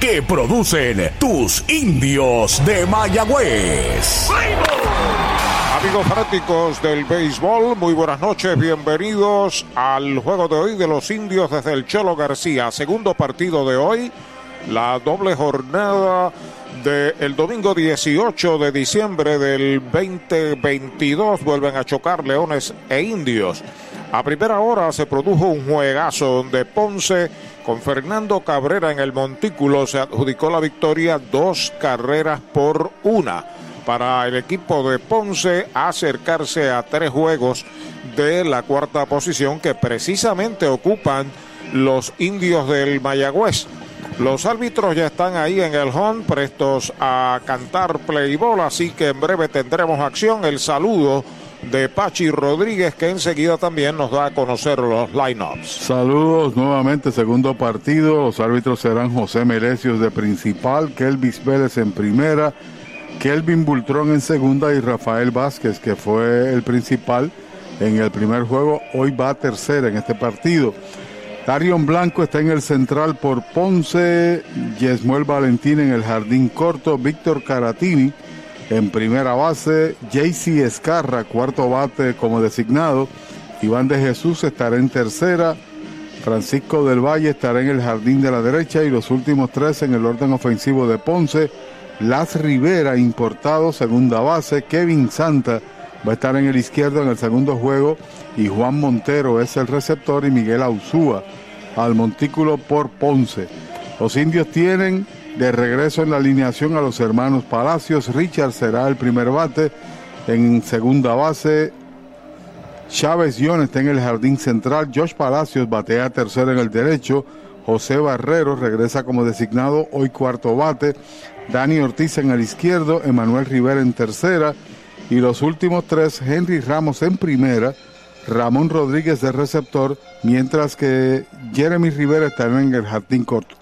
que producen tus indios de Mayagüez. Amigos fanáticos del béisbol, muy buenas noches, bienvenidos al juego de hoy de los indios desde el Cholo García, segundo partido de hoy, la doble jornada del domingo 18 de diciembre del 2022, vuelven a chocar Leones e Indios. A primera hora se produjo un juegazo donde Ponce con Fernando Cabrera en el montículo se adjudicó la victoria dos carreras por una para el equipo de Ponce acercarse a tres juegos de la cuarta posición que precisamente ocupan los indios del Mayagüez. Los árbitros ya están ahí en el home prestos a cantar play ball, así que en breve tendremos acción. El saludo de Pachi Rodríguez, que enseguida también nos da a conocer los lineups. Saludos nuevamente, segundo partido. Los árbitros serán José Merecios de principal, Kelvis Vélez en primera, Kelvin Bultrón en segunda y Rafael Vázquez, que fue el principal en el primer juego, hoy va a tercera en este partido. Darion Blanco está en el central por Ponce, Yesmuel Valentín en el jardín corto, Víctor Caratini en primera base, JC Escarra, cuarto bate como designado, Iván de Jesús estará en tercera, Francisco del Valle estará en el jardín de la derecha. Y los últimos tres en el orden ofensivo de Ponce, Las Rivera, importado, segunda base, Kevin Santa va a estar en el izquierdo en el segundo juego. Y Juan Montero es el receptor y Miguel Ausúa al montículo por Ponce. Los indios tienen de regreso en la alineación a los hermanos Palacios. Richard será el primer bate en segunda base. Chávez Yon está en el jardín central. Josh Palacios batea tercero en el derecho. José Barrero regresa como designado hoy cuarto bate. Dani Ortiz en el izquierdo. Emanuel Rivera en tercera. Y los últimos tres, Henry Ramos en primera. Ramón Rodríguez de receptor, mientras que Jeremy Rivera estará en el jardín corto.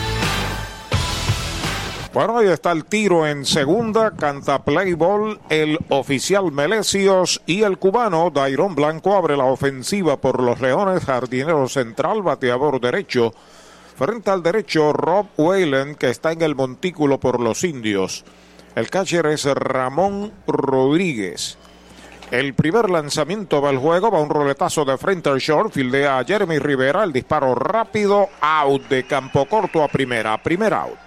Bueno, ahí está el tiro en segunda, canta play el oficial Melecios y el cubano Dairon Blanco abre la ofensiva por los Leones, jardinero central, bateador derecho. Frente al derecho, Rob Whalen, que está en el montículo por los indios. El catcher es Ramón Rodríguez. El primer lanzamiento del juego va un roletazo de frente al short, fildea a Jeremy Rivera, el disparo rápido, out de campo corto a primera, primer out.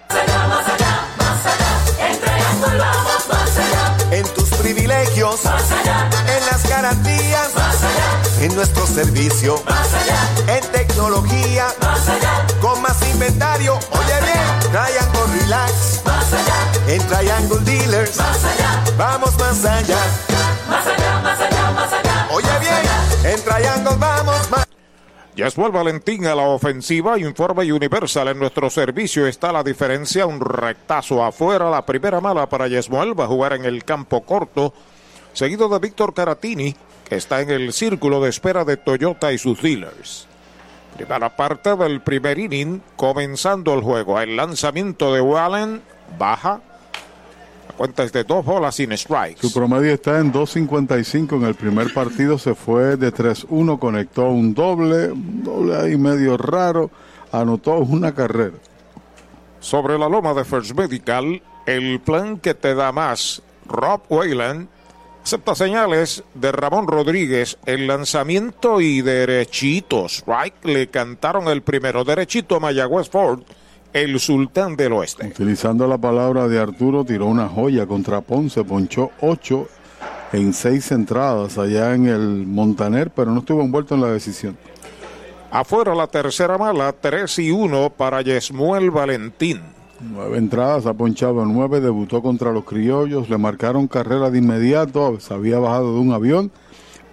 En tus privilegios, en las garantías, en nuestro servicio, en tecnología, con más inventario, oye bien, Triangle Relax, en Triangle Dealers, vamos más allá. Más allá, más allá, más allá. Oye bien, en Triangle vamos más. Yasmuel Valentín a la ofensiva, informe Universal en nuestro servicio está la diferencia, un rectazo afuera, la primera mala para Yasmuel, va a jugar en el campo corto, seguido de Víctor Caratini, que está en el círculo de espera de Toyota y sus dealers. Primera parte del primer inning, comenzando el juego, el lanzamiento de Wallen baja, cuenta es de dos bolas sin strikes. Su promedio está en 2.55. En el primer partido se fue de 3-1, conectó un doble, un doble ahí medio raro, anotó una carrera. Sobre la loma de First Medical, el plan que te da más, Rob Wayland, acepta señales de Ramón Rodríguez, el lanzamiento y derechitos. Right, le cantaron el primero, derechito a Mayagüez Ford el sultán del oeste. Utilizando la palabra de Arturo, tiró una joya contra Ponce, ponchó ocho en seis entradas allá en el Montaner, pero no estuvo envuelto en la decisión. Afuera la tercera mala, 3 y 1 para Yesmuel Valentín. Nueve entradas, ha ponchado nueve, debutó contra los criollos, le marcaron carrera de inmediato, se había bajado de un avión.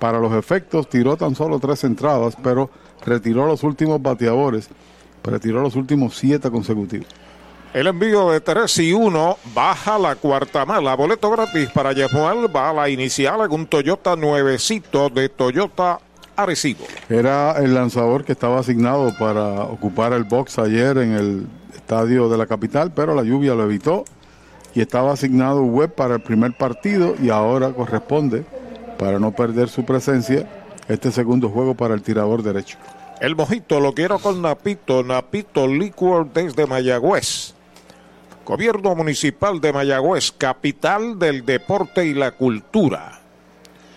Para los efectos, tiró tan solo tres entradas, pero retiró los últimos bateadores retiró los últimos siete consecutivos. El envío de 3 y 1 baja la cuarta mala. Boleto gratis para Yemuel. Va a la inicial en un Toyota nuevecito de Toyota Arecibo. Era el lanzador que estaba asignado para ocupar el box ayer en el estadio de la capital, pero la lluvia lo evitó y estaba asignado web para el primer partido y ahora corresponde, para no perder su presencia, este segundo juego para el tirador derecho. El mojito lo quiero con Napito, Napito Liquor desde Mayagüez. Gobierno Municipal de Mayagüez, capital del deporte y la cultura.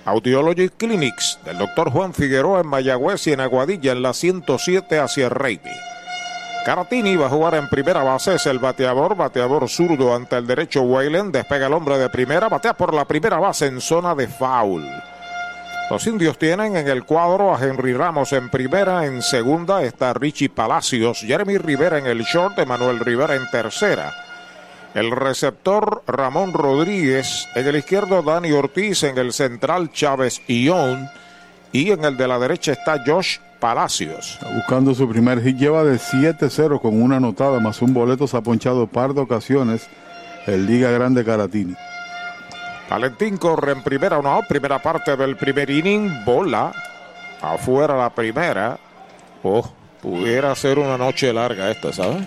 Audiology Clinics del doctor Juan Figueroa en Mayagüez y en Aguadilla en la 107 hacia Reyby. Caratini va a jugar en primera base, es el bateador, bateador zurdo ante el derecho Wayland, despega el hombre de primera, batea por la primera base en zona de foul. Los indios tienen en el cuadro a Henry Ramos en primera, en segunda está Richie Palacios, Jeremy Rivera en el short, Emanuel Rivera en tercera. El receptor Ramón Rodríguez, en el izquierdo Dani Ortiz, en el central Chávez Ión y en el de la derecha está Josh Palacios. buscando su primer hit, lleva de 7-0 con una anotada más un boleto, se ha ponchado par de ocasiones el Liga Grande Caratini. Valentín corre en primera, no, primera parte del primer inning, bola afuera la primera. Oh, pudiera ser una noche larga esta, ¿sabes?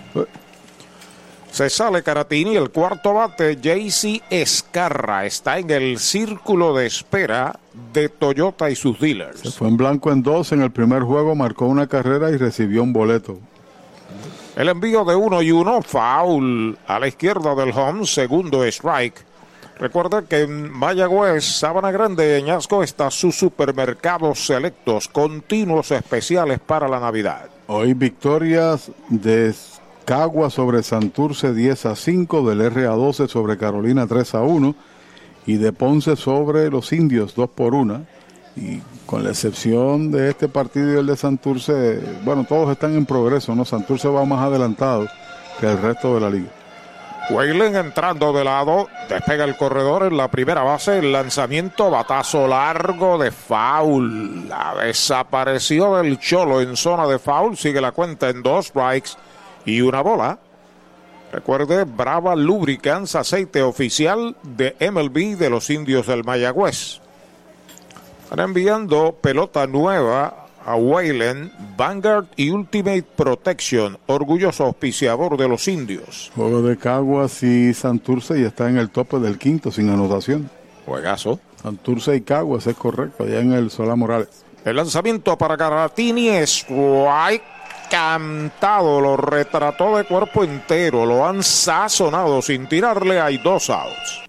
Se sale Caratini, el cuarto bate, JC Escarra, está en el círculo de espera de Toyota y sus dealers. Se fue en blanco en dos en el primer juego, marcó una carrera y recibió un boleto. El envío de uno y uno, foul a la izquierda del home, segundo strike. Recuerda que en Mayagüez, Sabana Grande, Añasco está sus supermercados selectos, continuos especiales para la Navidad. Hoy victorias de Cagua sobre Santurce 10 a 5, del RA 12 sobre Carolina 3 a 1 y de Ponce sobre los indios 2 por 1. Y con la excepción de este partido y el de Santurce, bueno, todos están en progreso, ¿no? Santurce va más adelantado que el resto de la liga. Weylen entrando de lado, despega el corredor en la primera base, el lanzamiento, batazo largo de foul. La desapareció del Cholo en zona de foul, sigue la cuenta en dos strikes y una bola. Recuerde, Brava Lubricants, aceite oficial de MLB de los indios del Mayagüez. Están enviando pelota nueva a Wayland, Vanguard y Ultimate Protection, orgulloso auspiciador de los indios. Juego de Caguas y Santurce y está en el tope del quinto sin anotación. Juegazo. Santurce y Caguas es correcto, allá en el Solá Morales. El lanzamiento para Caratini es right cantado, lo retrató de cuerpo entero, lo han sazonado sin tirarle, hay dos outs.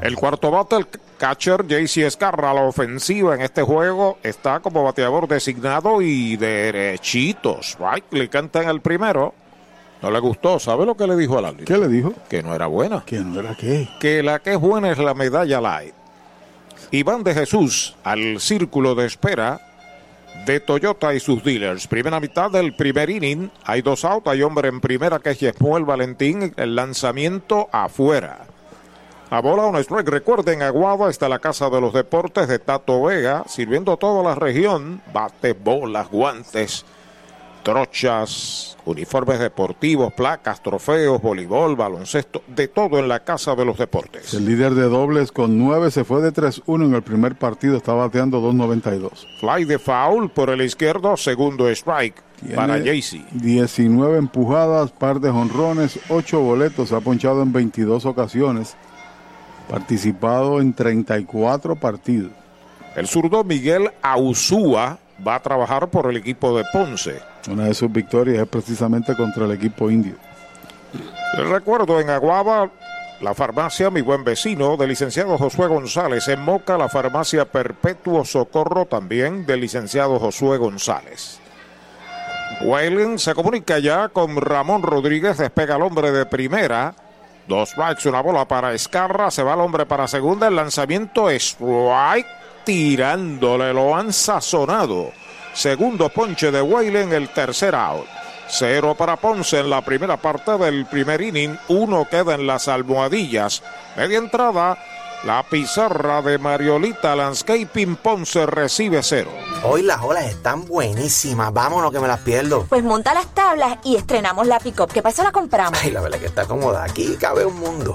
El cuarto bate, el catcher JC Escarra, la ofensiva en este juego está como bateador designado y derechitos. Right, le canta en el primero. No le gustó. ¿Sabe lo que le dijo al árbitro? ¿Qué le dijo? Que no era buena. Que no era qué. Que la que es buena es la medalla light. Iván de Jesús al círculo de espera de Toyota y sus dealers. Primera mitad del primer inning. Hay dos outs. Hay hombre en primera que es Yesmuel Valentín. El lanzamiento afuera. A bola un strike. Recuerden, Aguada está la casa de los deportes de Tato Vega, sirviendo toda la región. Bates, bolas, guantes, trochas, uniformes deportivos, placas, trofeos, voleibol, baloncesto, de todo en la casa de los deportes. El líder de dobles con 9 se fue de 3-1 en el primer partido, está bateando 2.92. Fly de foul por el izquierdo, segundo strike para Jaycee. 19 empujadas, par de jonrones, 8 boletos, ha ponchado en 22 ocasiones, participado en 34 partidos. El zurdo Miguel Ausúa va a trabajar por el equipo de Ponce. Una de sus victorias es precisamente contra el equipo indio. Les recuerdo en Aguaba, la farmacia Mi Buen Vecino del licenciado Josué González. En Moca, la farmacia Perpetuo Socorro también del licenciado Josué González. Whalen se comunica ya con Ramón Rodríguez, despega el hombre de primera. Dos strikes, una bola para Escarra, se va el hombre para segunda, el lanzamiento strike tirándole, lo han sazonado. Segundo ponche de Whalen, el tercer out. Cero para Ponce en la primera parte del primer inning. Uno queda en las almohadillas. Media entrada. La pizarra de Mariolita Landscaping Ponce recibe cero. Hoy las olas están buenísimas. Vámonos que me las pierdo. Pues monta las tablas y estrenamos la pick-up. ¿Qué pasa? La compramos. Ay, la verdad que está cómoda. Aquí cabe un mundo.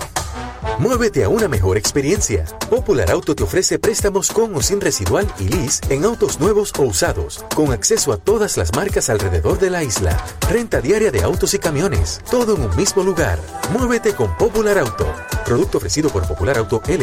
Muévete a una mejor experiencia. Popular Auto te ofrece préstamos con o sin residual y lease en autos nuevos o usados, con acceso a todas las marcas alrededor de la isla. Renta diaria de autos y camiones, todo en un mismo lugar. Muévete con Popular Auto. Producto ofrecido por Popular Auto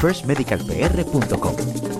firstmedicalpr.com.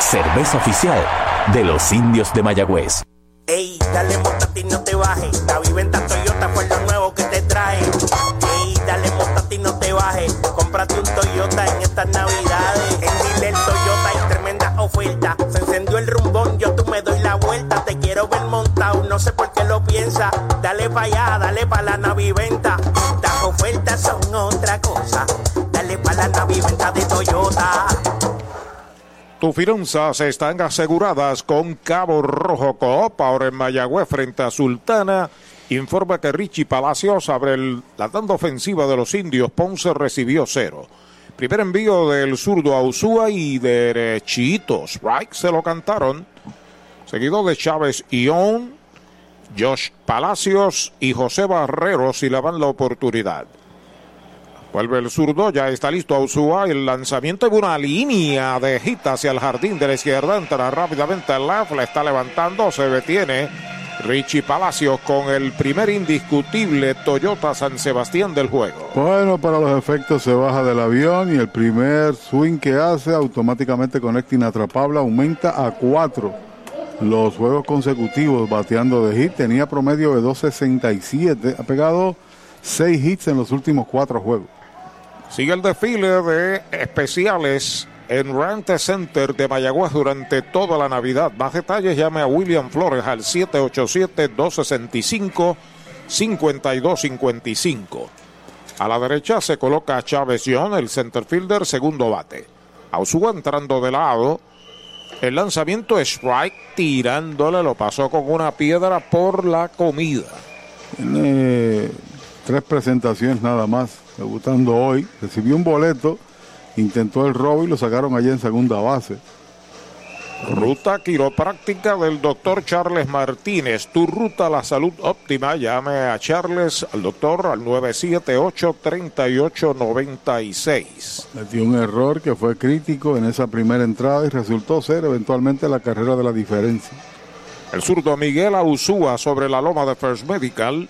Cerveza oficial de los indios de Mayagüez. Ey, dale montate y no te bajes. La viventa Toyota fue lo nuevo que te trae. Ey, dale montate y no te bajes. Cómprate un Toyota en estas navidades. En Dile Toyota hay tremenda oferta. Se encendió el rumbón, yo tú me doy la vuelta. Te quiero ver montado, no sé por qué lo piensa. Dale pa' allá, dale pa' la naviventa. Las ofertas son otra cosa. Dale pa' la naviventa de Toyota. Tus finanzas están aseguradas con Cabo Rojo Coop. Ahora en Mayagüez frente a Sultana. Informa que Richie Palacios abre la tanda ofensiva de los indios. Ponce recibió cero. Primer envío del zurdo a Usúa y derechitos. Right, se lo cantaron. Seguido de Chávez Ión, Josh Palacios y José Barrero si le dan la oportunidad. Vuelve el zurdo, ya está listo Ausúa. El lanzamiento en una línea de hit hacia el jardín de la izquierda. Entra rápidamente el left, la está levantando, se detiene. Richie Palacios con el primer indiscutible Toyota San Sebastián del juego. Bueno, para los efectos se baja del avión y el primer swing que hace automáticamente conecta inatrapable, aumenta a cuatro los juegos consecutivos bateando de hit. Tenía promedio de 2.67, ha pegado seis hits en los últimos cuatro juegos. Sigue el desfile de especiales en Rante Center de Mayagüez durante toda la Navidad. Más detalles llame a William Flores al 787-265-5255. A la derecha se coloca Chávez John, el center fielder, segundo bate. Ausúa entrando de lado. El lanzamiento strike, tirándole, lo pasó con una piedra por la comida. Tres presentaciones nada más, debutando hoy. Recibió un boleto, intentó el robo y lo sacaron allá en segunda base. Ruta quiropráctica del doctor Charles Martínez. Tu ruta a la salud óptima. Llame a Charles, al doctor, al 978-3896. Le dio un error que fue crítico en esa primera entrada y resultó ser eventualmente la carrera de la diferencia. El zurdo Miguel Ausúa sobre la loma de First Medical.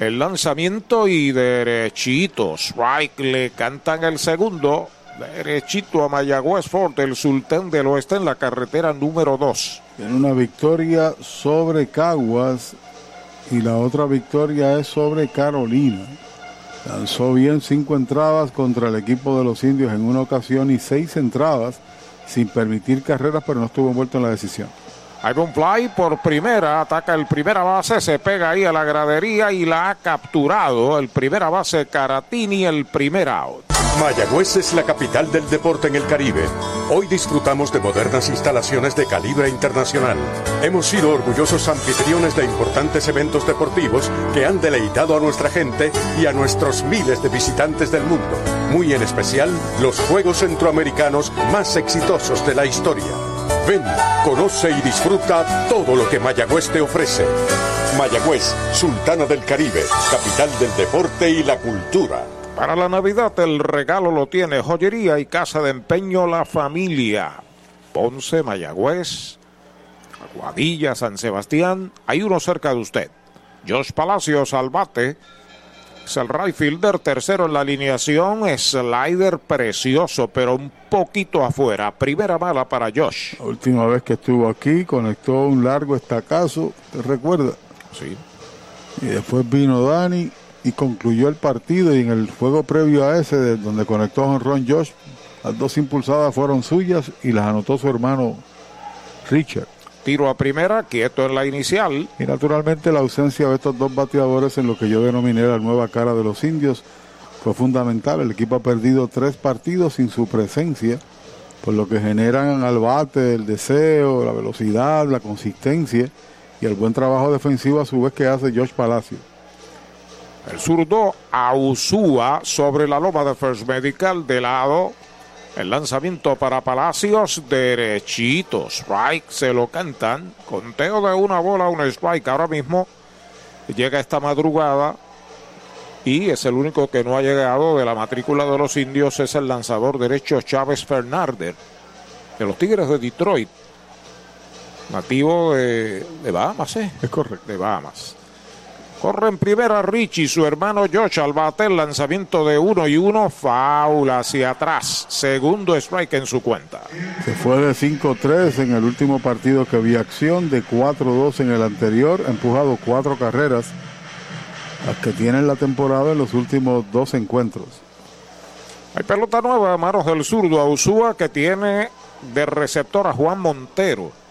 El lanzamiento y derechito. Strike le cantan el segundo. Derechito a Mayagüez Fort, el sultán del oeste en la carretera número 2. Tiene una victoria sobre Caguas y la otra victoria es sobre Carolina. Lanzó bien cinco entradas contra el equipo de los indios en una ocasión y seis entradas sin permitir carreras, pero no estuvo envuelto en la decisión. Hay un fly por primera, ataca el primera base, se pega ahí a la gradería y la ha capturado. El primera base Caratini, el primer out. Mayagüez es la capital del deporte en el Caribe. Hoy disfrutamos de modernas instalaciones de calibre internacional. Hemos sido orgullosos anfitriones de importantes eventos deportivos que han deleitado a nuestra gente y a nuestros miles de visitantes del mundo. Muy en especial, los Juegos Centroamericanos más exitosos de la historia. Ven, conoce y disfruta todo lo que Mayagüez te ofrece. Mayagüez, Sultana del Caribe, capital del deporte y la cultura. Para la Navidad el regalo lo tiene Joyería y Casa de Empeño La Familia. Ponce, Mayagüez, Aguadilla, San Sebastián. Hay uno cerca de usted. Josh Palacios al bate. Es el right fielder, tercero en la alineación. Slider precioso, pero un poquito afuera. Primera mala para Josh. La última vez que estuvo aquí conectó un largo estacazo, ¿te recuerda? Sí. Y después vino Dani y concluyó el partido y en el juego previo a ese, de donde conectó a Ron Josh, las dos impulsadas fueron suyas y las anotó su hermano Richard. Tiro a primera, quieto en la inicial. Y naturalmente la ausencia de estos dos bateadores en lo que yo denominé la nueva cara de los indios fue fundamental. El equipo ha perdido tres partidos sin su presencia, por lo que generan al bate el deseo, la velocidad, la consistencia y el buen trabajo defensivo a su vez que hace Josh Palacio. El zurdo Ausúa sobre la loma de First Medical de lado. El lanzamiento para Palacios, derechito. Strike, se lo cantan. Conteo de una bola, un strike. Ahora mismo llega esta madrugada y es el único que no ha llegado de la matrícula de los indios. Es el lanzador derecho Chávez Fernández de los Tigres de Detroit. Nativo de, de Bahamas, ¿eh? Es correcto. De Bahamas. Corre en primera Richie, su hermano Josh al bate el lanzamiento de uno y uno, faula hacia atrás. Segundo strike en su cuenta. Se fue de 5-3 en el último partido que había acción, de 4-2 en el anterior, ha empujado cuatro carreras, las que tiene en la temporada en los últimos dos encuentros. Hay pelota nueva a manos del zurdo a Usúa que tiene de receptor a Juan Montero.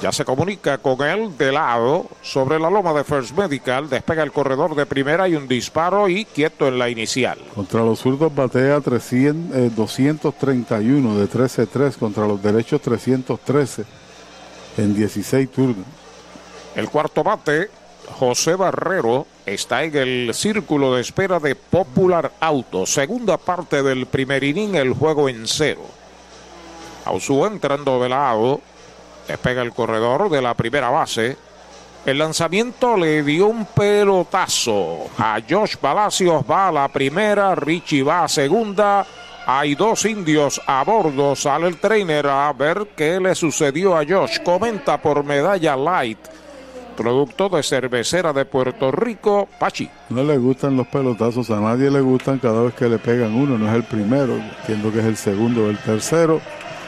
Ya se comunica con él de lado sobre la loma de First Medical. Despega el corredor de primera y un disparo y quieto en la inicial. Contra los zurdos batea 300, eh, 231 de 13-3. Contra los derechos 313 en 16 turnos. El cuarto bate, José Barrero, está en el círculo de espera de Popular Auto. Segunda parte del primer inning, el juego en cero. Ausú entrando de lado. Despega el corredor de la primera base. El lanzamiento le dio un pelotazo a Josh Palacios, va a la primera, Richie va a segunda. Hay dos indios a bordo, sale el trainer a ver qué le sucedió a Josh. Comenta por medalla light, producto de cervecera de Puerto Rico, Pachi. No le gustan los pelotazos, a nadie le gustan cada vez que le pegan uno, no es el primero, entiendo que es el segundo o el tercero.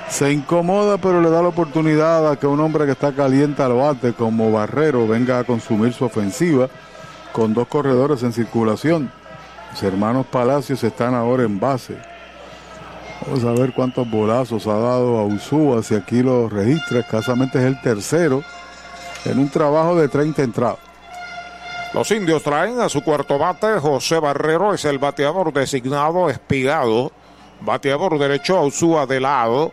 Se incomoda, pero le da la oportunidad a que un hombre que está caliente al bate como Barrero venga a consumir su ofensiva con dos corredores en circulación. Los hermanos Palacios están ahora en base. Vamos a ver cuántos bolazos ha dado a Usúa, si aquí lo registra, escasamente es el tercero en un trabajo de 30 entradas. Los indios traen a su cuarto bate, José Barrero es el bateador designado, espigado, bateador derecho a Usúa de lado,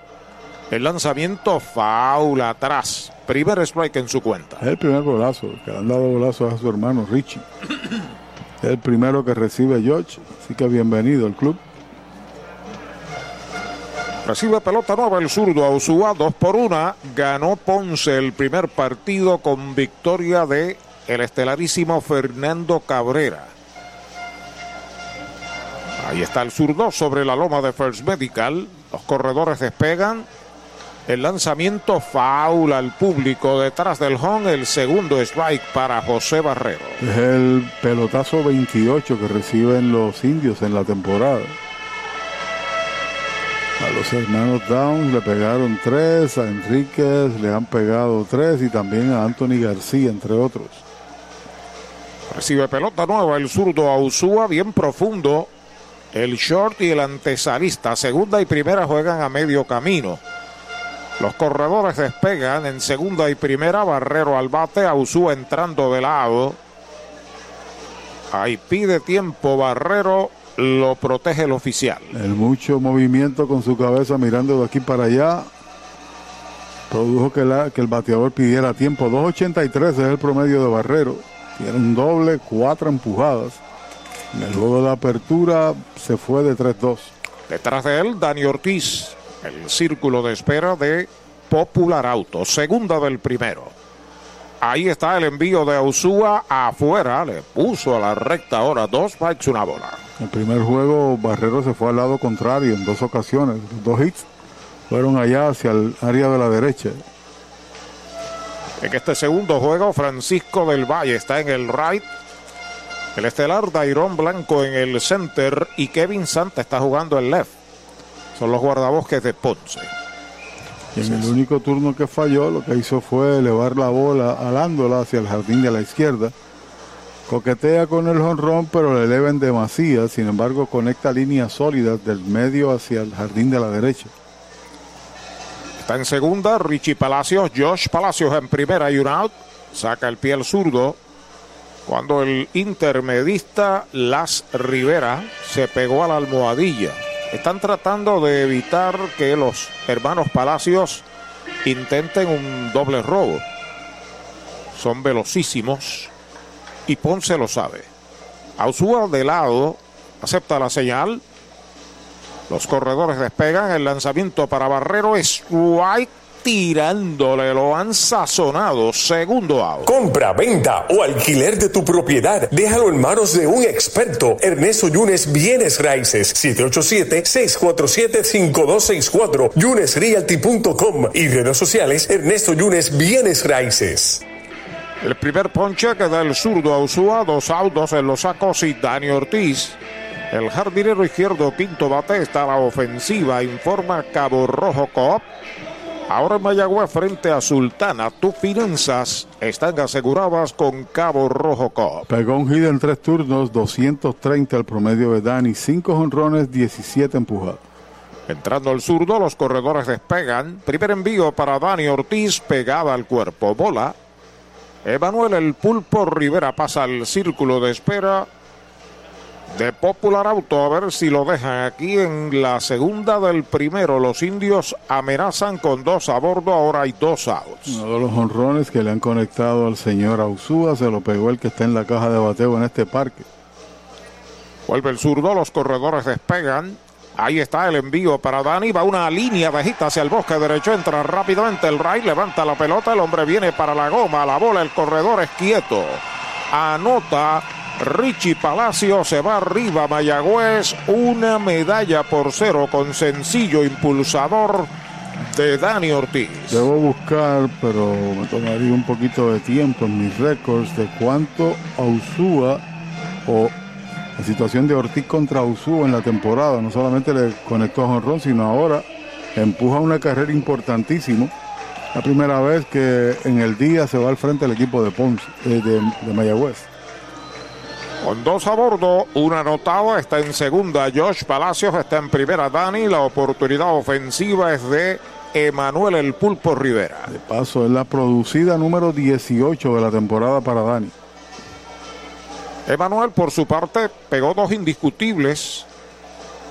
el lanzamiento faula atrás. Primer strike en su cuenta. Es el primer golazo, que le han dado golazos a su hermano Richie. Es el primero que recibe George, así que bienvenido al club. Recibe pelota nueva el zurdo a Usúa, dos por una. Ganó Ponce el primer partido con victoria de el estelarísimo Fernando Cabrera. Ahí está el zurdo sobre la loma de First Medical. Los corredores despegan. El lanzamiento faula al público detrás del home. El segundo strike para José Barrero. Es el pelotazo 28 que reciben los indios en la temporada. A los hermanos Downs le pegaron tres, a Enríquez le han pegado tres y también a Anthony García, entre otros. Recibe pelota nueva el zurdo a Usúa, bien profundo. El short y el antesalista, segunda y primera juegan a medio camino. Los corredores despegan en segunda y primera. Barrero al bate. Ausúa entrando de lado. Ahí pide tiempo Barrero. Lo protege el oficial. El mucho movimiento con su cabeza mirando de aquí para allá. Produjo que, la, que el bateador pidiera tiempo. 2.83 es el promedio de Barrero. Tiene un doble, cuatro empujadas. En el juego de apertura se fue de 3-2. Detrás de él, Dani Ortiz. El círculo de espera de Popular Auto, segunda del primero. Ahí está el envío de Ausúa afuera, le puso a la recta ahora dos strikes, una bola. El primer juego Barrero se fue al lado contrario en dos ocasiones, dos hits fueron allá hacia el área de la derecha. En este segundo juego, Francisco del Valle está en el right. El estelar Dairón Blanco en el center y Kevin Santa está jugando el left. Son los guardabosques de Ponce. Y en el único turno que falló, lo que hizo fue elevar la bola alándola hacia el jardín de la izquierda. Coquetea con el jonrón, pero le eleva en demasía. Sin embargo, conecta líneas sólidas del medio hacia el jardín de la derecha. Está en segunda, Richie Palacios, Josh Palacios en primera y un out. Saca el pie al zurdo. Cuando el intermedista Las Rivera se pegó a la almohadilla. Están tratando de evitar que los hermanos Palacios intenten un doble robo. Son velocísimos y Ponce lo sabe. Ausúa de lado acepta la señal. Los corredores despegan. El lanzamiento para Barrero es White tirándole, lo han sazonado. Segundo out. Compra, venta o alquiler de tu propiedad. Déjalo en manos de un experto. Ernesto Yunes Bienes Raíces. 787-647-5264. YunesRealty.com y redes sociales Ernesto Yunes Bienes Raíces. El primer ponche que da el zurdo a Usúa. Dos autos en los sacos y Dani Ortiz. El jardinero izquierdo quinto bate está a la ofensiva, informa Cabo Rojo Coop. Ahora en Mayagüez frente a Sultana, tus finanzas están aseguradas con Cabo Rojo Coop. Pegó un hit en tres turnos, 230 el promedio de Dani, 5 honrones, 17 empujados. Entrando al zurdo, los corredores despegan. Primer envío para Dani Ortiz, pegada al cuerpo. Bola. Emanuel El Pulpo Rivera pasa al círculo de espera de Popular Auto. A ver si lo dejan aquí en la segunda del primero. Los indios amenazan con dos a bordo. Ahora hay dos outs. Uno de los honrones que le han conectado al señor Ausúa se lo pegó el que está en la caja de bateo en este parque. Vuelve el zurdo. Los corredores despegan. Ahí está el envío para Dani. Va una línea bajita hacia el bosque derecho. Entra rápidamente el Ray. Levanta la pelota. El hombre viene para la goma. La bola. El corredor es quieto. Anota Richie Palacio. Se va arriba Mayagüez. Una medalla por cero con sencillo impulsador de Dani Ortiz. Debo buscar, pero me tomaría un poquito de tiempo en mis récords de cuánto Ausúa o la situación de Ortiz contra Usú en la temporada. No solamente le conectó a Jonrón, sino ahora empuja una carrera importantísima. La primera vez que en el día se va al frente el equipo de Ponce, eh, de, de Mayagüez. Con dos a bordo, una anotada, está en segunda Josh Palacios, está en primera Dani. La oportunidad ofensiva es de Emanuel El Pulpo Rivera. De paso, es la producida número 18 de la temporada para Dani. Emanuel, por su parte, pegó dos indiscutibles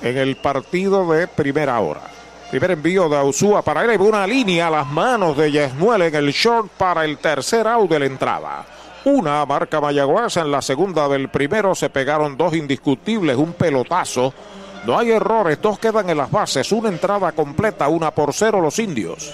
en el partido de primera hora. Primer envío de Ausúa para él. Una línea a las manos de Yesmuel en el short para el tercer out de la entrada. Una marca Mayagüez en la segunda del primero. Se pegaron dos indiscutibles, un pelotazo. No hay errores, dos quedan en las bases. Una entrada completa, una por cero los indios.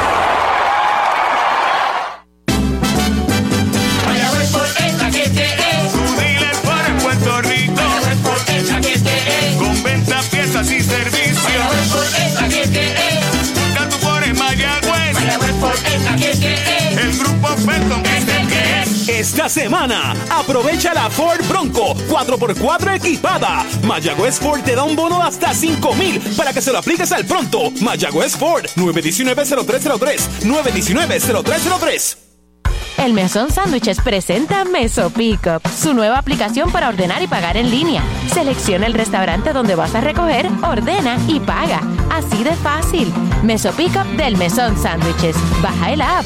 Esta semana, aprovecha la Ford Bronco 4x4 equipada. Mayagüez Ford te da un bono hasta 5 mil para que se lo apliques al pronto. Mayagüez Ford 919-0303. 919-0303. El Mesón Sándwiches presenta Meso Pickup, su nueva aplicación para ordenar y pagar en línea. Selecciona el restaurante donde vas a recoger, ordena y paga. Así de fácil. Meso Pickup del Mesón Sándwiches. Baja el app.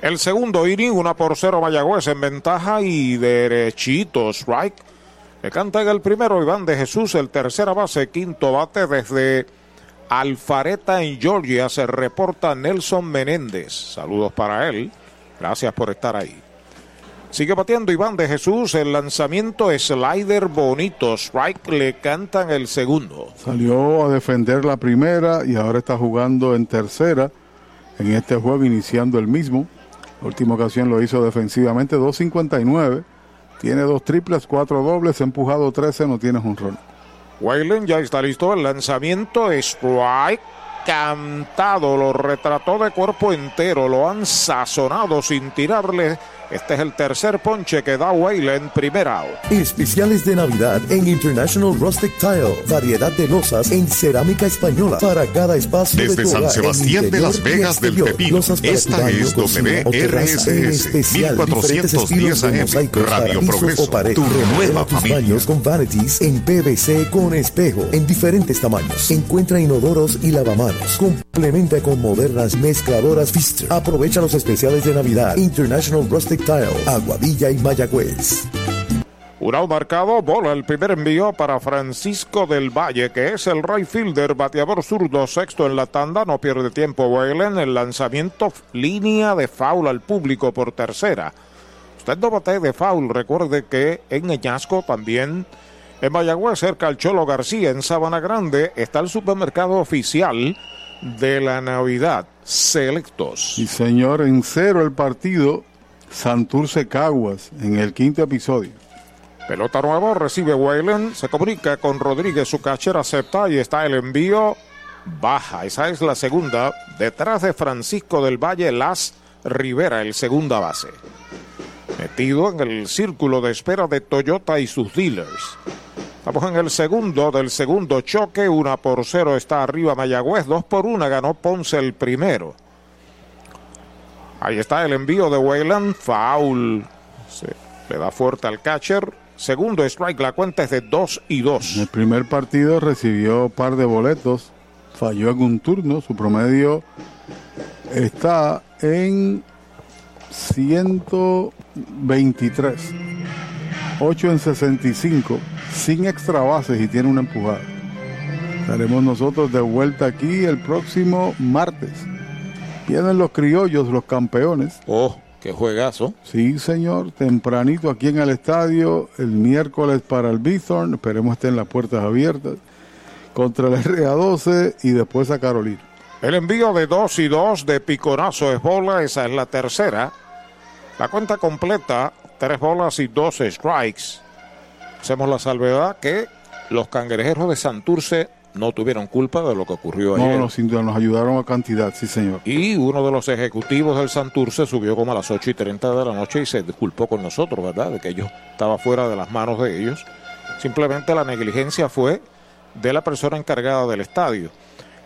El segundo inning, una por cero Mayagüez en ventaja y derechito strike. Le canta en el primero Iván de Jesús, el tercera base, quinto bate desde Alfareta en Georgia. Se reporta Nelson Menéndez. Saludos para él. Gracias por estar ahí. Sigue batiendo Iván de Jesús. El lanzamiento slider bonito. Strike le cantan el segundo. Salió a defender la primera y ahora está jugando en tercera en este juego, iniciando el mismo. La última ocasión lo hizo defensivamente, 2.59. Tiene dos triples, cuatro dobles, empujado 13, no tiene un rol. Waylen ya está listo. El lanzamiento strike cantado. Lo retrató de cuerpo entero. Lo han sazonado sin tirarle. Este es el tercer ponche que da Waylen primera out. Especiales de Navidad en International Rustic Tile. Variedad de losas en cerámica española para cada espacio Desde de tu San hogar, Sebastián en de Las Vegas del. Pepino. Losas para Esta es en WRSS, especial, 1410 diferentes estilos de AM, Radio Progreso, tu Renueva nueva tus familia. baños con vanities en PVC con espejo en diferentes tamaños. Encuentra inodoros y lavamanos manos. Complementa con modernas mezcladoras Fister. Aprovecha los especiales de Navidad. International Rustic Tile, Aguadilla y Mayagüez. Un out marcado, bola el primer envío para Francisco del Valle, que es el right fielder, bateador zurdo, sexto en la tanda, no pierde tiempo Whalen, el lanzamiento, línea de foul al público por tercera. Usted no bate de foul, recuerde que en Eñasco también, en Mayagüez, cerca al Cholo García, en Sabana Grande, está el supermercado oficial de la Navidad, Selectos. Y señor, en cero el partido, Santurce Caguas, en el quinto episodio. Pelota nueva, recibe Whalen, se comunica con Rodríguez, su catcher acepta y está el envío baja. Esa es la segunda, detrás de Francisco del Valle Las Rivera, el segunda base. Metido en el círculo de espera de Toyota y sus dealers. Estamos en el segundo del segundo choque, una por cero está arriba Mayagüez, dos por una ganó Ponce el primero. Ahí está el envío de Whalen, foul. Se le da fuerte al catcher, Segundo strike, la cuenta es de 2 y 2. En el primer partido recibió par de boletos, falló un turno, su promedio está en 123, 8 en 65, sin extra bases y tiene una empujada. Estaremos nosotros de vuelta aquí el próximo martes. Vienen los criollos, los campeones. Oh. Qué juegazo. Sí, señor. Tempranito aquí en el estadio, el miércoles para el Bithorn. Esperemos estén las puertas abiertas. Contra el RA12 y después a Carolina. El envío de 2 y 2 de Piconazo es bola. Esa es la tercera. La cuenta completa, tres bolas y dos strikes. Hacemos la salvedad que los cangrejeros de Santurce no tuvieron culpa de lo que ocurrió no, ayer. No, sin duda nos ayudaron a cantidad, sí señor. Y uno de los ejecutivos del Santurce subió como a las 8 y 30 de la noche y se disculpó con nosotros, ¿verdad? De que ellos estaba fuera de las manos de ellos. Simplemente la negligencia fue de la persona encargada del estadio.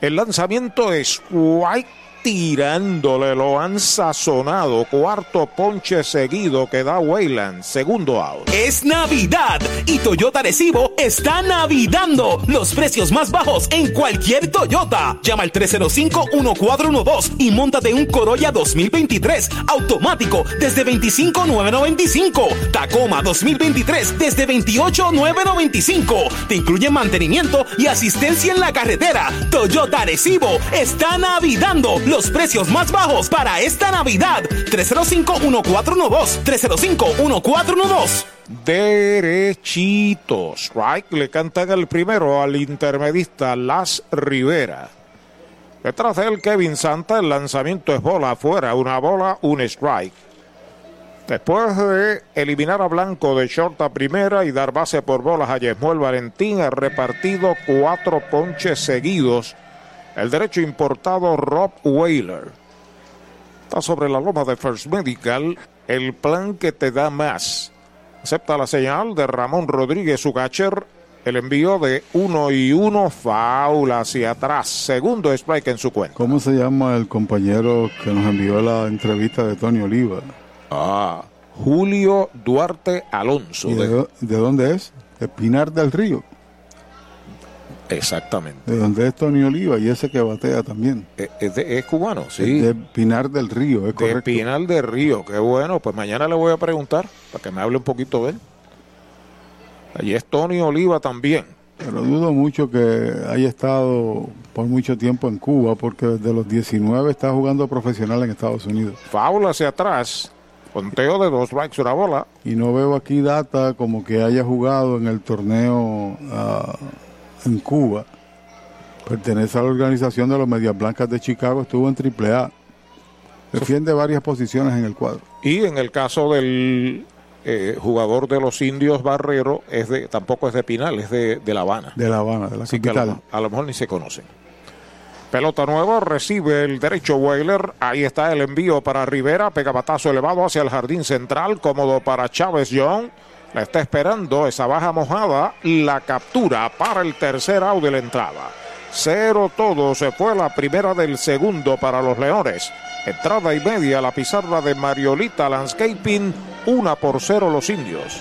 El lanzamiento es White tirándole, lo han sazonado. Cuarto ponche seguido que da Wayland. Segundo out. Es Navidad y Toyota Recibo está navidando. Los precios más bajos en cualquier Toyota. Llama al 305-1412 y montate un Corolla 2023 automático desde 25,995. Tacoma 2023 desde 28,995. Te incluye mantenimiento y asistencia en la carretera. Toyota Recibo está navidando precios más bajos para esta Navidad. 305-1412. 305-1412. Derechito. Strike le cantan el primero al intermedista Las Rivera. Detrás de él Kevin Santa, el lanzamiento es bola afuera, una bola, un strike. Después de eliminar a Blanco de short a primera y dar base por bolas a Yesmuel Valentín, ha repartido cuatro ponches seguidos el derecho importado Rob Whaler. Está sobre la loma de First Medical, el plan que te da más. Acepta la señal de Ramón Rodríguez, su catcher. El envío de uno y uno, foul hacia atrás. Segundo strike en su cuenta. ¿Cómo se llama el compañero que nos envió la entrevista de Tony Oliva? Ah, Julio Duarte Alonso. ¿Y de, de, de dónde es? De Pinar del Río. Exactamente. De donde es Tony Oliva y ese que batea también. Es, es, de, es cubano, sí. De Pinar del Río, es correcto. De Pinar del Río, qué bueno. Pues mañana le voy a preguntar para que me hable un poquito de él. Allí es Tony Oliva también. Pero dudo mucho que haya estado por mucho tiempo en Cuba, porque desde los 19 está jugando profesional en Estados Unidos. Faula hacia atrás, conteo de dos strikes una bola. Y no veo aquí data como que haya jugado en el torneo uh, en Cuba. Pertenece a la organización de los Medias Blancas de Chicago, estuvo en AAA. Defiende varias posiciones en el cuadro. Y en el caso del eh, jugador de los indios Barrero, es de, tampoco es de Pinal, es de, de La Habana. De La Habana, de la Así capital. Que a, lo, a, lo, mejor ni se conocen. Pelota nueva, recibe el derecho Weiler. Ahí está el envío para Rivera. Pega batazo elevado hacia el jardín central. Cómodo para Chávez Young. La está esperando esa baja mojada. La captura para el tercer out de la entrada. Cero todo. Se fue la primera del segundo para los Leones. Entrada y media la pizarra de Mariolita Landscaping. Una por cero los indios.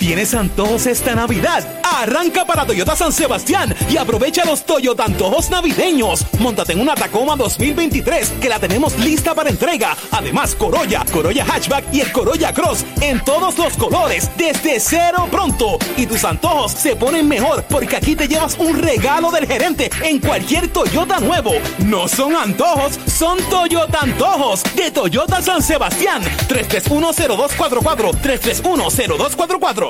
¿Tienes antojos esta Navidad? Arranca para Toyota San Sebastián y aprovecha los Toyota antojos navideños. Móntate en una Tacoma 2023 que la tenemos lista para entrega. Además, Corolla, Corolla Hatchback y el Corolla Cross en todos los colores desde cero pronto. Y tus antojos se ponen mejor porque aquí te llevas un regalo del gerente en cualquier Toyota nuevo. No son antojos, son Toyota antojos de Toyota San Sebastián. 3310244 3310244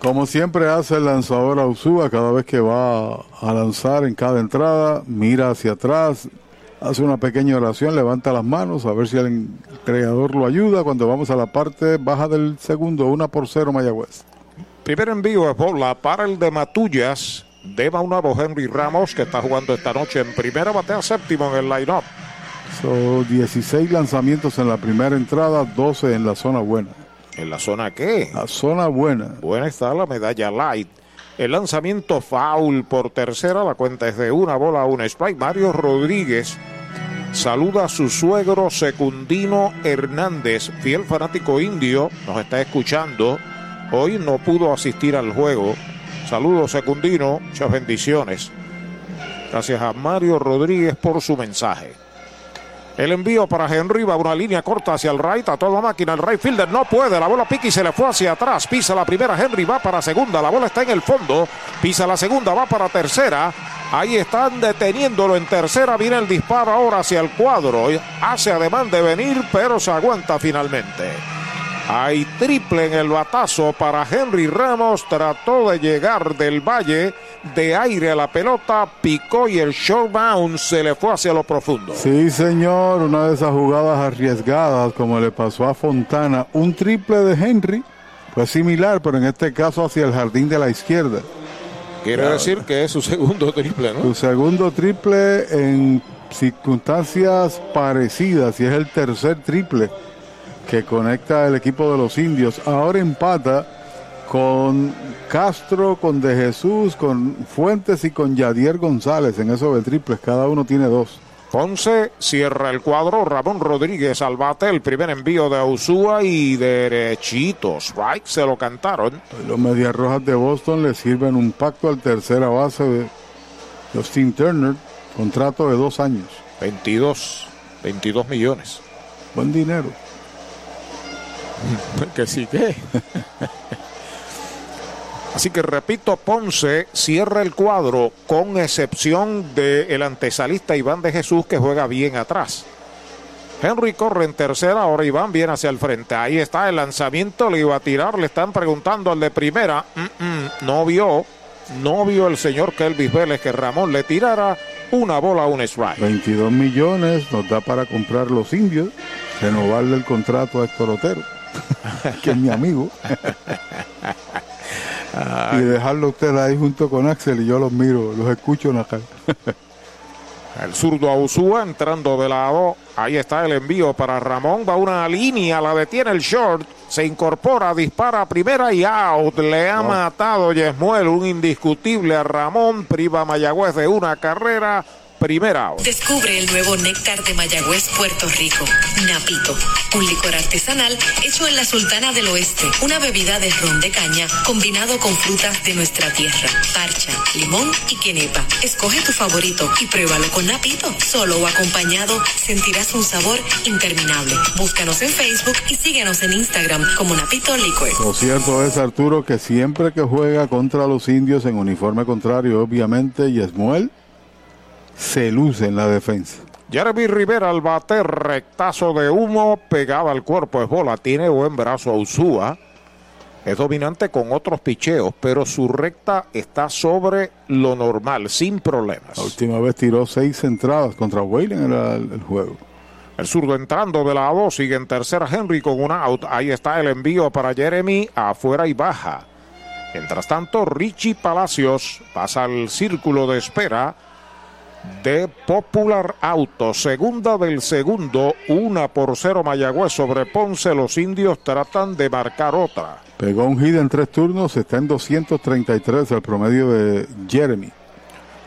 Como siempre hace el lanzador Ausúa cada vez que va a lanzar en cada entrada, mira hacia atrás, hace una pequeña oración, levanta las manos a ver si el creador lo ayuda cuando vamos a la parte baja del segundo, una por cero Mayagüez. Primer envío de bola para el de Matullas. Deba un nuevo Henry Ramos que está jugando esta noche en primera, batea séptimo en el line-up. So, 16 lanzamientos en la primera entrada, 12 en la zona buena. ¿En la zona qué? La zona buena. Buena está la medalla light. El lanzamiento foul por tercera, la cuenta es de una bola, un strike. Mario Rodríguez saluda a su suegro Secundino Hernández, fiel fanático indio, nos está escuchando. Hoy no pudo asistir al juego. Saludos Secundino, muchas bendiciones. Gracias a Mario Rodríguez por su mensaje. El envío para Henry va una línea corta hacia el right, a toda máquina. El right fielder no puede. La bola pica y se le fue hacia atrás. Pisa la primera. Henry va para segunda. La bola está en el fondo. Pisa la segunda, va para tercera. Ahí están deteniéndolo en tercera. Viene el disparo ahora hacia el cuadro. Hace ademán de venir, pero se aguanta finalmente. Hay triple en el batazo para Henry Ramos. Trató de llegar del valle de aire a la pelota, picó y el short bounce se le fue hacia lo profundo. Sí, señor, una de esas jugadas arriesgadas como le pasó a Fontana. Un triple de Henry fue similar, pero en este caso hacia el jardín de la izquierda. Quiere Claro. decir que es su segundo triple, ¿no? Su segundo triple en circunstancias parecidas y es el tercer triple que conecta el equipo de los indios. Ahora empata con Castro, con De Jesús, con Fuentes y con Yadier González en esos de triples. Cada uno tiene dos. Ponce cierra el cuadro. Ramón Rodríguez al bate. El primer envío de Ausúa y derechitos. Strike se lo cantaron. Los Medias Rojas de Boston le sirven un pacto al tercera base de Justin Turner, contrato de dos años. 22, 22 millones. Buen dinero. que sí que. Así que repito, Ponce cierra el cuadro con excepción del antesalista Iván de Jesús que juega bien atrás. Henry corre en tercera, ahora Iván viene hacia el frente. Ahí está el lanzamiento, le iba a tirar, le están preguntando al de primera. Mm, mm, no vio, no vio el señor Kelvis Vélez que Ramón le tirara una bola, un strike. 22 millones nos da para comprar los indios, renovarle el contrato a Héctor Otero, que es mi amigo. y dejarlo usted ahí junto con Axel y yo los miro, los escucho en acá. El zurdo Ausúa entrando de lado. Ahí está el envío para Ramón. Va una línea, la detiene el short. Se incorpora, dispara a primera y out. Le ha matado Yesmuel, un indiscutible a Ramón. Priva Mayagüez de una carrera. Primera. Descubre el nuevo néctar de Mayagüez, Puerto Rico. Napito, un licor artesanal hecho en la Sultana del Oeste. Una bebida de ron de caña combinado con frutas de nuestra tierra. Parcha, limón y quenepa. Escoge tu favorito y pruébalo con Napito. Solo o acompañado sentirás un sabor interminable. Búscanos en Facebook y síguenos en Instagram como Napito Liquor. Lo cierto es, Arturo, que siempre que juega contra los indios en uniforme contrario, obviamente, Yesmuel se luce en la defensa. Jeremy Rivera al bate, rectazo de humo, pegada al cuerpo, es bola, tiene buen brazo a Usúa. Es dominante con otros picheos, pero su recta está sobre lo normal, sin problemas. La última vez tiró seis entradas contra Whalen en el, el juego. El zurdo entrando de lado, sigue en tercera Henry con un out. Ahí está el envío para Jeremy, afuera y baja. Mientras tanto, Richie Palacios pasa al círculo de espera de Popular Auto. Segunda del segundo, una por cero Mayagüez sobre Ponce. Los indios tratan de marcar otra. Pegó un hit en tres turnos, está en 233 el promedio de Jeremy.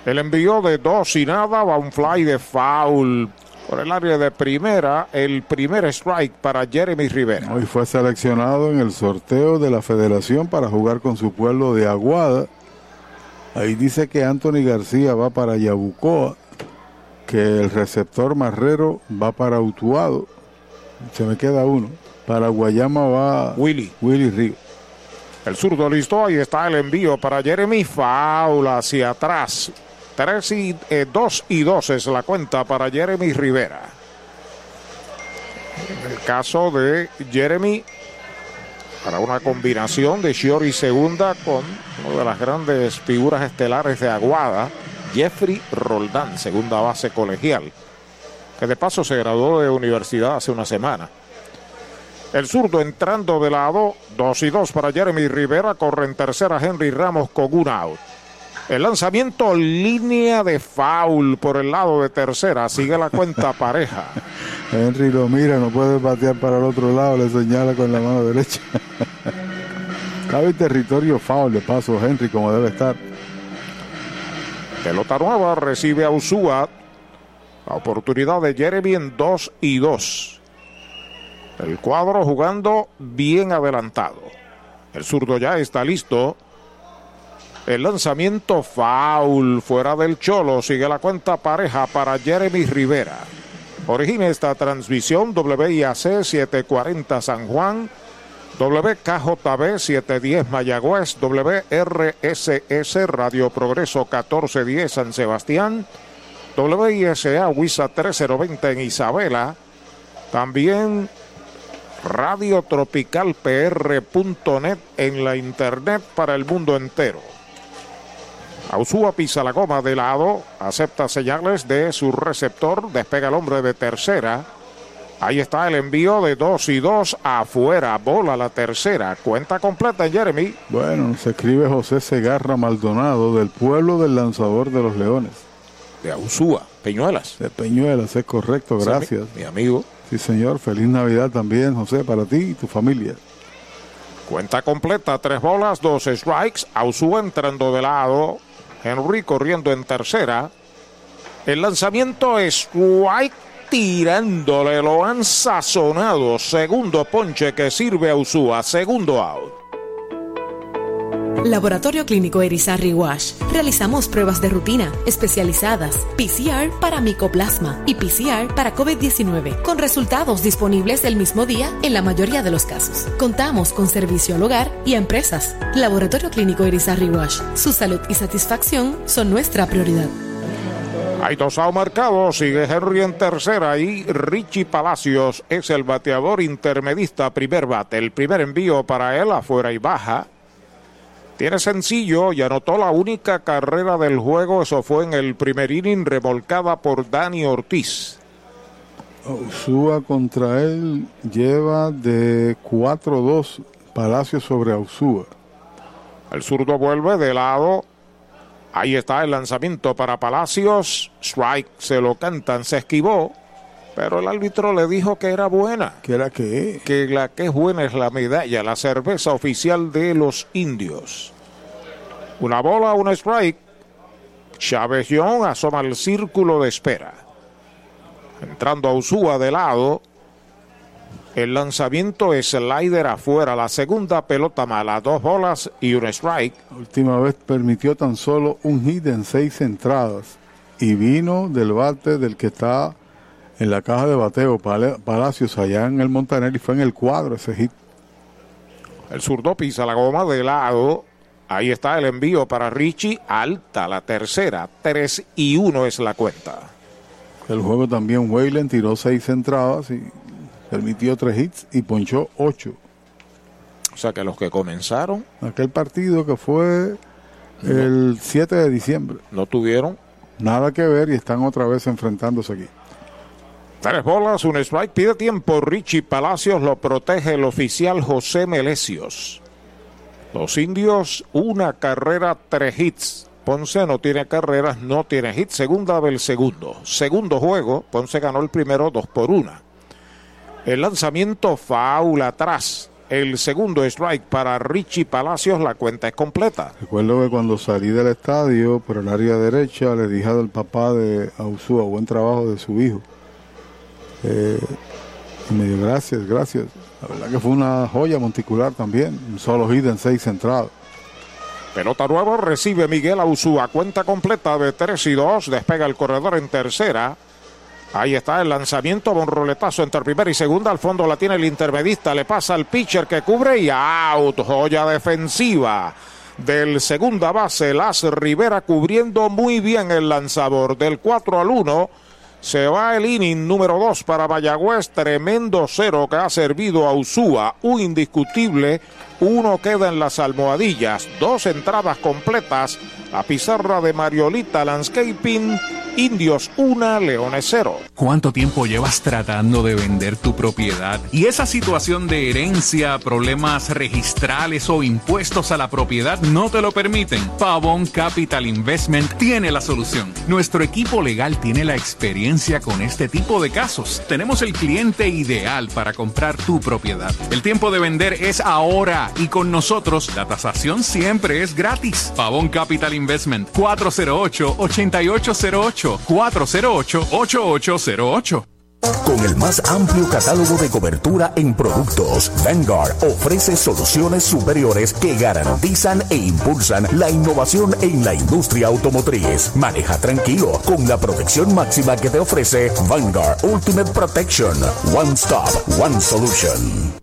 El envío de dos y nada, va un fly de foul por el área de primera. El primer strike para Jeremy Rivera. Hoy fue seleccionado en el sorteo de la federación para jugar con su pueblo de Aguada. Ahí dice que Anthony García va para Yabucoa, que el receptor Marrero va para Utuado. Se me queda uno. Para Guayama va Willy. Willy Río. El zurdo listo, ahí está el envío para Jeremy Foul hacia atrás. 3 y 2 y 2 es la cuenta para Jeremy Rivera. En el caso de Jeremy, para una combinación de Shiori segunda con una de las grandes figuras estelares de Aguada, Jeffrey Roldán, segunda base colegial, que de paso se graduó de universidad hace una semana. El zurdo entrando de lado, 2 y 2 para Jeremy Rivera, corre en tercera Henry Ramos con un out. El lanzamiento línea de foul por el lado de tercera, sigue la cuenta pareja. Henry lo mira, no puede batear para el otro lado, le señala con la mano derecha. Cabe en territorio foul de paso Henry como debe estar. Pelota nueva recibe a Usúa. La oportunidad de Jeremy en 2 y 2. El cuadro jugando bien adelantado. El zurdo ya está listo. El lanzamiento foul fuera del Cholo. Sigue la cuenta pareja para Jeremy Rivera. Origina esta transmisión WIAC 740 San Juan, WKJB 710 Mayagüez, WRSS Radio Progreso 1410 San Sebastián, WISA WISA 3020 en Isabela, también Radio Tropical PR.net en la internet para el mundo entero. Ausúa pisa la goma de lado, acepta señales de su receptor, despega el hombre de tercera. Ahí está el envío de 2 y 2 afuera, bola la tercera, cuenta completa Jeremy. Bueno, se escribe José Segarra Maldonado del pueblo del lanzador de los Leones. De Ausúa, Peñuelas. De Peñuelas, es correcto, gracias. Mi, mi amigo. Sí, señor, feliz Navidad también, José, para ti y tu familia. Cuenta completa, tres bolas, dos strikes, Ausúa entrando de lado, Henry corriendo en tercera. El lanzamiento es White tirándole, lo han sazonado. Segundo ponche que sirve a Usúa, segundo out. Laboratorio Clínico Erizarri Wash. Realizamos pruebas de rutina especializadas, PCR para micoplasma y PCR para COVID-19, con resultados disponibles el mismo día en la mayoría de los casos. Contamos con servicio al hogar y a empresas. Laboratorio Clínico Erizarri Wash. Su salud y satisfacción son nuestra prioridad. Hay dos out marcados, sigue Henry en tercera y Richie Palacios es el bateador intermedista primer bate. El primer envío para él afuera y baja. Tiene sencillo y anotó la única carrera del juego. Eso fue en el primer inning, remolcada por Dani Ortiz. Usúa contra él lleva de 4-2 Palacio sobre Ausúa. El zurdo vuelve de lado. Ahí está el lanzamiento para Palacios. Strike se lo cantan, se esquivó. Pero el árbitro le dijo que era buena. ¿Que era qué? Que la que es buena es la medalla, la cerveza oficial de los indios. Una bola, un strike. Chávez Young asoma el círculo de espera. Entrando a Usúa de lado. El lanzamiento slider afuera. La segunda pelota mala. Dos bolas y un strike. La última vez permitió tan solo un hit en seis entradas. Y vino del bate del que está en la caja de bateo, Pala- Palacios, allá en el Montaner, y fue en el cuadro ese hit. El zurdo pisa la goma de lado. Ahí está el envío para Richie. Alta la tercera. 3 y 1 es la cuenta. El juego también, Weyland tiró seis entradas y permitió tres hits y ponchó ocho. O sea que los que comenzaron Aquel partido que fue el 7 de diciembre. no tuvieron Nada que ver y están otra vez enfrentándose aquí. Tres bolas, un strike. Pide tiempo Richie Palacios. Lo protege el oficial José Melesios. Los indios, una carrera, tres hits. Ponce no tiene carreras, no tiene hits. Segunda del segundo. Segundo juego, Ponce ganó el primero dos por una. El lanzamiento faula atrás. El segundo strike para Richie Palacios, la cuenta es completa. Recuerdo que cuando salí del estadio por el área derecha le dije al papá de Ausúa, buen trabajo de su hijo. Eh, gracias, gracias. La verdad que fue una joya monticular también. Solo hit en seis entradas. Pelota nueva recibe Miguel Ausúa. Cuenta completa de 3 y 2. Despega el corredor en tercera. Ahí está el lanzamiento, un roletazo entre primera y segunda. Al fondo la tiene el intermedista. Le pasa al pitcher que cubre y out. Joya defensiva del segunda base. Las Rivera cubriendo muy bien el lanzador. Del 4 al 1. Se va el inning número 2 para Mayagüez. Tremendo cero que ha servido a Usúa. Un indiscutible. Uno queda en las almohadillas. Dos entradas completas. La pizarra de Mariolita Landscaping. Indios 1, Leones 0. ¿Cuánto tiempo llevas tratando de vender tu propiedad? Y esa situación de herencia, problemas registrales o impuestos a la propiedad no te lo permiten. Pavón Capital Investment tiene la solución. Nuestro equipo legal tiene la experiencia con este tipo de casos. Tenemos el cliente ideal para comprar tu propiedad. El tiempo de vender es ahora y con nosotros la tasación siempre es gratis. Pavón Capital Investment 408-8808 408-8808 Con el más amplio catálogo de cobertura en productos, Vanguard ofrece soluciones superiores que garantizan e impulsan la innovación en la industria automotriz. Maneja tranquilo con la protección máxima que te ofrece Vanguard Ultimate Protection. One Stop, One Solution.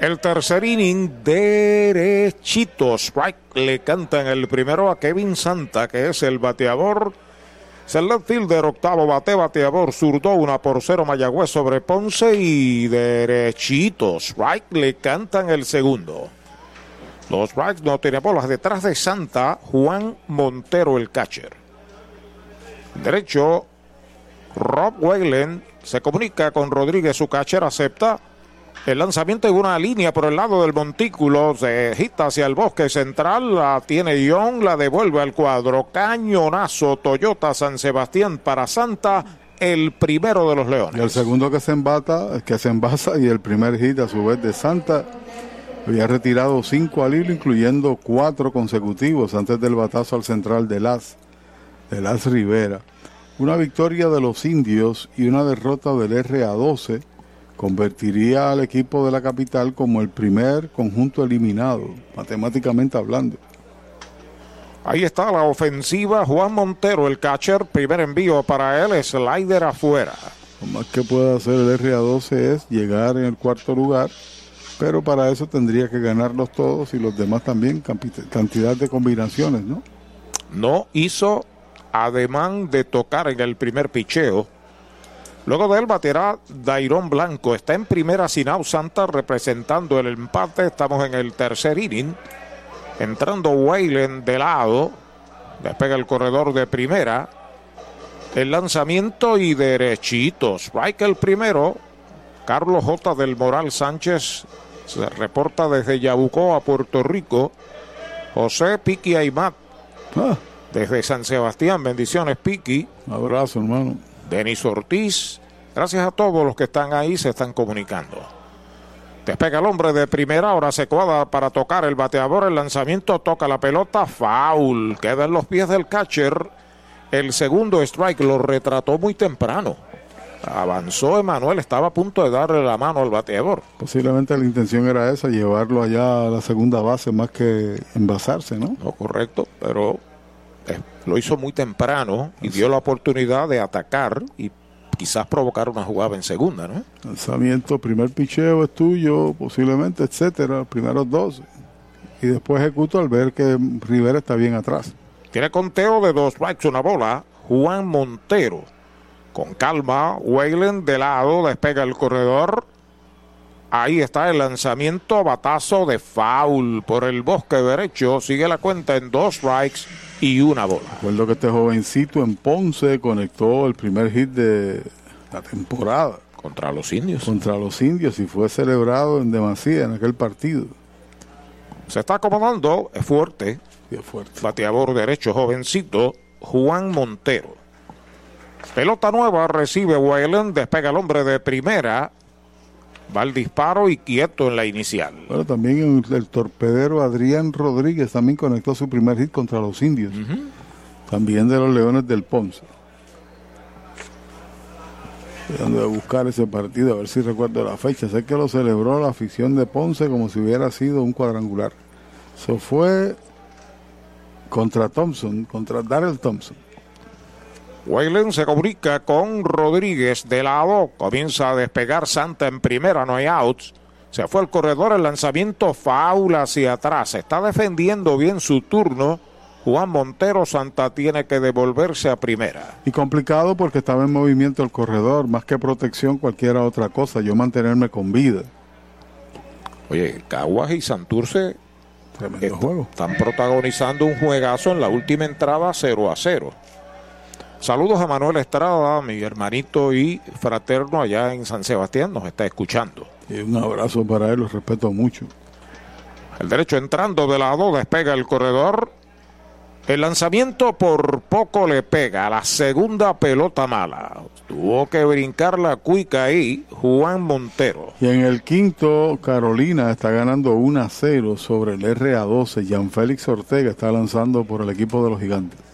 El tercer inning, derechito. Strike le cantan el primero a Kevin Santa, que es el bateador. Es el left fielder, octavo bate, bateador zurdo, una por cero Mayagüez sobre Ponce y derechito. Strike le cantan el segundo. Los strikes no tiene bolas. Detrás de Santa, Juan Montero, el catcher. Derecho, Rob Weyland se comunica con Rodríguez, su catcher, acepta. El lanzamiento en una línea por el lado del montículo se gita hacia el bosque central. La tiene Young, la devuelve al cuadro. Cañonazo Toyota San Sebastián para Santa, el primero de los Y Leones. el segundo que se embata, que se envasa y el primer hit a su vez de Santa había retirado cinco al hilo, incluyendo cuatro consecutivos antes del batazo al central de Las, de Las Rivera. Una victoria de los indios y una derrota del RA12 convertiría al equipo de la capital como el primer conjunto eliminado, matemáticamente hablando. Ahí está la ofensiva. Juan Montero, el catcher. Primer envío para él. Slider afuera. Lo más que puede hacer el RA12 es llegar en el cuarto lugar, pero para eso tendría que ganarlos todos y los demás también, cantidad de combinaciones, ¿no? No hizo ademán de tocar en el primer picheo. Luego de él baterá Dairón Blanco. Está en primera sin out Santa representando el empate. Estamos en el tercer inning. Entrando Waylen de lado. Despega el corredor de primera. El lanzamiento y derechito. Strike el primero. Carlos J. del Moral Sánchez se reporta desde Yabucoa, Puerto Rico. José Piqui Aymat desde San Sebastián. Bendiciones, Piqui. Abrazo, hermano. Denis Ortiz. Gracias a todos los que están ahí, se están comunicando. Despega el hombre de primera, ahora se cuadra para tocar el bateador. El lanzamiento toca la pelota, foul. Queda en los pies del catcher. El segundo strike lo retrató muy temprano. Avanzó Emanuel, estaba a punto de darle la mano al bateador. Posiblemente la intención era esa, llevarlo allá a la segunda base más que envasarse, ¿no? No, correcto, pero eh, lo hizo muy temprano y dio la oportunidad de atacar y quizás provocar una jugada en segunda, ¿no? Lanzamiento, primer picheo es tuyo, posiblemente, etcétera, primeros dos. Y después ejecuto al ver que Rivera está bien atrás. Tiene conteo de dos strikes, una bola. Juan Montero. Con calma, Wayland de lado, despega el corredor. Ahí está el lanzamiento, batazo de foul por el bosque derecho. Sigue la cuenta en dos strikes y una bola. Recuerdo que este jovencito en Ponce conectó el primer hit de la temporada. Contra los indios. Contra los indios y fue celebrado en demasía en aquel partido. Se está acomodando, es fuerte. es fuerte. Bateador derecho, jovencito, Juan Montero. Pelota nueva, recibe Wayland, despega el hombre de primera. Va el disparo y quieto en la inicial. Bueno, también el, el torpedero Adrián Rodríguez también conectó su primer hit contra los indios. También de los Leones del Ponce. Tratando de buscar ese partido, a ver si recuerdo la fecha. Sé que lo celebró la afición de Ponce como si hubiera sido un cuadrangular. Eso fue contra Thompson, contra Darrell Thompson. Wayland se comunica con Rodríguez de lado. Comienza a despegar Santa en primera, no hay outs. Se fue el corredor, el lanzamiento faula hacia atrás. Está defendiendo bien su turno. Juan Montero Santa tiene que devolverse a primera. Y complicado porque estaba en movimiento el corredor, más que protección, cualquiera otra cosa. Yo mantenerme con vida. Oye, Caguas y Santurce Tremendo juego. están protagonizando un juegazo en la última entrada 0 a 0. Saludos a Manuel Estrada, mi hermanito y fraterno allá en San Sebastián, nos está escuchando. Y un abrazo para él, lo respeto mucho. El derecho entrando de lado, despega el corredor. El lanzamiento por poco le pega a la segunda pelota mala. Tuvo que brincar la cuica ahí, Juan Montero. Y en el quinto, Carolina está ganando 1 a 0 sobre el RA12. Jean Félix Ortega está lanzando por el equipo de los gigantes.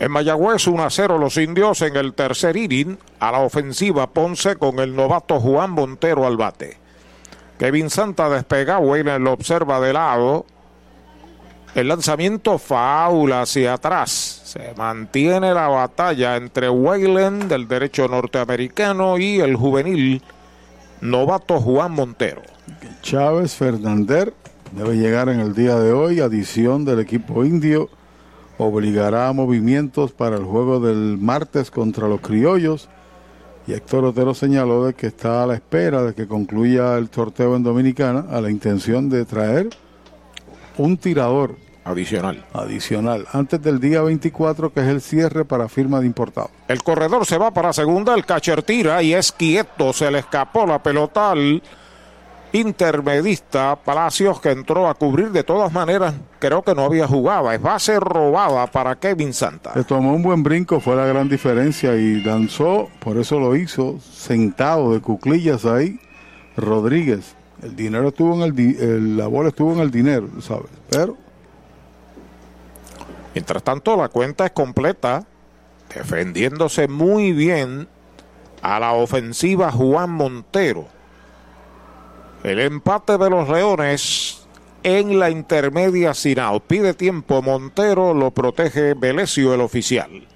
En Mayagüez 1 a 0 los indios en el tercer inning. A la ofensiva Ponce con el novato Juan Montero al bate. Kevin Santa despega, Wayne lo observa de lado. El lanzamiento faula hacia atrás. Se mantiene la batalla entre Wayland del derecho norteamericano y el juvenil novato Juan Montero. Chávez Fernández debe llegar en el día de hoy. Adición del equipo indio obligará a movimientos para el juego del martes contra los criollos. Y Héctor Otero señaló de que está a la espera de que concluya el sorteo en Dominicana a la intención de traer un tirador adicional. Adicional, antes del día 24, que es el cierre para firma de importado. El corredor se va para segunda, el catcher tira y es quieto, se le escapó la pelota al intermedista Palacios que entró a cubrir de todas maneras, creo que no había jugado, es base robada para Kevin Santa. Le tomó un buen brinco, fue la gran diferencia y lanzó, por eso lo hizo, sentado de cuclillas ahí, Rodríguez. El dinero estuvo en el, di- el- la bola estuvo en el dinero, ¿sabes? Pero Mientras tanto, la cuenta es completa, defendiéndose muy bien a la ofensiva Juan Montero. El empate de los Leones en la intermedia sin out. Pide tiempo Montero, lo protege Velesio, el oficial.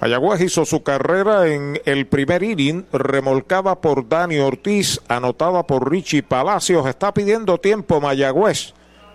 Mayagüez hizo su carrera en el primer inning, remolcada por Dani Ortiz, anotada por Richie Palacios. Está pidiendo tiempo Mayagüez.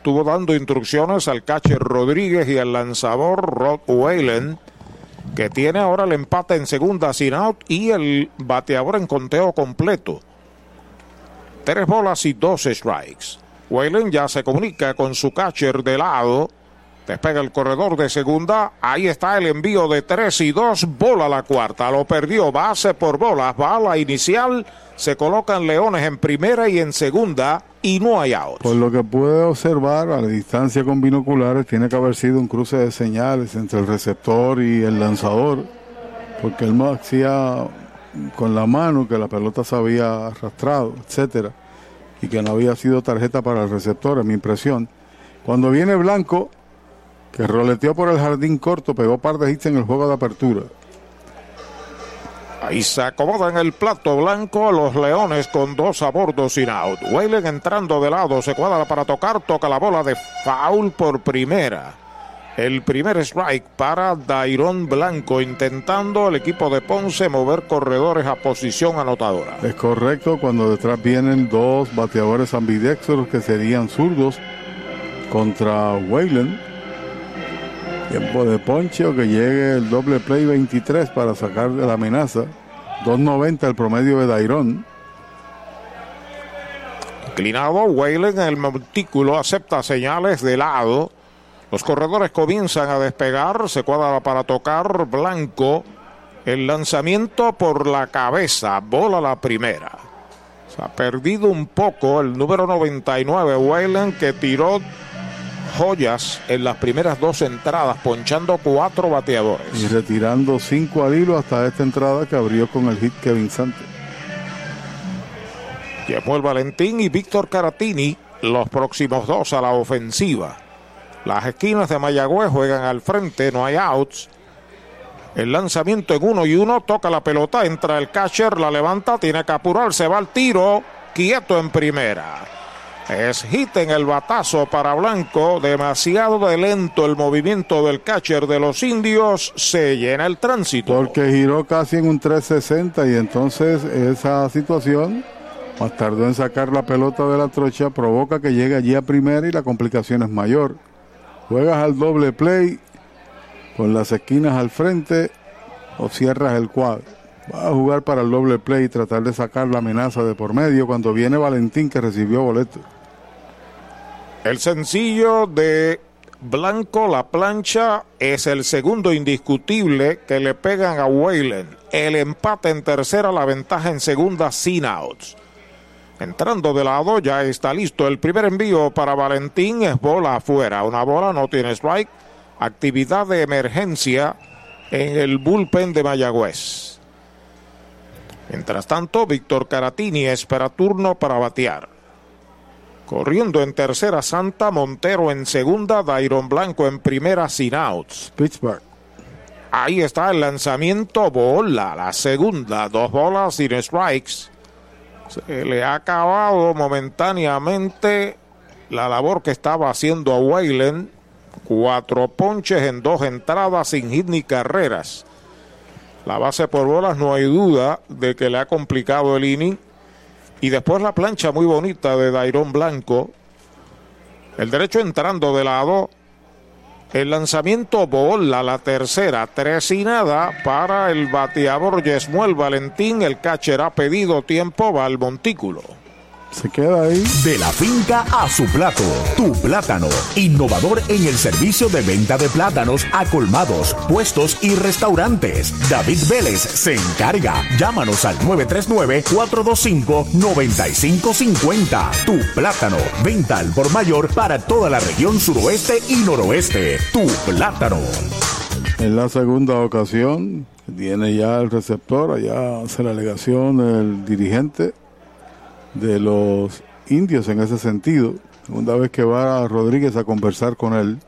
Estuvo dando instrucciones al catcher Rodríguez y al lanzador Rod Whalen, que tiene ahora el empate en segunda sin out y el bateador en conteo completo. Tres bolas y dos strikes. Whalen ya se comunica con su catcher de lado. Despega el corredor de segunda. Ahí está el envío de tres y dos. Bola la cuarta. Lo perdió. Base por bolas. Bala inicial. Se colocan Leones en primera y en segunda. Y no hay out. por lo que pude observar a la distancia con binoculares, tiene que haber sido un cruce de señales entre el receptor y el lanzador, porque él no hacía con la mano que la pelota se había arrastrado, etcétera, y que no había sido tarjeta para el receptor, es mi impresión. Cuando viene Blanco, que roleteó por el jardín corto, pegó par de hits en el juego de apertura. Ahí se acomodan el plato blanco los leones con dos a bordo sin out. Whalen entrando de lado, se cuadra para tocar, toca la bola de foul por primera. El primer strike para Dairon Blanco, intentando el equipo de Ponce mover corredores a posición anotadora. Es correcto cuando detrás vienen dos bateadores ambidextros que serían zurdos contra Wayland. Tiempo de ponche o que llegue el doble play 23 para sacar de la amenaza. 2.90 el promedio de Dairon. Inclinado, Whalen en el montículo acepta señales de lado. Los corredores comienzan a despegar, se cuadra para tocar Blanco. El lanzamiento por la cabeza, bola la primera. Se ha perdido un poco el número 99, Whalen, que tiró joyas en las primeras dos entradas, ponchando cuatro bateadores. Y retirando 5 al hilo hasta esta entrada que abrió con el hit Kevin Sante. Yemuel Valentín y Víctor Caratini, los próximos dos a la ofensiva. Las esquinas de Mayagüez juegan al frente, no hay outs. El lanzamiento en uno y uno, toca la pelota, entra el catcher, la levanta, tiene que apurarse, va al tiro, quieto en primera. Es hit en el batazo para Blanco, demasiado de lento el movimiento del catcher de los indios, se llena el tránsito. Porque giró casi en un 360 y entonces esa situación, más tardó en sacar la pelota de la trocha, provoca que llegue allí a primera y la complicación es mayor. Juegas al doble play con las esquinas al frente o cierras el cuadro. Va a jugar para el doble play y tratar de sacar la amenaza de por medio cuando viene Valentín que recibió boleto. El sencillo de Blanco La Plancha es el segundo indiscutible que le pegan a Whalen. El empate en tercera, la ventaja en segunda sin outs. Entrando de lado, ya está listo el primer envío para Valentín. Es bola afuera. Una bola no tiene strike. actividad de emergencia en el bullpen de Mayagüez. Mientras tanto, Víctor Caratini espera turno para batear. Corriendo en tercera Santa, Montero en segunda, Dairon Blanco en primera sin outs. Pittsburgh. Ahí está el lanzamiento, bola, la segunda, dos bolas sin strikes. Se le ha acabado momentáneamente la labor que estaba haciendo a Wayland. Cuatro ponches en dos entradas sin hit ni carreras. La base por bolas no hay duda de que le ha complicado el inning. Y después la plancha muy bonita de Dairón Blanco. El derecho entrando de lado. El lanzamiento bola, la tercera, tres y nada para el bateador Yesmuel Valentín. El catcher ha pedido tiempo, va al montículo. Se queda ahí. De la finca a su plato, tu plátano. Innovador en el servicio de venta de plátanos a colmados, puestos y restaurantes. David Vélez se encarga. Llámanos al 939-425-9550. Tu plátano. Venta al por mayor para toda la región suroeste y noroeste. Tu plátano. En la segunda ocasión, viene ya el receptor, allá hace la alegación el dirigente de los indios en ese sentido. Segunda vez que va Rodríguez a conversar con él,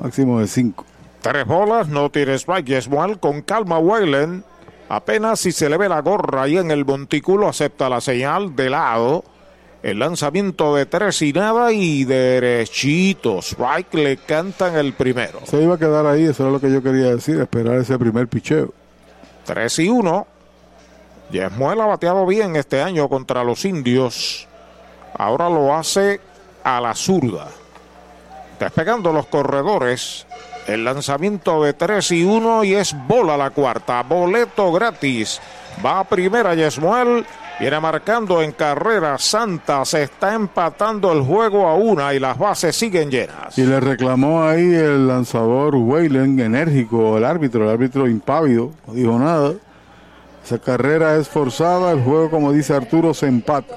máximo de cinco. Tres bolas, no tiene strike. Yesmuel con calma, Wayland. Apenas si se le ve la gorra ahí en el montículo, acepta la señal de lado. El lanzamiento de tres y nada y derechito. Strike le cantan el primero. Se iba a quedar ahí, eso era lo que yo quería decir, esperar ese primer picheo. 3 y 1. Yesmuel ha bateado bien este año contra los indios. Ahora lo hace a la zurda. Despegando los corredores. El lanzamiento de 3 y 1 y es bola la cuarta. Boleto gratis. Va a primera Yesmuel. Viene marcando en carrera Santa. Se está empatando el juego a una y las bases siguen llenas. Y le reclamó ahí el lanzador Weyland enérgico, el árbitro, el árbitro impávido. No dijo nada. Esa carrera es forzada, el juego, como dice Arturo, se empata.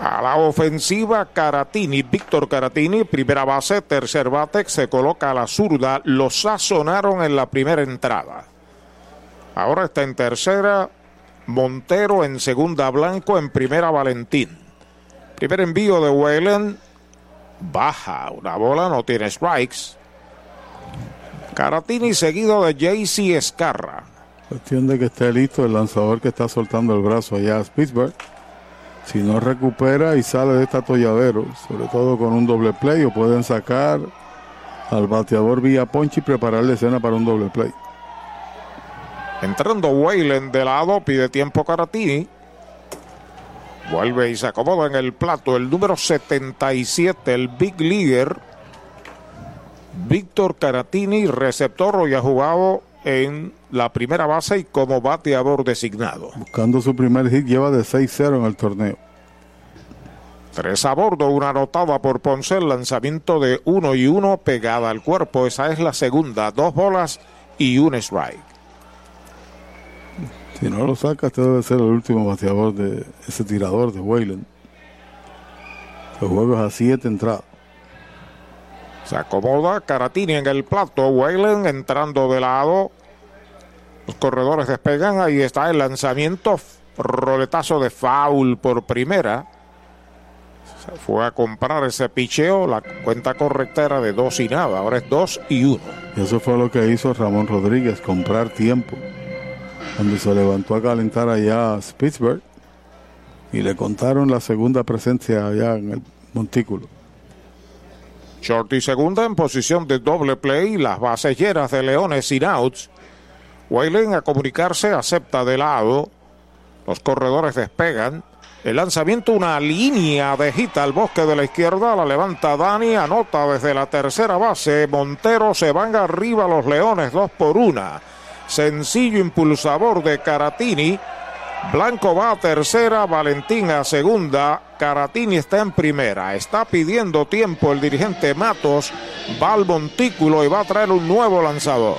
A la ofensiva, Caratini, Víctor Caratini, primera base, tercer bate, se coloca a la zurda. Lo sazonaron en la primera entrada. Ahora está en tercera, Montero en segunda, Blanco en primera, Valentín. Primer envío de Whalen, baja, una bola, no tiene strikes. Caratini seguido de JC Escarra. Cuestión de que esté listo el lanzador que está soltando el brazo allá a Pittsburgh. Si no recupera y sale de este atolladero, sobre todo con un doble play, o pueden sacar al bateador vía ponche y preparar la escena para un doble play. Entrando Wayland de lado, pide tiempo Caratini. Vuelve y se acomoda en el plato el número 77, el Big Leaguer. Víctor Caratini, receptor, hoy ha jugado en la primera base y como bateador designado. Buscando su primer hit, lleva de 6-0 en el torneo. Tres a bordo, una anotada por Ponce, el lanzamiento de uno y uno pegada al cuerpo. Esa es la segunda, dos bolas y un strike. Si no lo saca, este debe ser el último bateador de ese tirador de Wayland. El juego es a siete entradas. Se acomoda Caratini en el plato. Wayland entrando de lado. Los corredores despegan. Ahí está el lanzamiento. Roletazo de foul por primera. Se fue a comprar ese picheo. La cuenta correcta era de dos y nada. Ahora es dos y uno. Eso fue lo que hizo Ramón Rodríguez, comprar tiempo. Cuando se levantó a calentar allá a Pittsburgh. Y le contaron la segunda presencia allá en el montículo. Short y segunda en posición de doble play. Las bases llenas de Leones sin outs. Waylen a comunicarse, acepta de lado. Los corredores despegan. El lanzamiento, una línea de gita al bosque de la izquierda. La levanta Dani, anota desde la tercera base. Montero se van arriba los Leones, dos por una. Sencillo impulsador de Caratini. Blanco va a tercera, Valentín a segunda, Caratini está en primera. Está pidiendo tiempo el dirigente Matos, va al montículo y va a traer un nuevo lanzador.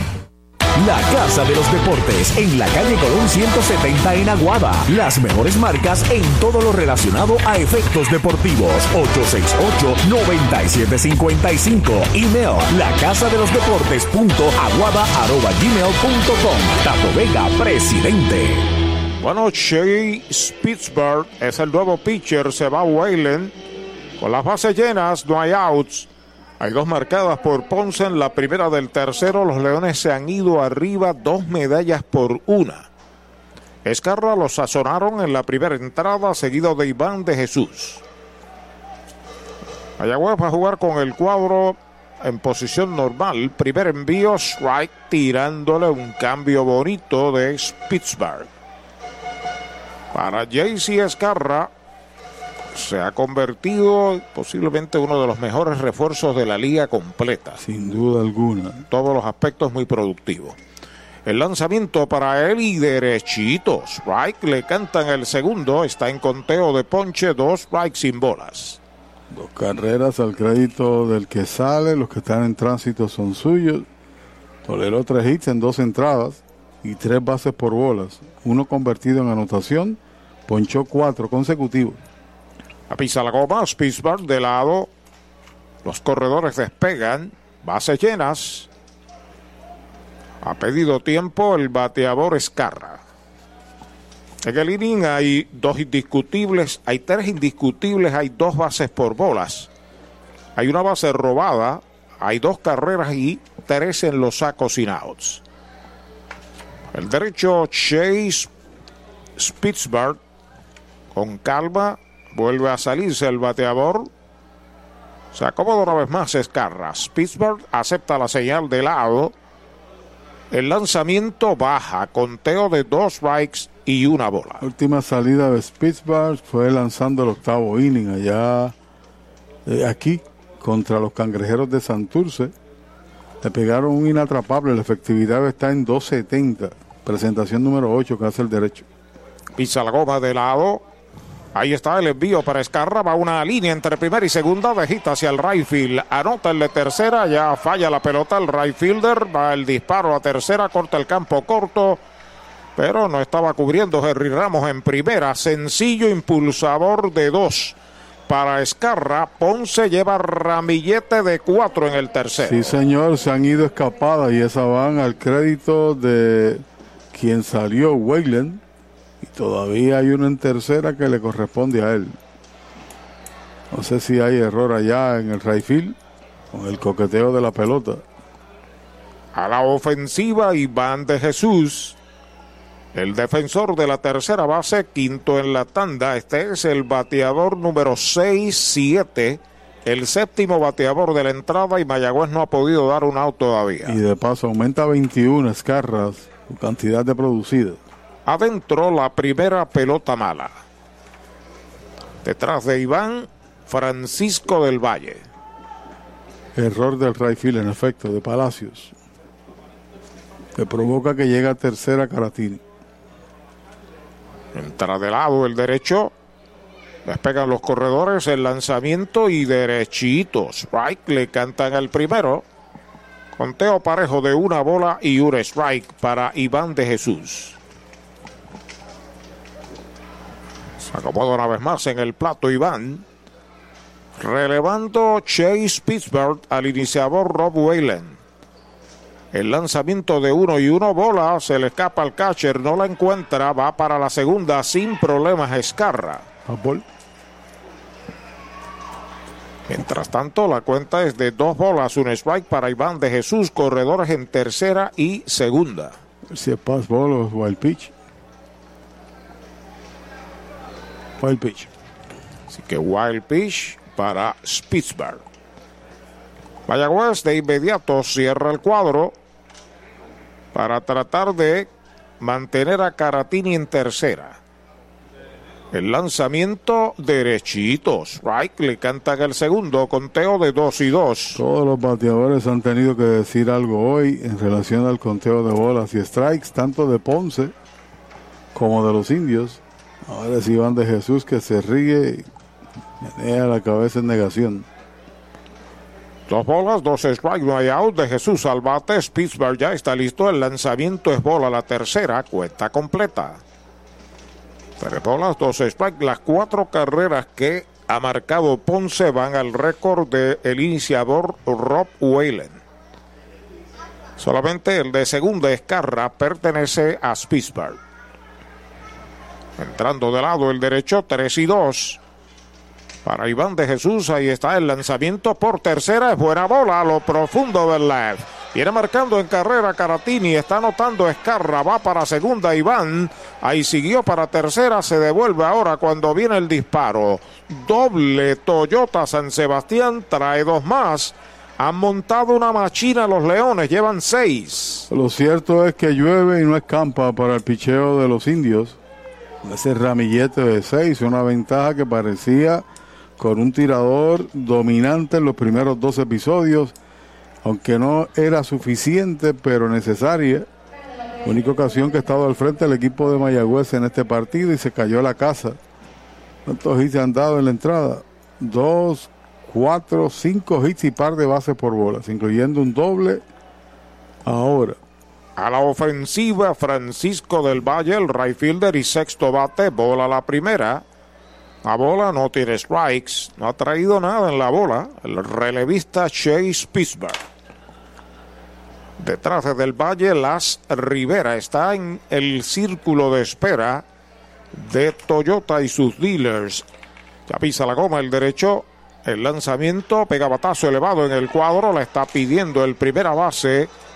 La Casa de los Deportes en la calle Colón 170 en Aguada. Las mejores marcas en todo lo relacionado a efectos deportivos. 868-9755. Email la casa de los deportes punto aguada arroba gmail punto com. Tato Vega, presidente. Bueno, Shea Spitzberg es el nuevo pitcher. Se va Wayland. Con las bases llenas, no hay outs. Hay dos marcadas por Ponce en la primera del tercero. Los Leones se han ido arriba dos medallas por una. Escarra los sazonaron en la primera entrada, seguido de Iván de Jesús. Mayagüez va a jugar con el cuadro en posición normal. Primer envío, strike, tirándole un cambio bonito de Spitzberg. Para JC Escarra, se ha convertido posiblemente uno de los mejores refuerzos de la liga completa. Sin duda alguna. Todos los aspectos muy productivos. El lanzamiento para él y derechito. Strike le cantan el segundo. Está en conteo de ponche, dos strikes sin bolas. Dos carreras al crédito del que sale. Los que están en tránsito son suyos. Toleró tres hits en dos entradas y tres bases por bolas. Uno convertido en anotación. Ponchó cuatro consecutivos. A pisa la goma, Pittsburgh de lado. Los corredores despegan. Bases llenas. Ha pedido tiempo el bateador Escarra. En el inning hay dos indiscutibles, hay tres indiscutibles, hay dos bases por bolas. Hay una base robada, hay dos carreras y tres en los sacos sin outs. El derecho Chase Spitzberg con calma Vuelve a salirse el bateador. Se acomoda una vez más Escarra. Pittsburgh acepta la señal de lado. El lanzamiento baja. Conteo de dos strikes y una bola. Última salida de Pittsburgh fue lanzando el octavo inning allá eh, aquí contra los cangrejeros de Santurce. Le pegaron un inatrapable. La efectividad está en 270. Presentación número 8 que hace el derecho. Pisa la goma de lado. Ahí está el envío para Escarra. Va una línea entre primera y segunda. Dejita hacia el right field. Anota el de tercera. Ya falla la pelota el right fielder. Va el disparo a tercera. Corta el campo corto. Pero no estaba cubriendo Henry Ramos en primera. Sencillo impulsador de dos para Escarra. Ponce lleva ramillete de cuatro en el tercero. Sí, señor. Se han ido escapadas y esas van al crédito de quien salió, Wayland y todavía hay uno en tercera que le corresponde a él. No sé si hay error allá en el right field. con el coqueteo de la pelota. A la ofensiva, Iván de Jesús. El defensor de la tercera base, quinto en la tanda. Este es el bateador número 6-7. El séptimo bateador de la entrada y Mayagüez no ha podido dar un out todavía. Y de paso aumenta 21 escarras su cantidad de producidas. Adentro la primera pelota mala. Detrás de Iván, Francisco del Valle. Error del right field, en efecto, de Palacios. Que provoca que llegue a tercera Caratini. Entra de lado el derecho. Despegan los corredores, el lanzamiento y derechitos. Strike le cantan al primero. Conteo parejo de una bola y un strike para Iván de Jesús. Se acomoda una vez más en el plato Iván. Relevando Chase Pittsburgh al iniciador Rob Whalen. El lanzamiento de uno y uno bola se le escapa al catcher, no la encuentra, va para la segunda sin problemas Escarra. Mientras tanto, la cuenta es de dos bolas, un strike para Iván de Jesús, corredores en tercera y segunda. Si es pass ball o wild pitch. Wild pitch. Así que wild pitch para Spitzberg. Mayagüez de inmediato cierra el cuadro para tratar de mantener a Caratini en tercera. El lanzamiento derechito. Strike le cantan el segundo. Conteo de 2 y 2. Todos los bateadores han tenido que decir algo hoy en relación al conteo de bolas y strikes, tanto de Ponce como de los indios. Ahora es Iván de Jesús que se ríe y menea la cabeza en negación. Dos bolas, dos strikes, no hay out de Jesús al bate. Pittsburgh ya está listo. El lanzamiento es bola. La tercera cuenta completa. Tres bolas, dos strikes. Las cuatro carreras que ha marcado Ponce van al récord del iniciador Rob Whalen. Solamente el de segunda escarra pertenece a Pittsburgh. Entrando de lado el derecho, 3 y 2. Para Iván de Jesús, ahí está el lanzamiento por tercera. Es buena bola a lo profundo del left. Viene marcando en carrera Caratini, está anotando Escarra, va para segunda Iván, ahí siguió para tercera, se devuelve ahora cuando viene el disparo. Doble Toyota San Sebastián, trae dos más. Han montado una machina los Leones, llevan seis. Lo cierto es que llueve y no escampa para el picheo de los indios. Ese ramillete de seis, una ventaja que parecía con un tirador dominante en los primeros dos episodios aunque no era suficiente, pero necesaria. Única ocasión que ha estado al frente del equipo de Mayagüez en este partido y se cayó la casa. ¿Cuántos hits han dado en la entrada? Dos, cuatro, cinco hits y par de bases por bolas, incluyendo un doble ahora. A la ofensiva, Francisco del Valle, el right fielder y sexto bate, bola la primera. La bola no tiene strikes, no ha traído nada en la bola. El relevista Chase Pittsburgh. Detrás del Valle, Las Rivera está en el círculo de espera de Toyota y sus dealers. Ya pisa la goma el derecho. El lanzamiento, pega batazo elevado en el cuadro, la está pidiendo el primera base.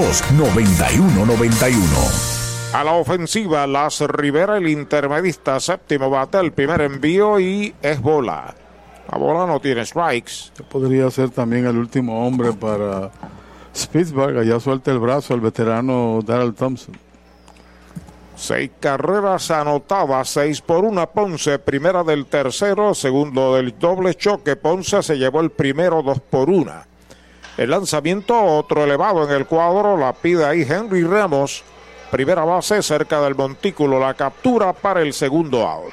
9191. A la ofensiva, Las Rivera, el intermedista, séptimo bate, el primer envío y es bola. La bola no tiene strikes. Podría ser también el último hombre para Spitzberg. Allá suelta el brazo el veterano Darrell Thompson. Seis carreras anotadas, seis por una Ponce, primera del tercero, segundo del doble choque. Ponce se llevó el primero, dos por una. El lanzamiento, otro elevado en el cuadro, la pide ahí Henry Ramos. Primera base cerca del montículo, la captura para el segundo out.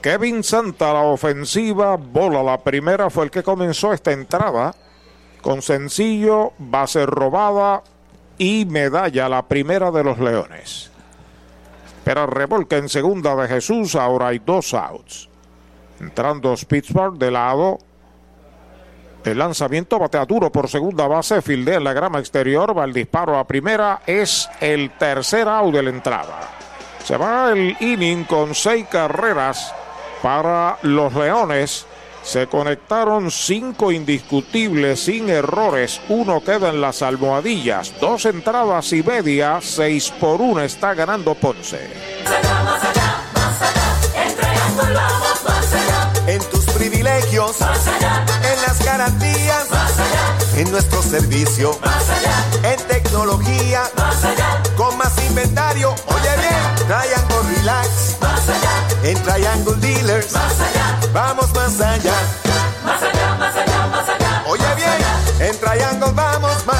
Kevin Santa, la ofensiva, bola. La primera fue el que comenzó esta entrada con sencillo, base robada y medalla, la primera de los Leones. Pero revolca en segunda de Jesús, ahora hay dos outs. Entrando Pittsburgh de lado. El lanzamiento batea duro por segunda base, fildea en la grama exterior, va el disparo a primera, es el tercer out de la entrada. Se va el inning con seis carreras para los Leones. Se conectaron cinco indiscutibles sin errores. Uno queda en las almohadillas. Dos entradas y media. Seis por uno está ganando Ponce. En tus privilegios. En las garantías. En nuestro servicio. En tecnología. Con más inventario. Oye bien. Triangle Relax. En Triangle Dealers. Vamos más allá. Más allá, más allá, más allá. Oye bien. En Triangle vamos más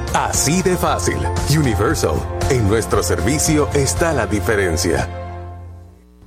Así de fácil. Universal. En nuestro servicio está la diferencia.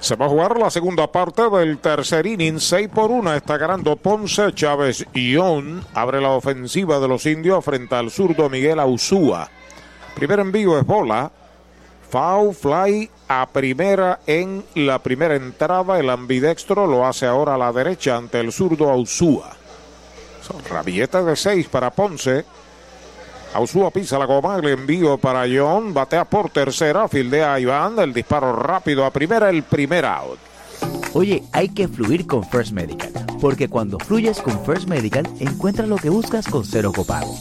Se va a jugar la segunda parte del tercer inning. 6 por 1 está ganando Ponce. Chávez Ión abre la ofensiva de los indios frente al zurdo Miguel Ausúa. Primer envío es bola. Foul fly a primera en la primera entrada. El ambidextro lo hace ahora a la derecha ante el zurdo Ausúa. Son rabietas de 6 para Ponce. Ausúa pisa la goma, el envío para John, batea por tercera, fildea a Iván, el disparo rápido a primera, el primer out. Oye, hay que fluir con First Medical, porque cuando fluyes con First Medical, encuentras lo que buscas con cero copago.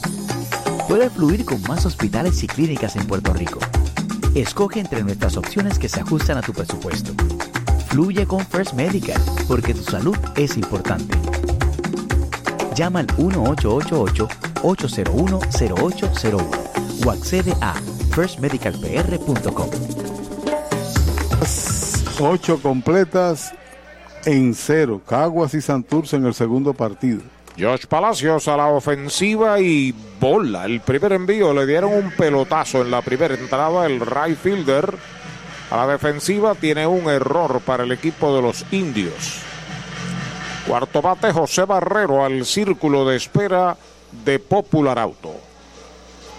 Puedes fluir con más hospitales y clínicas en Puerto Rico. Escoge entre nuestras opciones que se ajustan a tu presupuesto. Fluye con First Medical, porque tu salud es importante. Llama al 1888-801-0801 o accede a firstmedicalpr.com. Ocho completas en cero. Caguas y Santurce en el segundo partido. Josh Palacios a la ofensiva y bola. El primer envío le dieron un pelotazo en la primera entrada. El right fielder a la defensiva tiene un error para el equipo de los indios. Cuarto bate José Barrero al círculo de espera de Popular Auto.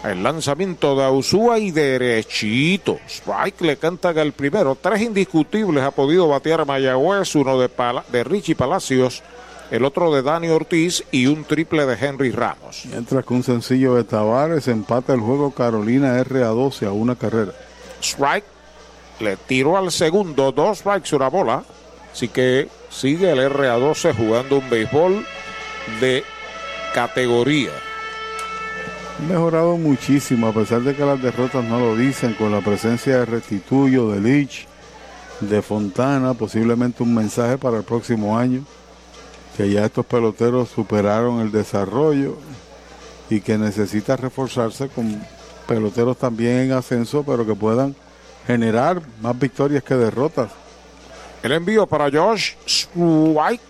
El lanzamiento de Ausúa y derechito. Strike le cantan el primero. Tres indiscutibles ha podido batear Mayagüez. Uno de, Pala- de Richie Palacios, el otro de Dani Ortiz y un triple de Henry Ramos. Mientras que un sencillo de Tavares empata el juego Carolina R a 12 a una carrera. Strike le tiró al segundo. Dos strikes, una bola. Así que sigue el RA12 jugando un béisbol de categoría. Mejorado muchísimo, a pesar de que las derrotas no lo dicen, con la presencia de Restituyo, de Lich, de Fontana, posiblemente un mensaje para el próximo año, que ya estos peloteros superaron el desarrollo y que necesita reforzarse con peloteros también en ascenso, pero que puedan generar más victorias que derrotas. El envío para Josh Strike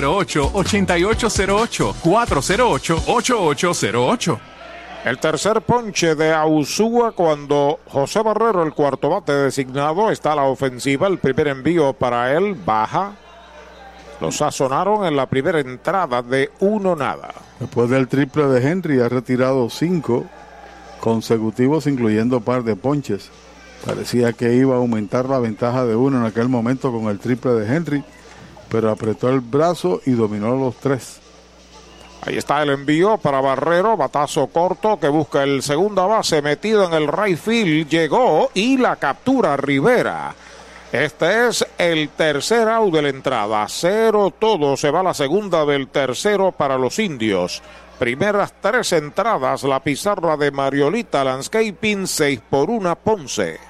408-8808 408-8808 El tercer ponche de Ausúa cuando José Barrero, el cuarto bate designado, está a la ofensiva. El primer envío para él baja. Lo sazonaron en la primera entrada de uno nada. Después del triple de Henry ha retirado cinco consecutivos, incluyendo par de ponches. Parecía que iba a aumentar la ventaja de uno en aquel momento con el triple de Henry, pero apretó el brazo y dominó los tres. Ahí está el envío para Barrero, batazo corto que busca el segunda base metido en el right field, llegó y la captura Rivera. Este es el tercer out de la entrada, cero todo, se va la segunda del tercero para los indios. Primeras tres entradas, la pizarra de Mariolita Landscaping, 6 por 1 Ponce.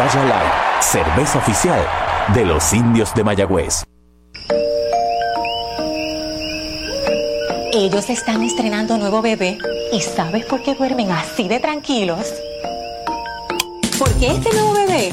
Medalla Light, cerveza oficial de los indios de Mayagüez. Ellos están estrenando nuevo bebé y ¿sabes por qué duermen así de tranquilos? Porque este nuevo bebé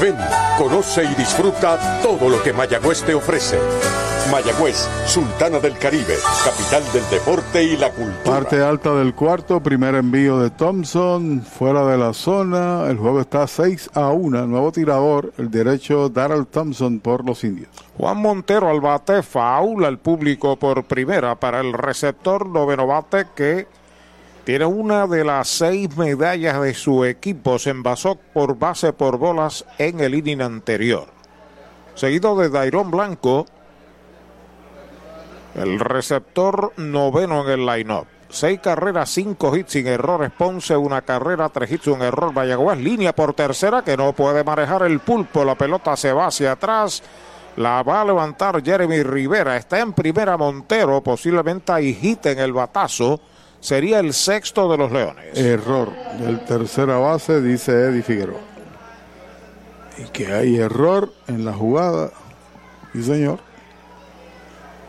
Ven, conoce y disfruta todo lo que Mayagüez te ofrece. Mayagüez, Sultana del Caribe, capital del deporte y la cultura. Parte alta del cuarto, primer envío de Thompson, fuera de la zona. El juego está 6 a 1. Nuevo tirador, el derecho Darrell Thompson por los indios. Juan Montero al bate, faula al público por primera para el receptor noveno bate que tiene una de las seis medallas de su equipo. Se envasó por base por bolas en el inning anterior. Seguido de Dairón Blanco, el receptor noveno en el line-up. Seis carreras, cinco hits sin errores. Ponce, una carrera, tres hits, un error. Mayagüez, línea por tercera que no puede manejar el pulpo. La pelota se va hacia atrás. La va a levantar Jeremy Rivera. Está en primera Montero. Posiblemente hay hit en el batazo. Sería el sexto de los Leones. Error del tercera base, dice Eddie Figueroa. Y que hay error en la jugada. Sí, señor.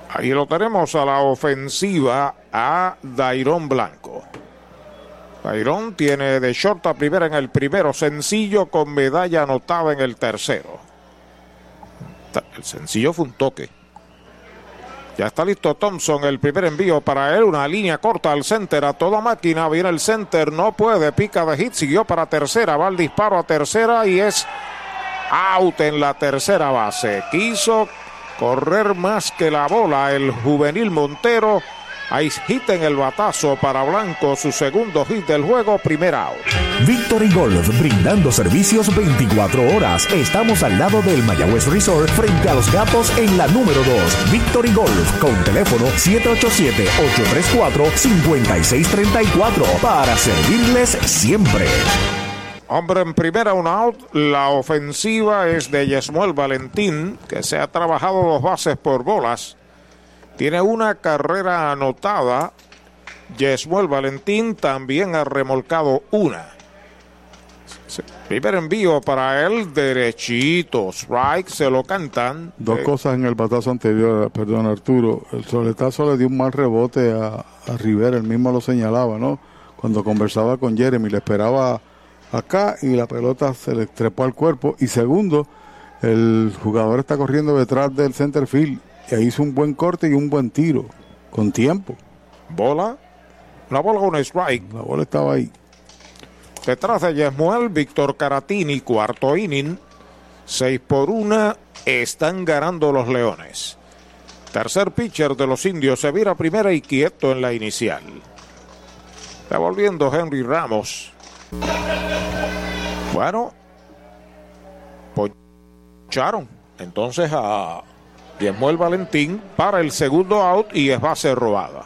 Ahí lo tenemos a la ofensiva a Dairón Blanco. Dairón tiene de short a primera en el primero, sencillo con medalla anotada en el tercero. El sencillo fue un toque. Ya está listo Thompson, el primer envío para él, una línea corta al center a toda máquina, viene el center, no puede, pica de hit, siguió para tercera, va el disparo a tercera y es out en la tercera base. Quiso correr más que la bola el juvenil Montero. Hay hit en el batazo para Blanco, su segundo hit del juego, primer out. Victory Golf, brindando servicios 24 horas. Estamos al lado del Mayagüez Resort, frente a los gatos en la número 2. Victory Golf, con teléfono 787-834-5634, para servirles siempre. Hombre en primera, un out. La ofensiva es de Yesmuel Valentín, que se ha trabajado dos bases por bolas. Tiene una carrera anotada. Yesmuel Valentín también ha remolcado una. Primer envío para él, derechito. Strike, se lo cantan. Dos Eh, cosas en el batazo anterior, perdón Arturo. El soletazo le dio un mal rebote a, a Rivera, él mismo lo señalaba, ¿no? Cuando conversaba con Jeremy, le esperaba acá y la pelota se le trepó al cuerpo. Y segundo, el jugador está corriendo detrás del center field e hizo un buen corte y un buen tiro, con tiempo. Bola. La bola con strike. La bola estaba ahí. Detrás de Yesmuel, Víctor Caratini, cuarto inning. Seis por una. Están ganando los Leones. Tercer pitcher de los indios se vira primera y quieto en la inicial. Devolviendo Henry Ramos. Bueno, poncharon entonces a Yesmuel Valentín para el segundo out y es base robada.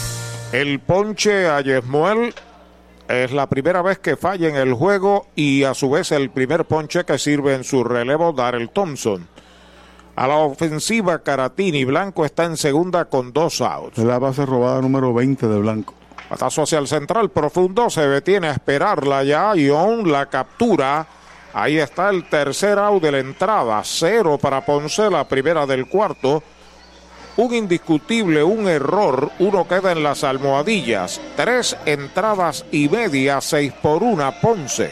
El ponche a Yesmuel es la primera vez que falla en el juego y a su vez el primer ponche que sirve en su relevo Darrell Thompson. A la ofensiva, Caratini Blanco está en segunda con dos outs. La base robada número 20 de Blanco. Patazo hacia el central profundo, se detiene a esperarla ya. Ion la captura. Ahí está el tercer out de la entrada. Cero para Ponce, la primera del cuarto. Un indiscutible, un error. Uno queda en las almohadillas. Tres entradas y media, seis por una, Ponce.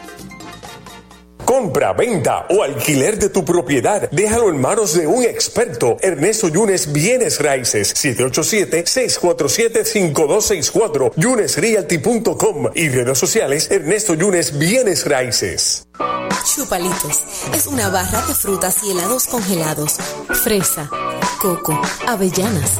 Compra, venta o alquiler de tu propiedad. Déjalo en manos de un experto. Ernesto Yunes Bienes Raíces. 787-647-5264. YunesRealty.com y redes sociales Ernesto Yunes Bienes Raíces. Chupalitos es una barra de frutas y helados congelados. Fresa, coco, avellanas,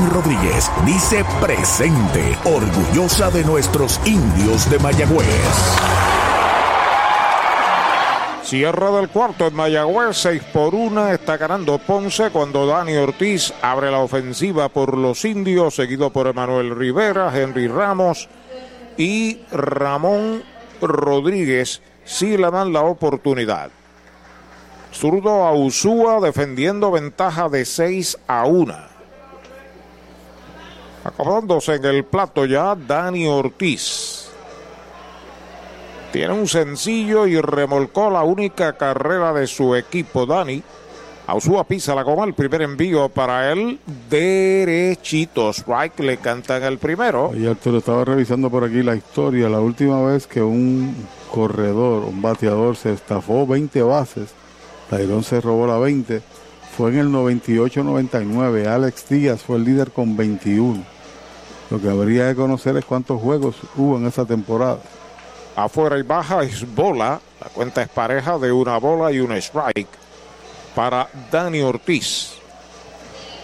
Rodríguez dice presente, orgullosa de nuestros indios de Mayagüez. Cierra del cuarto en Mayagüez, 6 por 1. Está ganando Ponce cuando Dani Ortiz abre la ofensiva por los indios, seguido por Emanuel Rivera, Henry Ramos y Ramón Rodríguez. Sí le dan la oportunidad. Zurdo a Usúa defendiendo ventaja de 6 a 1. Acomodándose en el plato ya Dani Ortiz. Tiene un sencillo y remolcó la única carrera de su equipo, Dani. Ausúa pisa la goma, el primer envío para él, derechito. Strike le canta en el primero. Y Arturo estaba revisando por aquí la historia. La última vez que un corredor, un bateador, se estafó 20 bases, Tairón se robó la 20 fue en el 98-99. Alex Díaz fue el líder con 21. Lo que habría de conocer es cuántos juegos hubo en esa temporada. Afuera y baja es bola. La cuenta es pareja de una bola y un strike para Dani Ortiz.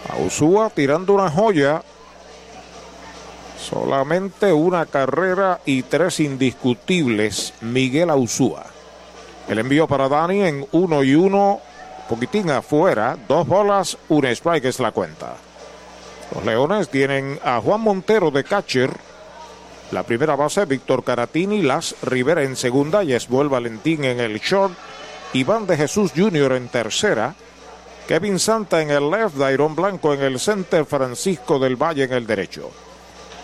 Ausúa tirando una joya. Solamente una carrera y tres indiscutibles. Miguel Ausúa. El envío para Dani en uno y uno poquitín afuera, dos bolas, un strike es la cuenta. Los Leones tienen a Juan Montero de catcher, la primera base Víctor Caratini, Las Rivera en segunda, Yesbuel Valentín en el short, Iván de Jesús Jr. en tercera, Kevin Santa en el left, Dairon Blanco en el center, Francisco del Valle en el derecho.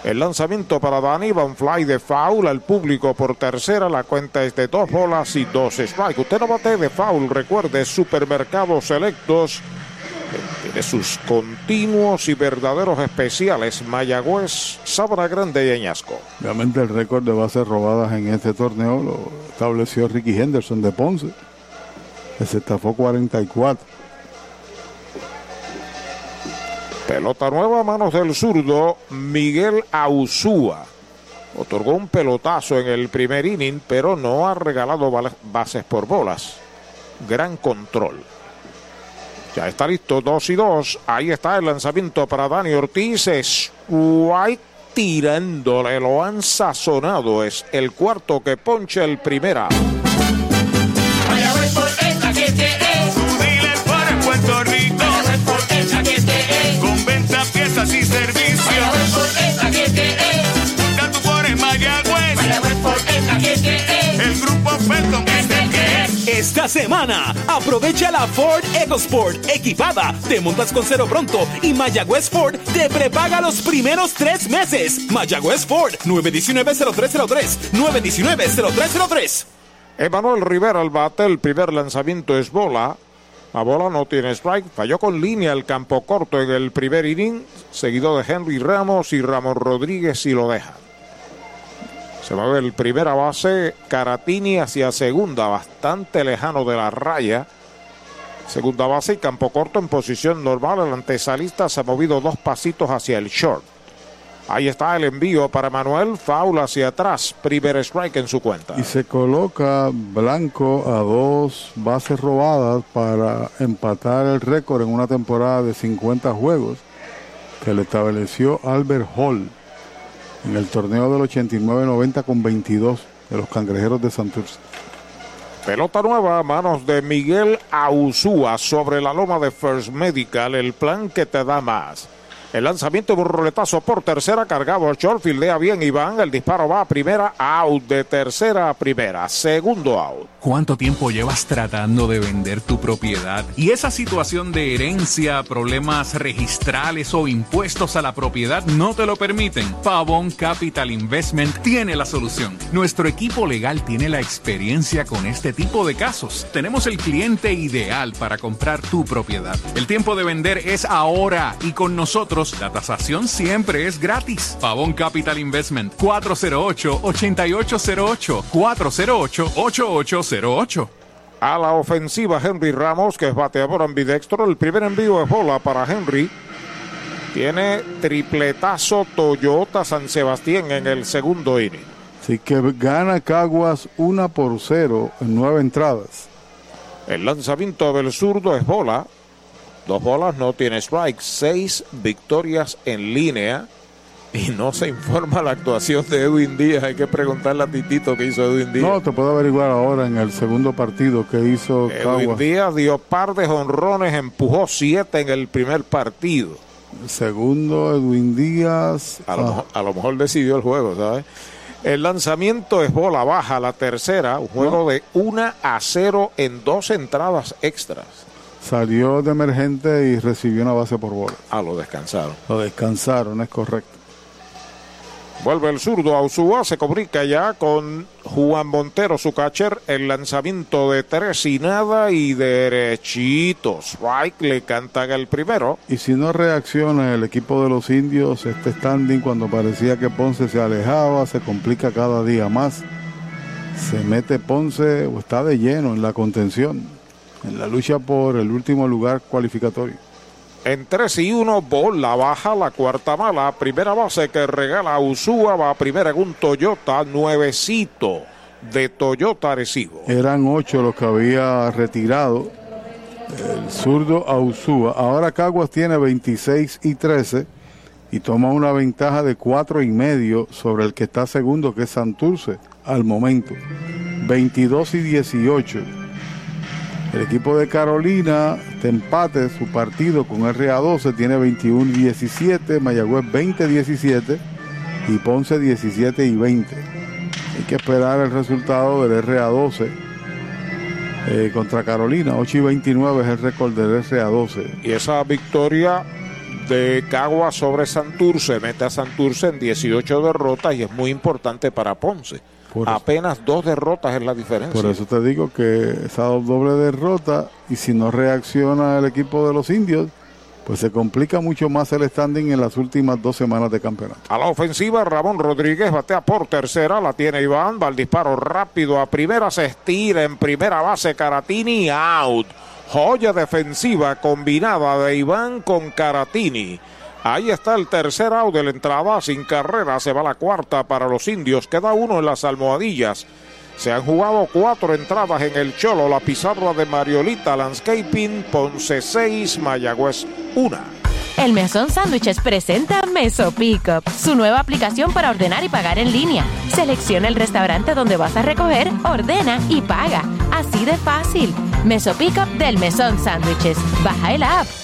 El lanzamiento para Dani, Van Fly de foul al público por tercera. La cuenta es de dos bolas y dos strikes. Usted no bate de foul, recuerde, supermercados selectos. Tiene sus continuos y verdaderos especiales. Mayagüez, Sabra Grande y Añasco. Obviamente el récord de bases robadas en este torneo lo estableció Ricky Henderson de Ponce. Se estafó 44. Pelota nueva a manos del zurdo Miguel Ausúa. Otorgó un pelotazo en el primer inning, pero no ha regalado bases por bolas. Gran control. Ya está listo, 2 y 2. Ahí está el lanzamiento para Dani Ortiz. Es White tirándole, lo han sazonado. Es el cuarto que poncha el primera. Tanto por Mayagüez. El grupo Felcom Esta semana, aprovecha la Ford EcoSport equipada. Te montas con cero pronto y Mayagüez Ford te prepaga los primeros tres meses. Mayagüez Ford, 919-0303. 919-0303. Emanuel Rivera al bate, el primer lanzamiento es bola. La bola no tiene strike, falló con línea el campo corto en el primer inning, seguido de Henry Ramos y Ramón Rodríguez y lo deja. Se mueve el primera base, Caratini hacia segunda, bastante lejano de la raya. Segunda base y campo corto en posición normal. El antesalista se ha movido dos pasitos hacia el short. Ahí está el envío para Manuel, foul hacia atrás, primer strike en su cuenta. Y se coloca Blanco a dos bases robadas para empatar el récord en una temporada de 50 juegos que le estableció Albert Hall en el torneo del 89-90 con 22 de los cangrejeros de Santurce. Pelota nueva a manos de Miguel Ausúa sobre la loma de First Medical, el plan que te da más. El lanzamiento de un roletazo por tercera, cargado al short, fildea bien Iván. El disparo va a primera, out de tercera a primera. Segundo out. ¿Cuánto tiempo llevas tratando de vender tu propiedad? Y esa situación de herencia, problemas registrales o impuestos a la propiedad no te lo permiten. Pavón Capital Investment tiene la solución. Nuestro equipo legal tiene la experiencia con este tipo de casos. Tenemos el cliente ideal para comprar tu propiedad. El tiempo de vender es ahora y con nosotros la tasación siempre es gratis. Pavón Capital Investment 408-8808 408-8808. A la ofensiva Henry Ramos, que es bateador ambidextro. El primer envío es bola para Henry. Tiene tripletazo Toyota San Sebastián en el segundo inning. Así que gana Caguas una por cero en nueve entradas. El lanzamiento del zurdo es bola. Dos bolas, no tiene strike. Seis victorias en línea. Y no se informa la actuación de Edwin Díaz. Hay que preguntarle a Titito qué hizo Edwin Díaz. No, te puedo averiguar ahora en el segundo partido que hizo Edwin Caguas. Díaz dio par de jonrones, empujó siete en el primer partido. El segundo, Edwin Díaz. A lo, ah, mejor, a lo mejor decidió el juego, ¿sabes? El lanzamiento es bola baja, la tercera, un juego de 1 a 0 en dos entradas extras. Salió de emergente y recibió una base por bola. Ah, lo descansaron. Lo descansaron, es correcto. Vuelve el zurdo a Usúa, se comunica ya con Juan Montero, su catcher. El lanzamiento de tres y nada y derechitos. Strike le cantan el primero. Y si no reacciona el equipo de los indios, este standing cuando parecía que Ponce se alejaba, se complica cada día más. Se mete Ponce o está de lleno en la contención, en la lucha por el último lugar cualificatorio. En 3 y 1, bola baja, la cuarta mala. Primera base que regala a Usúa, va a primera en un Toyota nuevecito de Toyota Arecibo. Eran ocho los que había retirado el zurdo Ausúa. Ahora Caguas tiene 26 y 13 y toma una ventaja de cuatro y medio sobre el que está segundo, que es Santurce, al momento. 22 y 18. El equipo de Carolina, este empate, su partido con RA12 tiene 21 y 17, Mayagüez 20 17 y Ponce 17 y 20. Hay que esperar el resultado del RA12 eh, contra Carolina. 8 y 29 es el récord del RA12. Y esa victoria de Cagua sobre Santurce mete a Santurce en 18 derrotas y es muy importante para Ponce. Por eso. Apenas dos derrotas es la diferencia. Por eso te digo que esa doble derrota y si no reacciona el equipo de los indios, pues se complica mucho más el standing en las últimas dos semanas de campeonato. A la ofensiva, Ramón Rodríguez batea por tercera, la tiene Iván, va al disparo rápido a primera, se estira en primera base Caratini, out. Joya defensiva combinada de Iván con Caratini. Ahí está el tercer out de la entrada, sin carrera, se va la cuarta para los indios, queda uno en las almohadillas. Se han jugado cuatro entradas en el Cholo, la pizarra de Mariolita Landscaping, Ponce 6, Mayagüez 1. El Mesón Sándwiches presenta Meso Pickup, su nueva aplicación para ordenar y pagar en línea. Selecciona el restaurante donde vas a recoger, ordena y paga. Así de fácil. Meso Pickup del Mesón Sándwiches. Baja el app.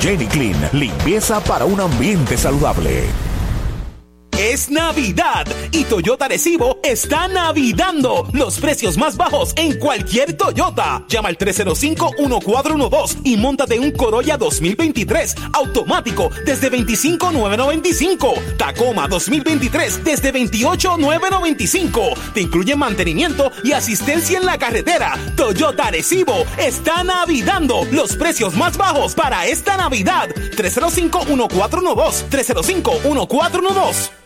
Jenny Clean, limpieza para un ambiente saludable. Es Navidad y Toyota Recibo está navidando los precios más bajos en cualquier Toyota. Llama al 305-1412 y montate un Corolla 2023 automático desde 25,995. Tacoma 2023 desde 28,995. Te incluye mantenimiento y asistencia en la carretera. Toyota Recibo está navidando los precios más bajos para esta Navidad. 305-1412. 305-1412.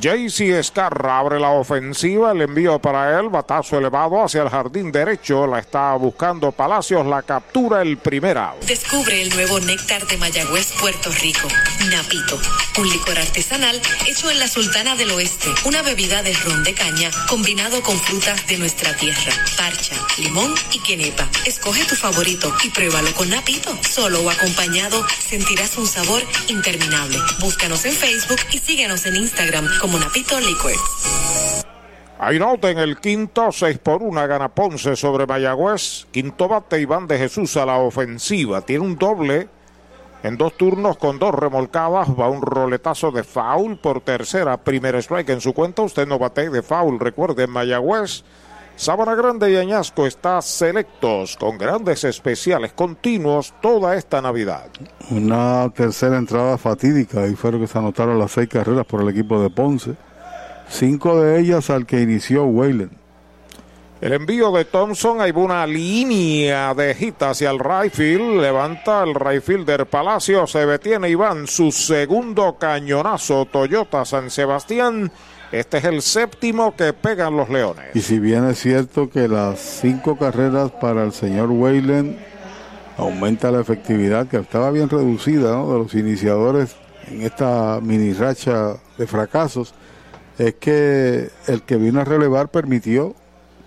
JC Escarra abre la ofensiva, el envío para él, batazo elevado hacia el jardín derecho, la está buscando Palacios, la captura el primer out. Descubre el nuevo néctar de Mayagüez, Puerto Rico, Napito, un licor artesanal hecho en la Sultana del Oeste, una bebida de ron de caña combinado con frutas de nuestra tierra, parcha, limón y quenepa. Escoge tu favorito y pruébalo con Napito. Solo o acompañado sentirás un sabor interminable. Búscanos en Facebook y síguenos en Instagram como Napito Liquor. Hay nota en el quinto, 6 por 1 gana Ponce sobre Mayagüez. Quinto bate Iván de Jesús a la ofensiva. Tiene un doble en dos turnos con dos remolcadas. Va un roletazo de foul por tercera. Primer strike en su cuenta. Usted no bate de foul. Recuerde, Mayagüez. Sábana Grande y Añasco está selectos con grandes especiales continuos toda esta Navidad. Una tercera entrada fatídica y fueron que se anotaron las seis carreras por el equipo de Ponce. Cinco de ellas al que inició Weyland. El envío de Thompson, hay una línea de hit hacia el right field. Levanta el right fielder Palacio. Se detiene Iván su segundo cañonazo Toyota San Sebastián. Este es el séptimo que pegan los Leones. Y si bien es cierto que las cinco carreras para el señor Weyland aumenta la efectividad que estaba bien reducida ¿no? de los iniciadores en esta mini racha de fracasos, es que el que vino a relevar permitió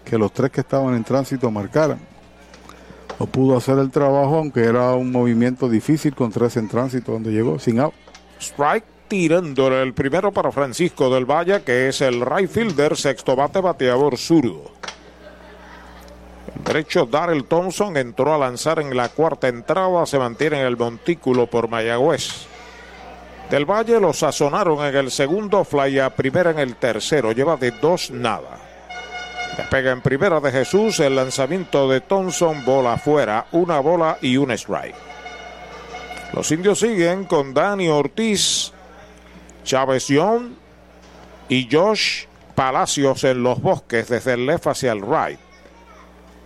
que los tres que estaban en tránsito marcaran. No pudo hacer el trabajo, aunque era un movimiento difícil con tres en tránsito donde llegó, sin out. Strike tirándole el primero para Francisco del Valle, que es el right fielder, sexto bate, bateador zurdo. El derecho Darrell Thompson entró a lanzar en la cuarta entrada, se mantiene en el montículo por Mayagüez. Del Valle lo sazonaron en el segundo, fly a primera en el tercero, lleva de dos nada. Despega en primera de Jesús, el lanzamiento de Thompson, bola afuera, una bola y un strike. Los indios siguen con Dani Ortiz, Chávez y Josh Palacios en los bosques desde el left hacia el right.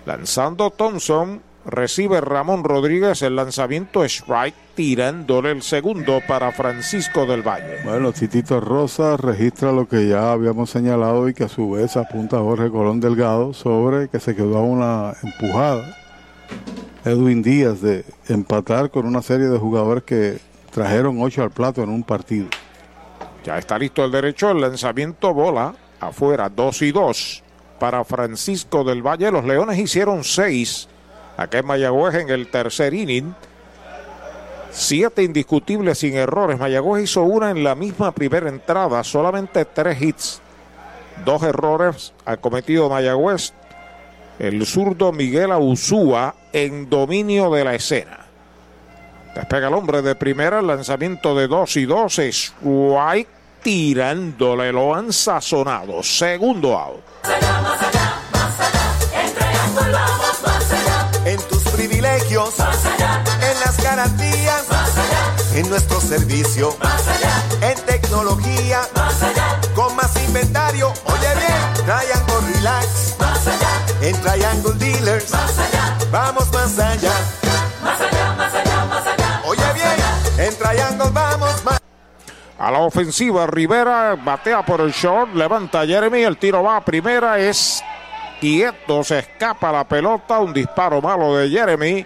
Lanzando Thompson, recibe Ramón Rodríguez el lanzamiento strike, tirándole el segundo para Francisco del Valle. Bueno, Titito Rosa registra lo que ya habíamos señalado y que a su vez apunta Jorge Colón Delgado sobre que se quedó a una empujada. Edwin Díaz de empatar con una serie de jugadores que trajeron ocho al plato en un partido. Ya está listo el derecho, el lanzamiento bola afuera, 2 y 2 para Francisco del Valle. Los Leones hicieron 6 acá en Mayagüez en el tercer inning. Siete indiscutibles sin errores. Mayagüez hizo una en la misma primera entrada, solamente tres hits. Dos errores ha cometido Mayagüez. El zurdo Miguel Ausúa en dominio de la escena. Despega el hombre de primera, el lanzamiento de 2 y 2, strike tirándole, lo han sazonado. Segundo out. En tus privilegios, más allá. En las garantías, más allá. En nuestro servicio, más allá. En tecnología, más allá. Con más inventario, oye bien, Triangle Relax, más allá. En Triangle Dealers, más allá. Vamos más allá. Más allá, más allá, A la ofensiva, Rivera batea por el short, levanta Jeremy, el tiro va a primera, es quieto, se escapa la pelota, un disparo malo de Jeremy,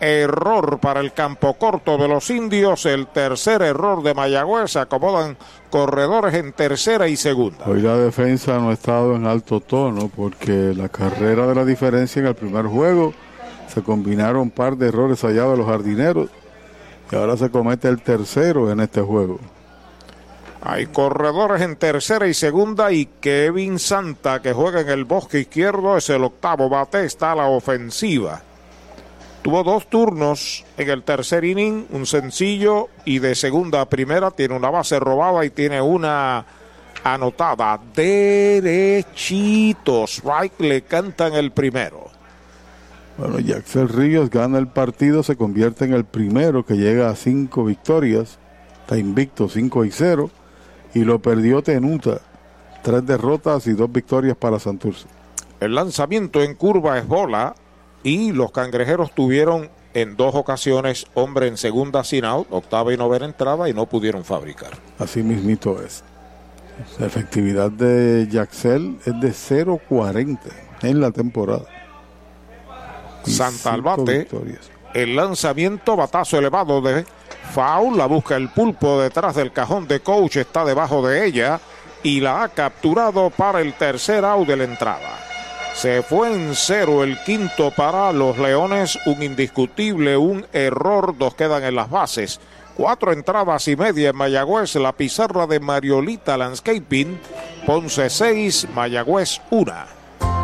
error para el campo corto de los indios, el tercer error de Mayagüez, se acomodan corredores en tercera y segunda. Hoy la defensa no ha estado en alto tono porque la carrera de la diferencia en el primer juego se combinaron un par de errores allá de los jardineros Y ahora se comete el tercero en este juego. Hay corredores en tercera y segunda y Kevin Santa que juega en el bosque izquierdo es el octavo bate, está a la ofensiva. Tuvo dos turnos en el tercer inning, un sencillo y de segunda a primera tiene una base robada y tiene una anotada derechitos. Right le cantan el primero. Bueno, Jackson Ríos gana el partido, se convierte en el primero que llega a cinco victorias. Está invicto 5 y 0 y lo perdió Tenuta. Tres derrotas y dos victorias para Santurce. El lanzamiento en curva es bola y los cangrejeros tuvieron en dos ocasiones hombre en segunda sin out, octava y novena entrada y no pudieron fabricar. Así mismito es. La efectividad de Jaxel es de 0.40 en la temporada. Y Santa al cinco bate. victorias. El lanzamiento, batazo elevado de Foul, la busca el pulpo detrás del cajón de coach, está debajo de ella y la ha capturado para el tercer out de la entrada. Se fue en cero el quinto para los Leones, un indiscutible, un error, dos quedan en las bases. Cuatro entradas y media en Mayagüez, la pizarra de Mariolita Landscaping, Ponce 6, Mayagüez 1.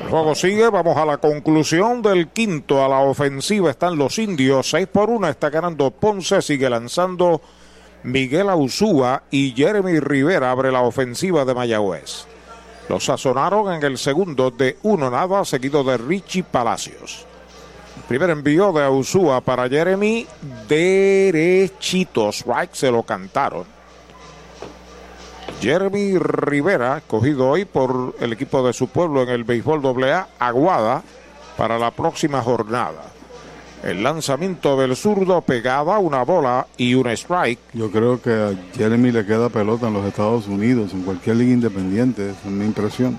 El juego sigue, vamos a la conclusión del quinto. A la ofensiva están los indios, 6 por 1 está ganando Ponce, sigue lanzando Miguel Ausúa y Jeremy Rivera abre la ofensiva de Mayagüez. Los sazonaron en el segundo de uno nada, seguido de Richie Palacios. Primer envío de Ausúa para Jeremy, derechitos, right, se lo cantaron. Jeremy Rivera, cogido hoy por el equipo de su pueblo en el béisbol AA, Aguada, para la próxima jornada. El lanzamiento del zurdo pegada, una bola y un strike. Yo creo que a Jeremy le queda pelota en los Estados Unidos, en cualquier liga independiente, es mi impresión.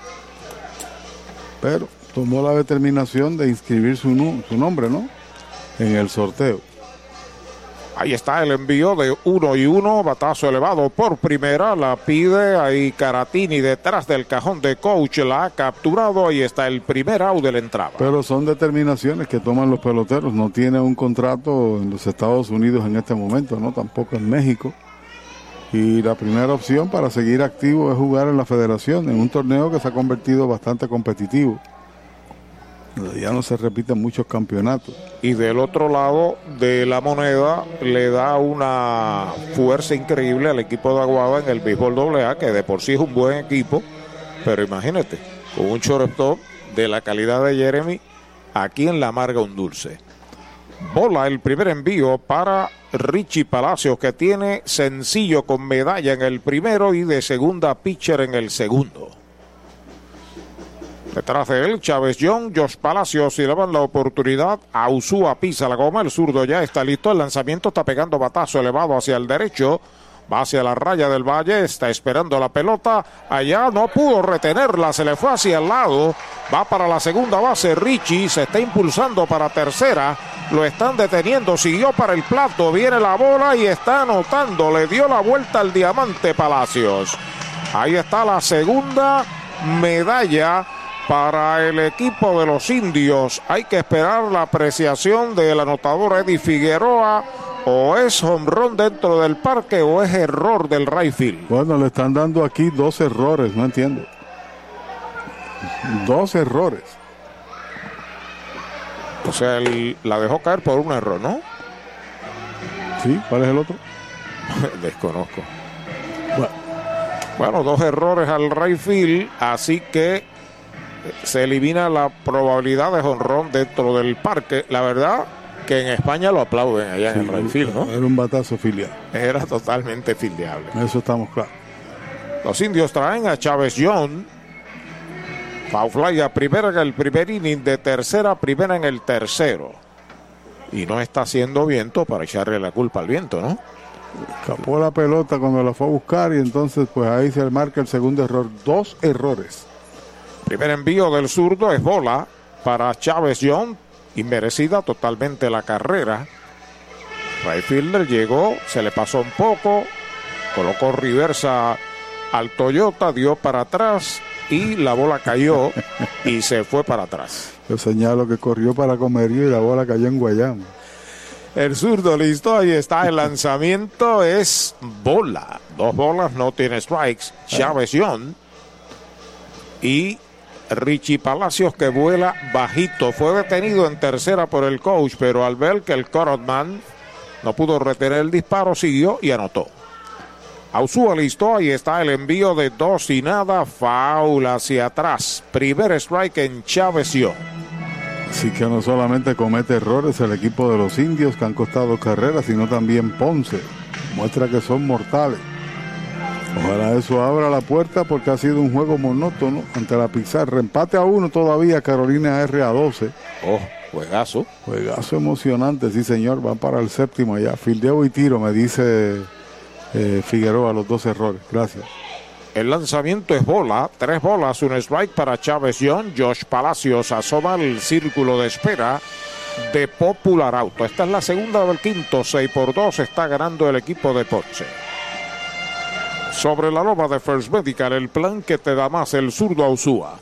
Pero tomó la determinación de inscribir su, su nombre, ¿no? En el sorteo. Ahí está el envío de uno y uno, batazo elevado por primera, la pide ahí Caratini detrás del cajón de coach, la ha capturado, ahí está el primer out de la entrada. Pero son determinaciones que toman los peloteros. No tiene un contrato en los Estados Unidos en este momento, ¿no? Tampoco en México. Y la primera opción para seguir activo es jugar en la federación, en un torneo que se ha convertido bastante competitivo. Ya no se repiten muchos campeonatos. Y del otro lado de la moneda le da una fuerza increíble al equipo de Aguada en el béisbol AA, que de por sí es un buen equipo, pero imagínate, con un shortstop de la calidad de Jeremy, aquí en la amarga un dulce. Bola el primer envío para Richie Palacios, que tiene sencillo con medalla en el primero y de segunda pitcher en el segundo. Detrás de él, Chávez John, Josh Palacios y le van la oportunidad. A Usúa pisa la goma, el zurdo ya está listo. El lanzamiento está pegando batazo elevado hacia el derecho. Va hacia la raya del valle, está esperando la pelota. Allá no pudo retenerla, se le fue hacia el lado. Va para la segunda base. Richie se está impulsando para tercera. Lo están deteniendo, siguió para el plato. Viene la bola y está anotando. Le dio la vuelta al diamante Palacios. Ahí está la segunda medalla para el equipo de los indios. Hay que esperar la apreciación del anotador Eddie Figueroa. O es honrón dentro del parque o es error del right Bueno, le están dando aquí dos errores, no entiendo. Dos errores. O sea, la dejó caer por un error, ¿no? Sí, ¿cuál es el otro? Desconozco. Bueno. dos errores al right field, así que se elimina la probabilidad de honrón dentro del parque. La verdad, que en España lo aplauden allá en el Rayfield, ¿no? Era un batazo filial. Era totalmente filiable. Eso estamos claros. Los indios traen a Chávez John. Fauflay a primera en el primer inning, de tercera a primera en el tercero. Y no está haciendo viento para echarle la culpa al viento, ¿no? Escapó la pelota cuando la fue a buscar y entonces pues ahí se marca el segundo error. Dos errores. Primer envío del zurdo es bola para Chávez John inmerecida totalmente la carrera. Rayfielder llegó, se le pasó un poco, colocó reversa al Toyota, dio para atrás y la bola cayó y se fue para atrás. Yo señalo que corrió para Comerío y la bola cayó en Guayama. El zurdo listo, ahí está el lanzamiento, es bola. Dos bolas, no tiene strikes. Chávez John. Y Richie Palacios que vuela bajito. Fue detenido en tercera por el coach, pero al ver que el Corotman no pudo retener el disparo, siguió y anotó. Ausúa listo, ahí está el envío de dos y nada, foul hacia atrás. Primer strike en Chávez Así que no solamente comete errores el equipo de los indios que han costado carreras, sino también Ponce. Muestra que son mortales. Ojalá eso abra la puerta porque ha sido un juego monótono ante la pizarra. Empate a uno todavía Carolina R a 12. Oh, juegazo. Juegazo emocionante, sí señor. Van para el séptimo ya. Fildeo y tiro, me dice eh, Figueroa, los dos errores. Gracias. El lanzamiento es bola, tres bolas, un strike para Chávez Young. Josh Palacios asoma el círculo de espera de Popular Auto. Esta es la segunda del quinto, 6 por 2 está ganando el equipo de Ponce. Sobre la loma de First Medical, el plan que te da más el zurdo Ausúa.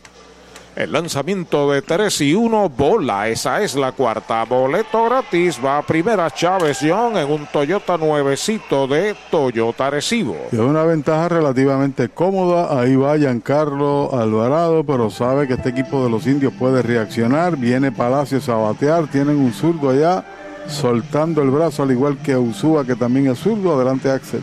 El lanzamiento de 3 y 1 bola, esa es la cuarta. Boleto gratis, va a primera Chávez Young en un Toyota nuevecito de Toyota Recibo. Es una ventaja relativamente cómoda, ahí va Giancarlo Alvarado, pero sabe que este equipo de los indios puede reaccionar. Viene Palacios a batear, tienen un zurdo allá, soltando el brazo al igual que Usúa que también es zurdo. Adelante Axel.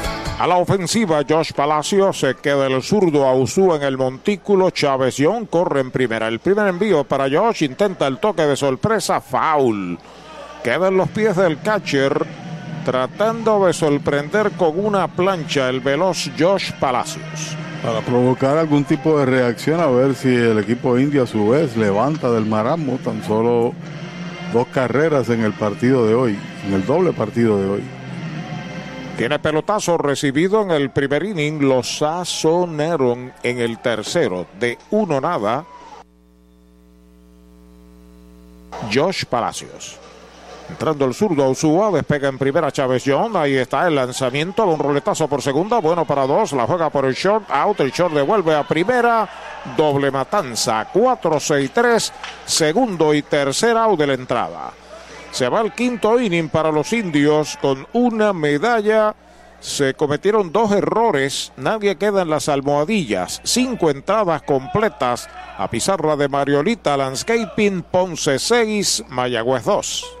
A la ofensiva, Josh Palacio se queda el zurdo a en el montículo. Chávez corre en primera. El primer envío para Josh intenta el toque de sorpresa. Foul. Queda en los pies del catcher. Tratando de sorprender con una plancha el veloz Josh Palacios. Para provocar algún tipo de reacción, a ver si el equipo indio a su vez levanta del marasmo tan solo dos carreras en el partido de hoy. en el doble partido de hoy. Tiene pelotazo recibido en el primer inning. Lo sazonaron en el tercero. De uno nada. Josh Palacios. Entrando el zurdo Usúa, despega en primera Chávez John. Ahí está el lanzamiento un roletazo por segunda. Bueno para dos. La juega por el short. Out. El short devuelve a primera. Doble matanza. 4-6-3. Segundo y tercer out de la entrada. Se va el quinto inning para los indios con una medalla. Se cometieron dos errores. Nadie queda en las almohadillas. Cinco entradas completas a pizarra de Mariolita Landscaping, Ponce 6, Mayagüez 2.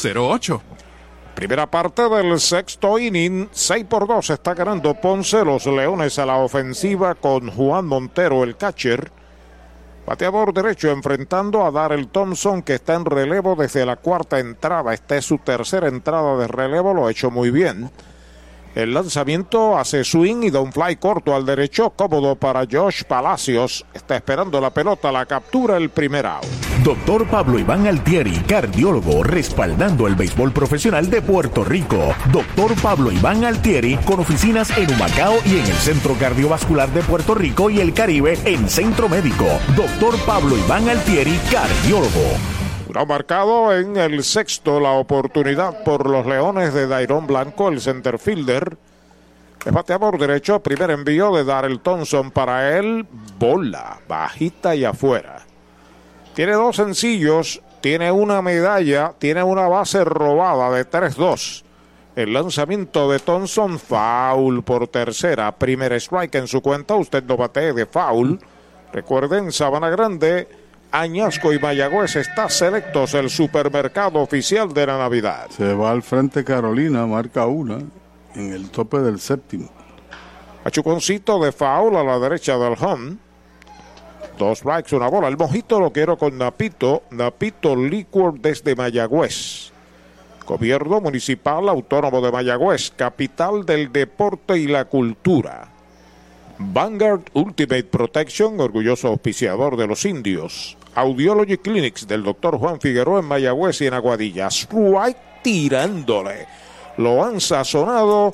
08. Primera parte del sexto inning, 6 por 2 está ganando Ponce, los Leones a la ofensiva con Juan Montero, el catcher. Bateador derecho enfrentando a Darrell Thompson que está en relevo desde la cuarta entrada. Esta es su tercera entrada de relevo, lo ha hecho muy bien. El lanzamiento hace swing y da un fly corto al derecho, cómodo para Josh Palacios. Está esperando la pelota, la captura el primer out. Doctor Pablo Iván Altieri, cardiólogo, respaldando el béisbol profesional de Puerto Rico. Doctor Pablo Iván Altieri, con oficinas en Humacao y en el Centro Cardiovascular de Puerto Rico y el Caribe en Centro Médico. Doctor Pablo Iván Altieri, cardiólogo. Ha marcado en el sexto la oportunidad por los Leones de Dairon Blanco, el centerfielder. El bateador derecho, primer envío de Darrell Thompson para él, bola, bajita y afuera. Tiene dos sencillos, tiene una medalla, tiene una base robada de 3-2. El lanzamiento de Thompson, foul por tercera, primer strike en su cuenta, usted no bate de foul. Recuerden, Sabana Grande Añasco y Mayagüez está selectos el supermercado oficial de la Navidad. Se va al frente Carolina, marca una en el tope del séptimo. Achuconcito de foul a la derecha del home. Dos strikes, una bola. El mojito lo quiero con Napito. Napito Liquor desde Mayagüez. Gobierno Municipal Autónomo de Mayagüez, capital del deporte y la cultura. Vanguard Ultimate Protection, orgulloso auspiciador de los indios. Audiology Clinics del doctor Juan Figueroa en Mayagüez y en Aguadilla. Strike tirándole. Lo han sazonado.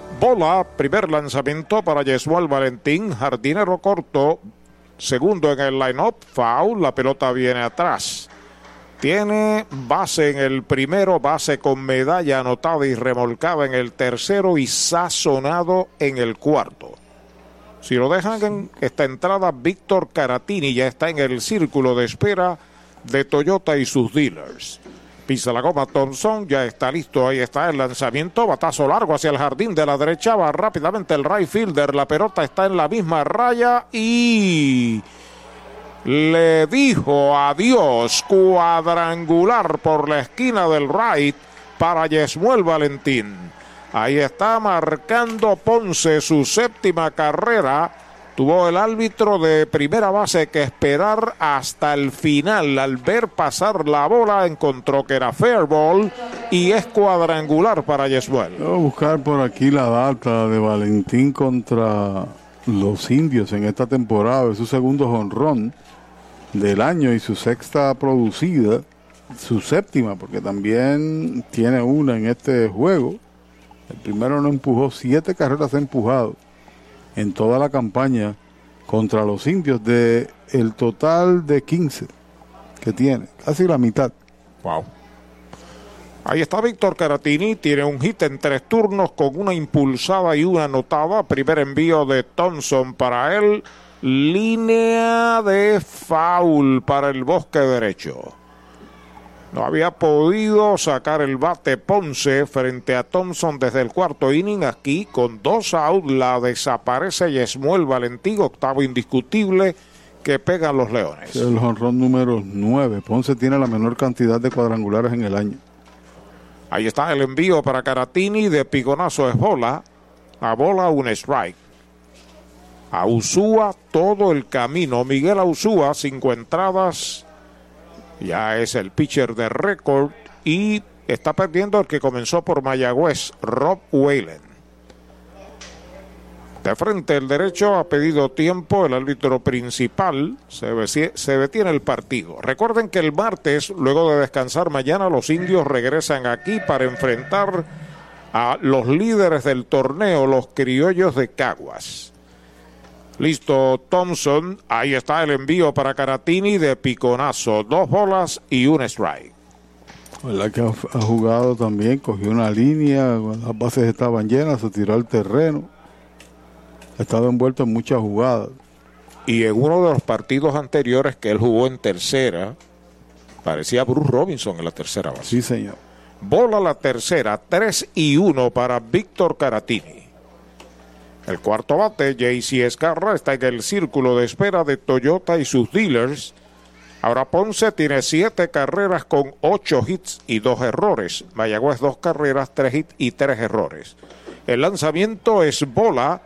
Bola, primer lanzamiento para Yesual Valentín, jardinero corto, segundo en el line-up, foul, la pelota viene atrás. Tiene base en el primero, base con medalla anotada y remolcada en el tercero y sazonado en el cuarto. Si lo dejan en esta entrada, Víctor Caratini ya está en el círculo de espera de Toyota y sus dealers. Pisa la goma. Thompson, ya está listo, ahí está el lanzamiento, batazo largo hacia el jardín de la derecha, va rápidamente el right fielder, la pelota está en la misma raya y le dijo adiós cuadrangular por la esquina del right para Yesmuel Valentín. Ahí está marcando Ponce su séptima carrera Tuvo el árbitro de primera base que esperar hasta el final. Al ver pasar la bola, encontró que era fair ball y es cuadrangular para Yesuel. Voy a buscar por aquí la data de Valentín contra los indios en esta temporada. Es su segundo jonrón del año y su sexta producida, su séptima, porque también tiene una en este juego. El primero no empujó, siete carreras ha empujado en toda la campaña contra los indios de el total de 15 que tiene, casi la mitad. Wow. Ahí está Víctor Caratini, tiene un hit en tres turnos con una impulsada y una anotada. Primer envío de Thompson para él. Línea de foul para el bosque derecho. No había podido sacar el bate Ponce frente a Thompson desde el cuarto inning. Aquí con dos outs la desaparece Yesmuel Valentín, octavo indiscutible que pegan los Leones. El jonrón número 9. Ponce tiene la menor cantidad de cuadrangulares en el año. Ahí está el envío para Caratini de piconazo es bola. A bola un strike. A Usúa todo el camino. Miguel Usúa, cinco entradas ya es el pitcher de récord y está perdiendo el que comenzó por Mayagüez, Rob Whalen. De frente el derecho ha pedido tiempo el árbitro principal, se, se detiene el partido. Recuerden que el martes, luego de descansar mañana, los indios regresan aquí para enfrentar a los líderes del torneo, los criollos de Caguas. Listo Thompson. Ahí está el envío para Caratini de piconazo. Dos bolas y un strike. La que ha, jugado también, cogió una línea, las bases estaban llenas, se tiró al terreno. Ha estado envuelto en muchas jugadas. Y en uno de los partidos anteriores que él jugó en tercera, parecía Bruce Robinson en la tercera base. Sí, señor. Bola la tercera, 3 y 1 para Víctor Caratini. El cuarto bate, JC Escarra, está en el círculo de espera de Toyota y sus dealers. Ahora Ponce tiene siete carreras con ocho hits y dos errores. Mayagüez dos carreras, tres hits y tres errores. El lanzamiento es bola.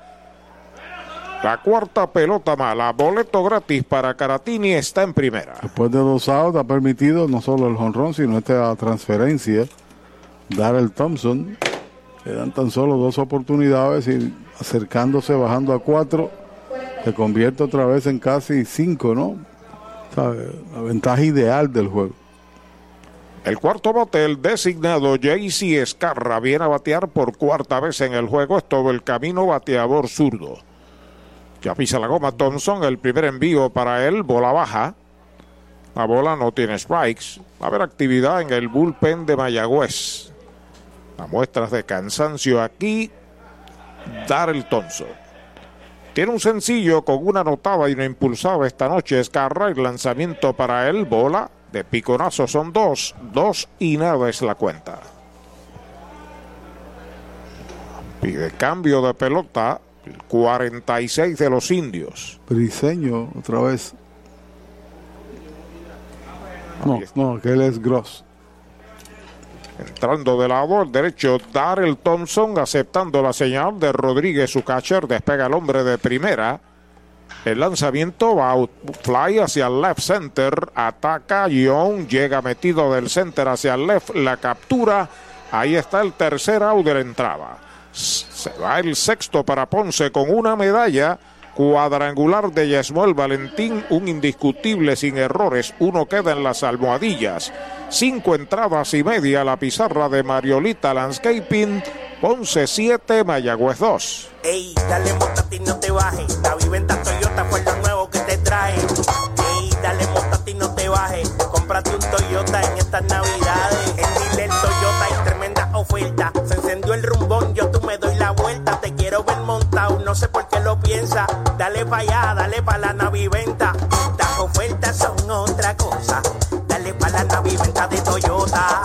La cuarta pelota mala, boleto gratis para Caratini está en primera. Después de dos outs ha permitido no solo el jonrón, sino esta transferencia. Darrell Thompson. Le dan tan solo dos oportunidades y acercándose, bajando a cuatro, se convierte otra vez en casi cinco, ¿no? La ventaja ideal del juego. El cuarto bate, el designado JC Escarra, viene a batear por cuarta vez en el juego. Es todo el camino bateador zurdo. Ya pisa la goma Thompson, el primer envío para él, bola baja. La bola no tiene strikes. Va a haber actividad en el bullpen de Mayagüez. Las muestras de cansancio aquí Darrell Thompson. Tiene un sencillo con una anotada y una impulsada esta noche. Escarra el lanzamiento para él. Bola de piconazo son dos. Dos y nada es la cuenta. Pide cambio de pelota. 46 de los indios. Briseño otra vez. No, no, aquel es Gross. Entrando de lado el derecho, Darrell Thompson aceptando la señal de Rodríguez, su catcher, despega el hombre de primera. El lanzamiento va out fly hacia el left center, ataca Young, llega metido del center hacia el left, la captura. Ahí está el tercer out de la entrada. Se va el sexto para Ponce con una medalla cuadrangular de Yasmuel Valentín, un indiscutible sin errores, uno queda en las almohadillas. Cinco entradas y media la pizarra de Mariolita Landscaping, Ponce 7, Mayagüez 2. Ey, dale ti no te bajes, la viventa Toyota fue lo nuevo que te trae. Ey, dale ti no te bajes, cómprate un Toyota en estas navidades. En Dile Toyota hay tremenda oferta, se encendió el rumbón, yo tú me doy la vuelta, te quiero ver montado, no sé por qué lo piensas pa' allá, dale pa' la naviventa. Las ofertas son otra cosa. De Toyota.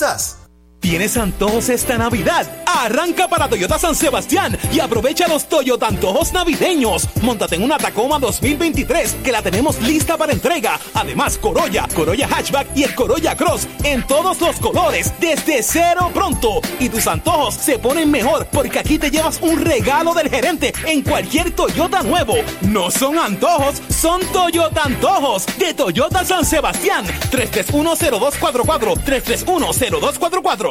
Kansas. ¿Tienes antojos esta Navidad? Arranca para Toyota San Sebastián y aprovecha los Toyota antojos navideños. Móntate en una Tacoma 2023 que la tenemos lista para entrega. Además, Corolla, Corolla Hatchback y el Corolla Cross en todos los colores desde cero pronto. Y tus antojos se ponen mejor porque aquí te llevas un regalo del gerente en cualquier Toyota nuevo. No son antojos, son Toyota antojos de Toyota San Sebastián. 3310244 3310244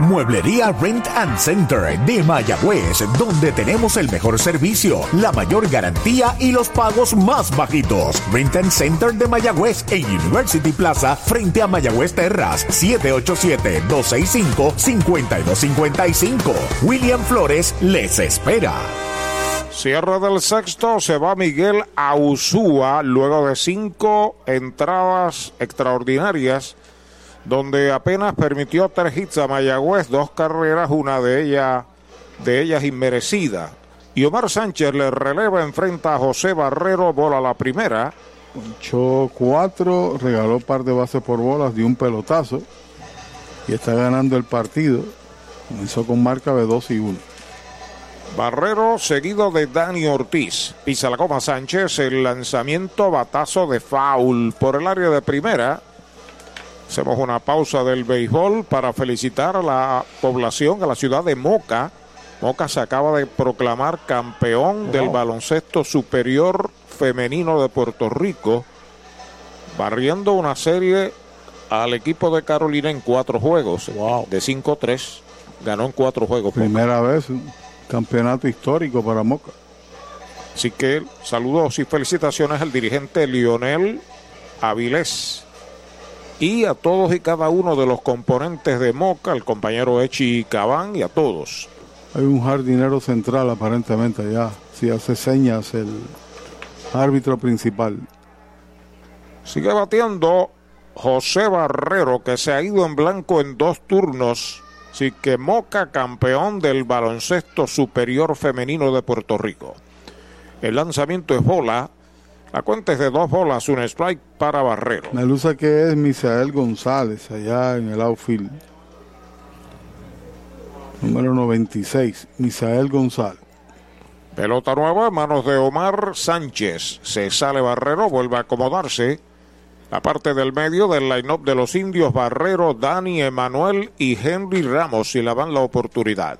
Mueblería Rent and Center de Mayagüez, donde tenemos el mejor servicio, la mayor garantía y los pagos más bajitos. Rent and Center de Mayagüez en University Plaza, frente a Mayagüez Terras, 787-265-5255. William Flores les espera. Cierre del sexto, se va Miguel Ausúa luego de cinco entradas extraordinarias donde apenas permitió tres hits a Mayagüez, dos carreras, una de ellas, de ellas inmerecida. Y Omar Sánchez le releva, enfrenta a José Barrero, bola la primera. Echó cuatro, regaló par de bases por bolas, dio un pelotazo y está ganando el partido. Comenzó con marca de 2 y 1. Barrero seguido de Dani Ortiz. Pisa la coma Sánchez, el lanzamiento batazo de foul por el área de primera. Hacemos una pausa del béisbol para felicitar a la población, a la ciudad de Moca. Moca se acaba de proclamar campeón del baloncesto superior femenino de Puerto Rico, barriendo una serie al equipo de Carolina en cuatro juegos, de 5-3. Ganó en cuatro juegos. Primera vez, un campeonato histórico para Moca. Así que saludos y felicitaciones al dirigente Lionel Avilés y a todos y cada uno de los componentes de Moca, al compañero Echi Cabán y a todos. Hay un jardinero central aparentemente allá, si hace señas el árbitro principal. Sigue batiendo José Barrero, que se ha ido en blanco en dos turnos. Así que Moca, campeón del baloncesto superior femenino de Puerto Rico. El lanzamiento es bola. La cuenta es de dos bolas, un strike para Barrero. Me luce que es Misael González allá en el outfield. Número 96, Misael González. Pelota nueva, manos de Omar Sánchez. Se sale Barrero, vuelve a acomodarse. La parte del medio del line-up de los indios, Barrero, Dani, Emanuel y Henry Ramos, si le dan la oportunidad.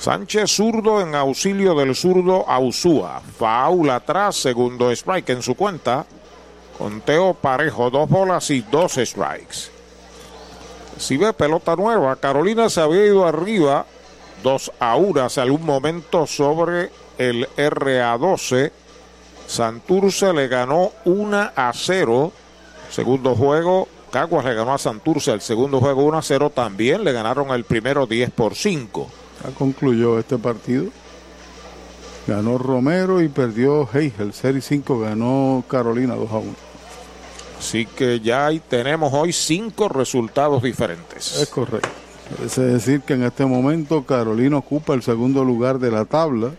Sánchez zurdo en auxilio del zurdo Ausúa. Faul atrás, segundo strike en su cuenta. Conteo parejo, dos bolas y dos strikes. Si ve pelota nueva, Carolina se había ido arriba dos a 1 hace algún momento sobre el RA12. Santurce le ganó 1 a 0. Segundo juego, Caguas le ganó a Santurce el segundo juego 1 a 0. También le ganaron el primero 10 por 5. Ya concluyó este partido. Ganó Romero y perdió Heigel. Serie 5 ganó Carolina 2 a 1. Así que ya tenemos hoy cinco resultados diferentes. Es correcto. Es decir, que en este momento Carolina ocupa el segundo lugar de la tabla.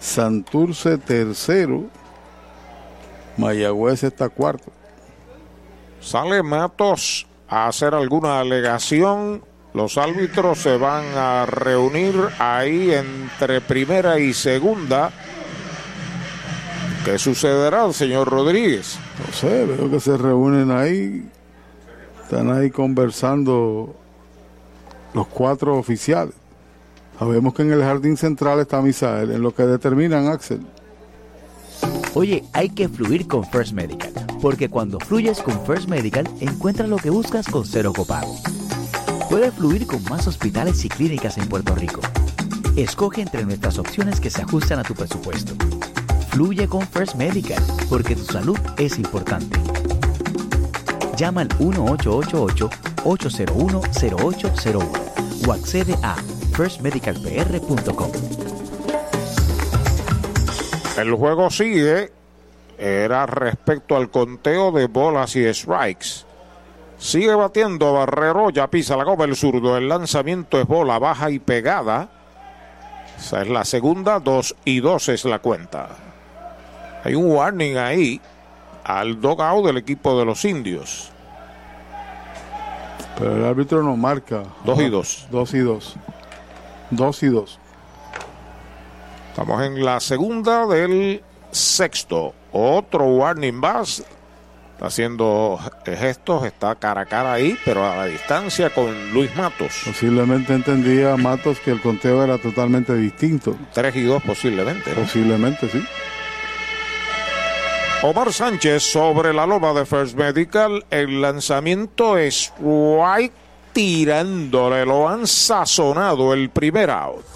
Santurce tercero. Mayagüez está cuarto. Sale Matos a hacer alguna alegación. Los árbitros se van a reunir ahí entre primera y segunda. ¿Qué sucederá, señor Rodríguez? No sé, veo que se reúnen ahí. Están ahí conversando los cuatro oficiales. Sabemos que en el jardín central está Misael, en lo que determinan Axel. Oye, hay que fluir con First Medical, porque cuando fluyes con First Medical encuentras lo que buscas con cero copago. Puedes fluir con más hospitales y clínicas en Puerto Rico. Escoge entre nuestras opciones que se ajustan a tu presupuesto. Fluye con First Medical, porque tu salud es importante. Llama al 1888-801-0801 o accede a firstmedicalpr.com. El juego sigue. Era respecto al conteo de bolas y strikes. Sigue batiendo Barrero, ya pisa la goma el zurdo. El lanzamiento es bola baja y pegada. Esa es la segunda, dos y dos es la cuenta. Hay un warning ahí al dogout del equipo de los indios. Pero el árbitro no marca. Dos y dos. Dos y dos. Dos y dos. Estamos en la segunda del sexto. Otro warning más. Está haciendo gestos, está cara a cara ahí, pero a la distancia con Luis Matos. Posiblemente entendía Matos que el conteo era totalmente distinto. Tres y dos posiblemente. ¿no? Posiblemente, sí. Omar Sánchez sobre la loma de First Medical. El lanzamiento es White tirándole. Lo han sazonado el primer out.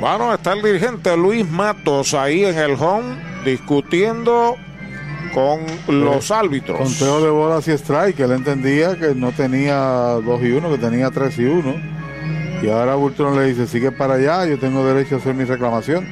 Bueno, está el dirigente Luis Matos ahí en el home discutiendo con los árbitros. Conteo de bolas y strike. Él entendía que no tenía 2 y 1, que tenía 3 y 1. Y ahora Bultrón le dice, sigue para allá, yo tengo derecho a hacer mi reclamación.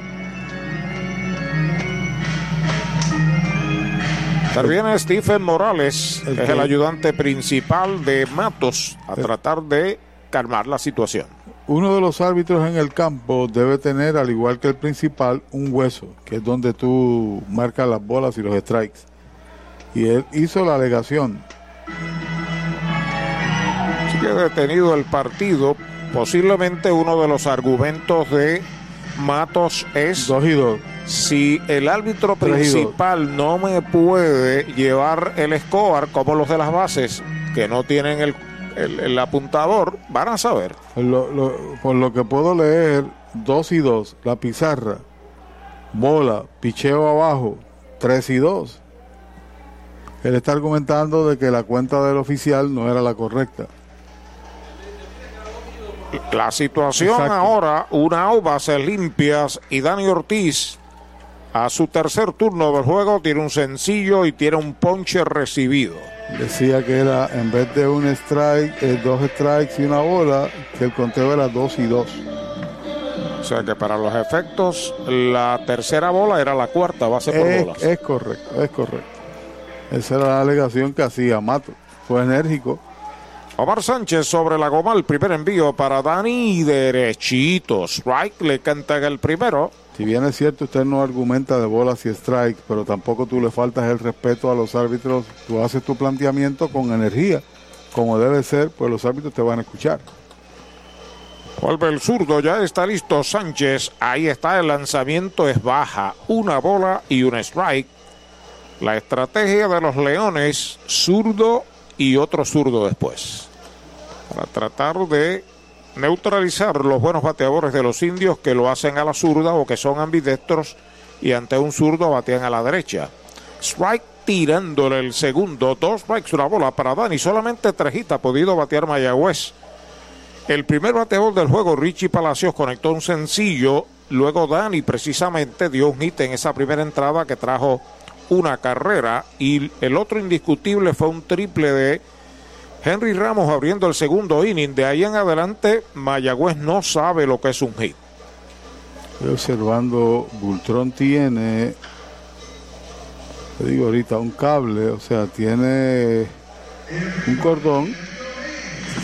Interviene Stephen Morales, el es el ayudante principal de Matos, a tratar de calmar la situación. Uno de los árbitros en el campo debe tener, al igual que el principal, un hueso, que es donde tú marcas las bolas y los strikes. Y él hizo la alegación. Sigue detenido el partido. Posiblemente uno de los argumentos de Matos es... Dos y dos. Si el árbitro principal no me puede llevar el score como los de las bases, que no tienen el el, el, apuntador, van a saber. Lo, lo, por lo que puedo leer, 2 y 2, la pizarra, bola, picheo abajo, 3 y 2. Él está argumentando de que la cuenta del oficial no era la correcta. La situación Exacto. ahora, una bases limpias y Dani Ortiz a su tercer turno del juego tiene un sencillo y tiene un ponche recibido. Decía que era, en vez de un strike, eh, dos strikes y una bola, que el conteo era dos y dos. O sea que para los efectos, la tercera bola era la cuarta base por es, bolas. Es correcto, es correcto. Esa era la alegación que hacía Mato. Fue enérgico. Omar Sánchez sobre la goma, el primer envío para Dani, derechito. Strike le canta el primero. Si bien es cierto, usted no argumenta de bolas y strikes, pero tampoco tú le faltas el respeto a los árbitros. Tú haces tu planteamiento con energía, como debe ser, pues los árbitros te van a escuchar. Vuelve el zurdo, ya está listo Sánchez. Ahí está el lanzamiento, es baja. Una bola y un strike. La estrategia de los Leones, zurdo y otro zurdo después. Para tratar de neutralizar los buenos bateadores de los indios que lo hacen a la zurda o que son ambidextros y ante un zurdo batean a la derecha. Strike tirándole el segundo, dos strikes, una bola para Dani, solamente trejita ha podido batear Mayagüez. El primer bateador del juego, Richie Palacios, conectó un sencillo, luego Dani precisamente dio un hit en esa primera entrada que trajo una carrera y el otro indiscutible fue un triple de Henry Ramos abriendo el segundo inning. De ahí en adelante, Mayagüez no sabe lo que es un hit. Estoy observando, Bultrón tiene, te digo ahorita, un cable, o sea, tiene un cordón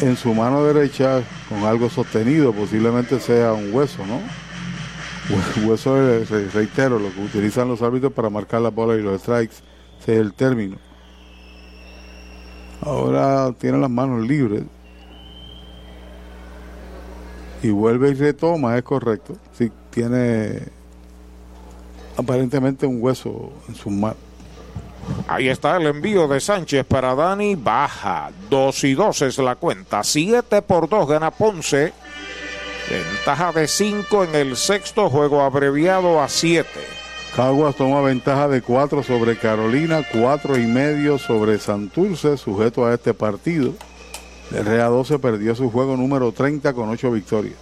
en su mano derecha con algo sostenido, posiblemente sea un hueso, ¿no? Hueso, reitero, lo que utilizan los árbitros para marcar la bola y los strikes, ese es el término. Ahora tiene las manos libres. Y vuelve y retoma, es correcto. Sí, tiene aparentemente un hueso en su mano. Ahí está el envío de Sánchez para Dani. Baja. 2 y 2 es la cuenta. 7 por 2 gana Ponce. Ventaja de 5 en el sexto juego abreviado a 7. Caguas toma ventaja de 4 sobre Carolina, 4 y medio sobre Santurce, sujeto a este partido. El Rea 12 perdió su juego número 30 con 8 victorias.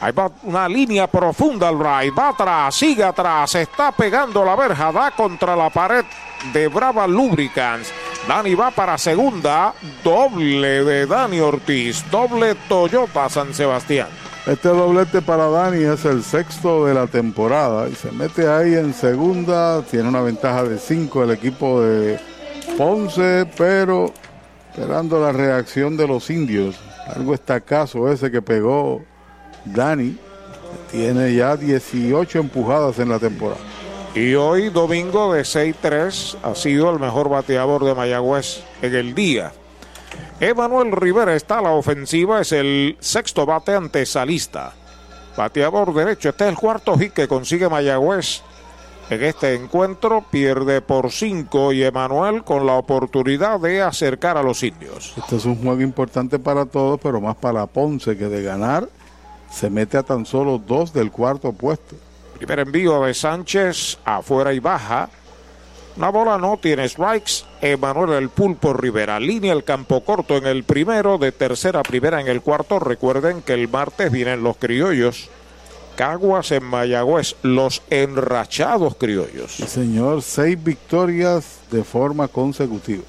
Ahí va una línea profunda al right. Va atrás, sigue atrás. Está pegando la verja. Da contra la pared de Brava Lubricants. Dani va para segunda. Doble de Dani Ortiz. Doble Toyota San Sebastián. Este doblete para Dani es el sexto de la temporada y se mete ahí en segunda. Tiene una ventaja de cinco el equipo de Ponce, pero esperando la reacción de los indios. Algo estacazo ese que pegó Dani. Tiene ya 18 empujadas en la temporada. Y hoy, domingo de 6-3, ha sido el mejor bateador de Mayagüez en el día. Emanuel Rivera está a la ofensiva, es el sexto bate antesalista. Bateador derecho, este es el cuarto hit que consigue Mayagüez en este encuentro. Pierde por cinco y Emanuel con la oportunidad de acercar a los indios. Este es un juego importante para todos, pero más para Ponce que de ganar se mete a tan solo dos del cuarto puesto. Primer envío de Sánchez afuera y baja. Una bola no tiene strikes. Emanuel El Pulpo Rivera. Línea el campo corto en el primero, de tercera a primera en el cuarto. Recuerden que el martes vienen los criollos. Caguas en Mayagüez, los enrachados criollos. señor, seis victorias de forma consecutiva.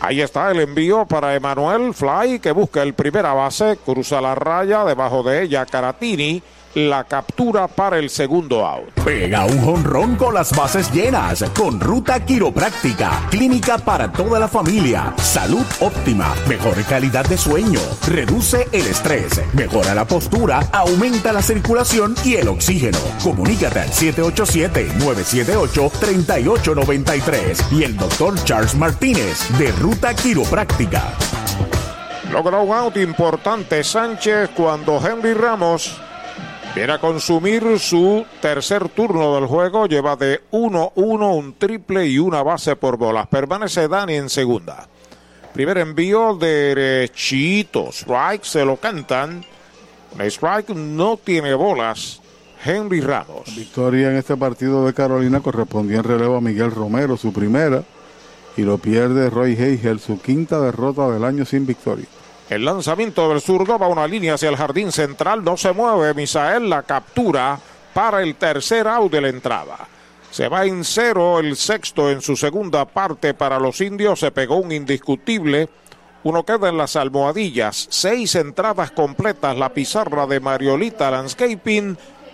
Ahí está el envío para Emanuel Fly que busca el primera base, cruza la raya, debajo de ella Caratini la captura para el segundo out. Pega un jonrón con las bases llenas con Ruta Quiropráctica, clínica para toda la familia, salud óptima, mejor calidad de sueño, reduce el estrés, mejora la postura, aumenta la circulación y el oxígeno. Comunícate al 787-978-3893 y el doctor Charles Martínez de Ruta Quiropráctica. Logra un out importante Sánchez cuando Henry Ramos Viene a consumir su tercer turno del juego. Lleva de 1-1 un triple y una base por bolas. Permanece Dani en segunda. Primer envío derechito. Strike se lo cantan. strike no tiene bolas. Henry Ramos. Victoria en este partido de Carolina correspondía en relevo a Miguel Romero, su primera. Y lo pierde Roy Heigel, su quinta derrota del año sin victoria. El lanzamiento del zurdo va una línea hacia el jardín central. No se mueve. Misael la captura para el tercer out de la entrada. Se va en cero el sexto en su segunda parte para los indios. Se pegó un indiscutible. Uno queda en las almohadillas. Seis entradas completas. La pizarra de Mariolita Landscaping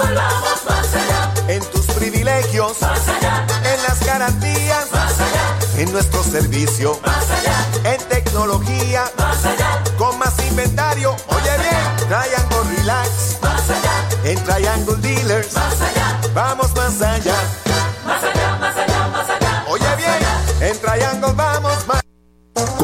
787-834-1244. En tus privilegios, más allá garantías. Más allá. En nuestro servicio. Más allá. En tecnología. Más allá. Con más inventario. Oye bien. Triangle Relax. Más allá. En Triangle Dealers. Más allá. Vamos más allá.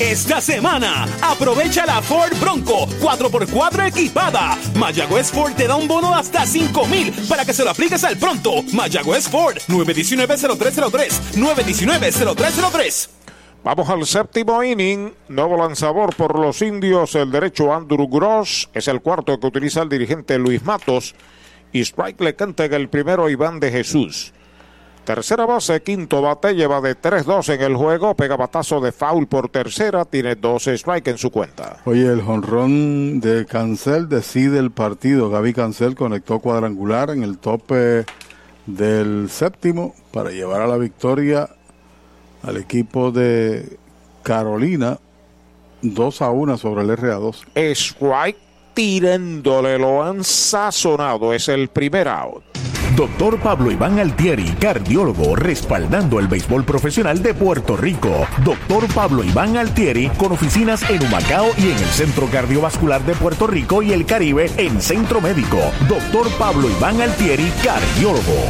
Esta semana, aprovecha la Ford Bronco 4x4 equipada. Mayagüez Ford te da un bono hasta 5 mil para que se lo apliques al pronto. Mayagüez Ford 919-0303. 919-0303. Vamos al séptimo inning. Nuevo lanzador por los indios. El derecho Andrew Gross. Es el cuarto que utiliza el dirigente Luis Matos. Y strike le canta el primero Iván de Jesús. Tercera base, quinto bate, lleva de 3-2 en el juego. Pega batazo de foul por tercera. Tiene 12 strike en su cuenta. Oye, el jonrón de Cancel decide el partido. Gaby Cancel conectó cuadrangular en el tope del séptimo para llevar a la victoria al equipo de Carolina 2 a 1 sobre el RA2. Strike tirándole, lo han sazonado. Es el primer out. Doctor Pablo Iván Altieri, cardiólogo, respaldando el béisbol profesional de Puerto Rico. Doctor Pablo Iván Altieri, con oficinas en Humacao y en el Centro Cardiovascular de Puerto Rico y el Caribe en Centro Médico. Doctor Pablo Iván Altieri, cardiólogo.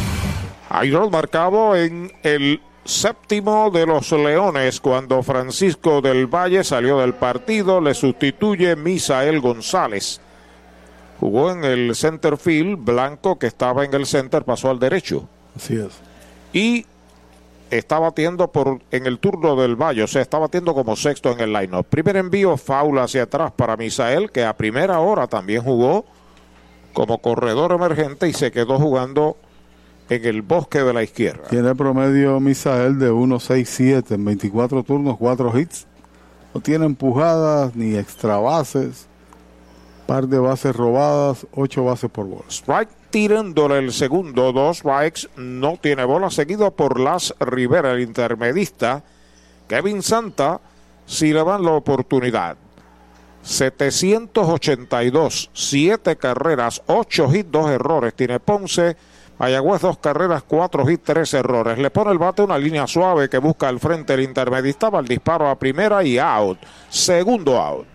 Iron marcado en el séptimo de los Leones cuando Francisco del Valle salió del partido, le sustituye Misael González. Jugó en el center field, Blanco que estaba en el center pasó al derecho Así es. y está batiendo por en el turno del Valle, o sea, está batiendo como sexto en el line Primer envío, foul hacia atrás para Misael, que a primera hora también jugó como corredor emergente y se quedó jugando en el bosque de la izquierda. Tiene promedio Misael de 1.67 en 24 turnos, 4 hits. No tiene empujadas ni extra bases. Par de bases robadas, 8 bases por bola. Strike tirándole el segundo, dos strikes, no tiene bola, seguido por Las Rivera, el intermedista. Kevin Santa, si le dan la oportunidad. 782, 7 carreras, 8 hits, 2 errores. Tiene Ponce, Mayagüez, 2 carreras, 4 hits, 3 errores. Le pone el bate una línea suave que busca al frente el intermedista, va el disparo a primera y out. Segundo out.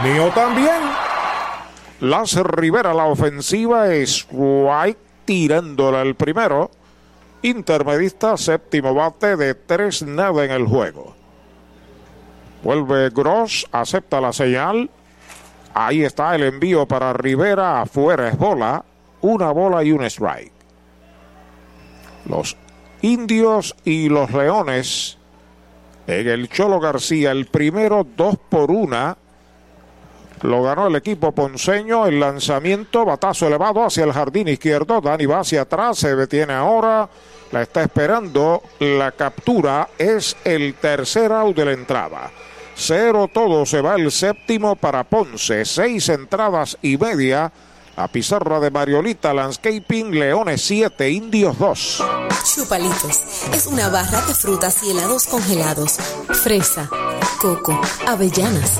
mío también. Las Rivera, la ofensiva, strike tirándole el primero. Intermedista, séptimo bate de tres nada en el juego. Vuelve Gross, acepta la señal. Ahí está el envío para Rivera, afuera es bola. Una bola y un strike. Los indios y los leones en el Cholo García, el primero dos por una. Lo ganó el equipo ponceño. El lanzamiento, batazo elevado hacia el jardín izquierdo. Dani va hacia atrás, se detiene ahora. La está esperando. La captura es el tercer out de la entrada. Cero todo, se va el séptimo para Ponce. Seis entradas y media. A pizarra de Mariolita Landscaping, Leones 7, Indios 2. Chupalitos es una barra de frutas y helados congelados. Fresa, coco, avellanas,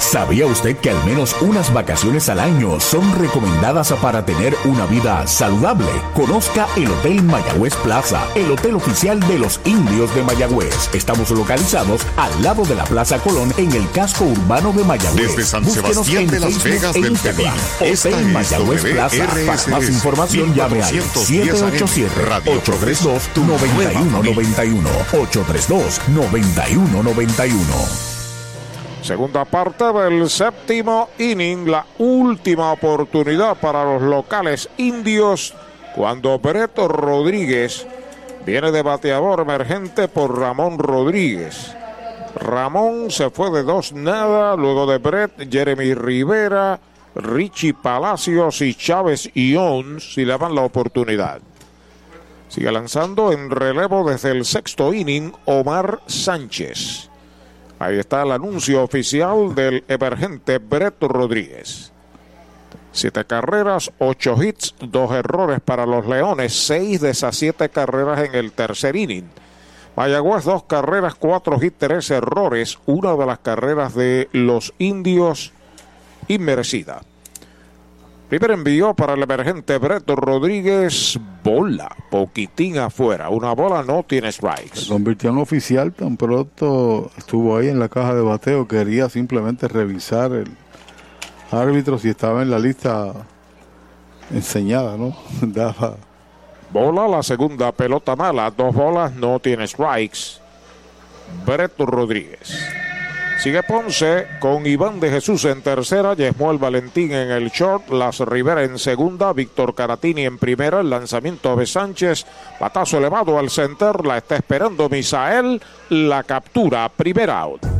¿Sabía usted que al menos unas vacaciones al año son recomendadas para tener una vida saludable? Conozca el Hotel Mayagüez Plaza, el hotel oficial de los indios de Mayagüez. Estamos localizados al lado de la Plaza Colón en el casco urbano de Mayagüez. Desde San Búsquenos Sebastián de Las Vegas e del. Esta Hotel es Mayagüez Plaza. Para más información llame al 1410 Radio 787-832-9191. 832-9191. Segunda parte del séptimo inning, la última oportunidad para los locales indios cuando Breto Rodríguez viene de bateador emergente por Ramón Rodríguez. Ramón se fue de dos nada, luego de Brett, Jeremy Rivera, Richie Palacios y Chávez Ions si le dan la oportunidad. Sigue lanzando en relevo desde el sexto inning Omar Sánchez. Ahí está el anuncio oficial del emergente Brett Rodríguez. Siete carreras, ocho hits, dos errores para los Leones, seis de esas siete carreras en el tercer inning. Mayagüez, dos carreras, cuatro hits, tres errores. Una de las carreras de los indios inmerecida. Primer envío para el emergente Brett Rodríguez. Bola, poquitín afuera. Una bola no tiene strikes. Se convirtió en oficial tan pronto estuvo ahí en la caja de bateo. Quería simplemente revisar el árbitro si estaba en la lista enseñada, ¿no? Daba. Bola, la segunda pelota mala. Dos bolas, no tiene strikes. Brett Rodríguez. Sigue Ponce con Iván de Jesús en tercera, Yesmuel Valentín en el short, Las Rivera en segunda, Víctor Caratini en primera, el lanzamiento de Sánchez, patazo elevado al center, la está esperando Misael, la captura, primera out.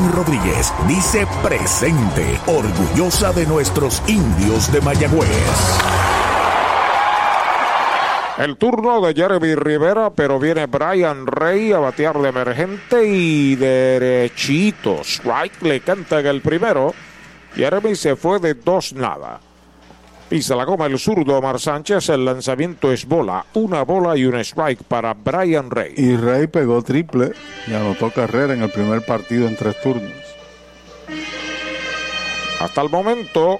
Rodríguez dice presente, orgullosa de nuestros indios de Mayagüez. El turno de Jeremy Rivera, pero viene Brian Rey a batear de emergente y derechito. Strike le canta en el primero. Jeremy se fue de dos nada. Pisa la goma el zurdo Omar Sánchez. El lanzamiento es bola. Una bola y un strike para Brian Rey. Y Rey pegó triple y anotó carrera en el primer partido en tres turnos. Hasta el momento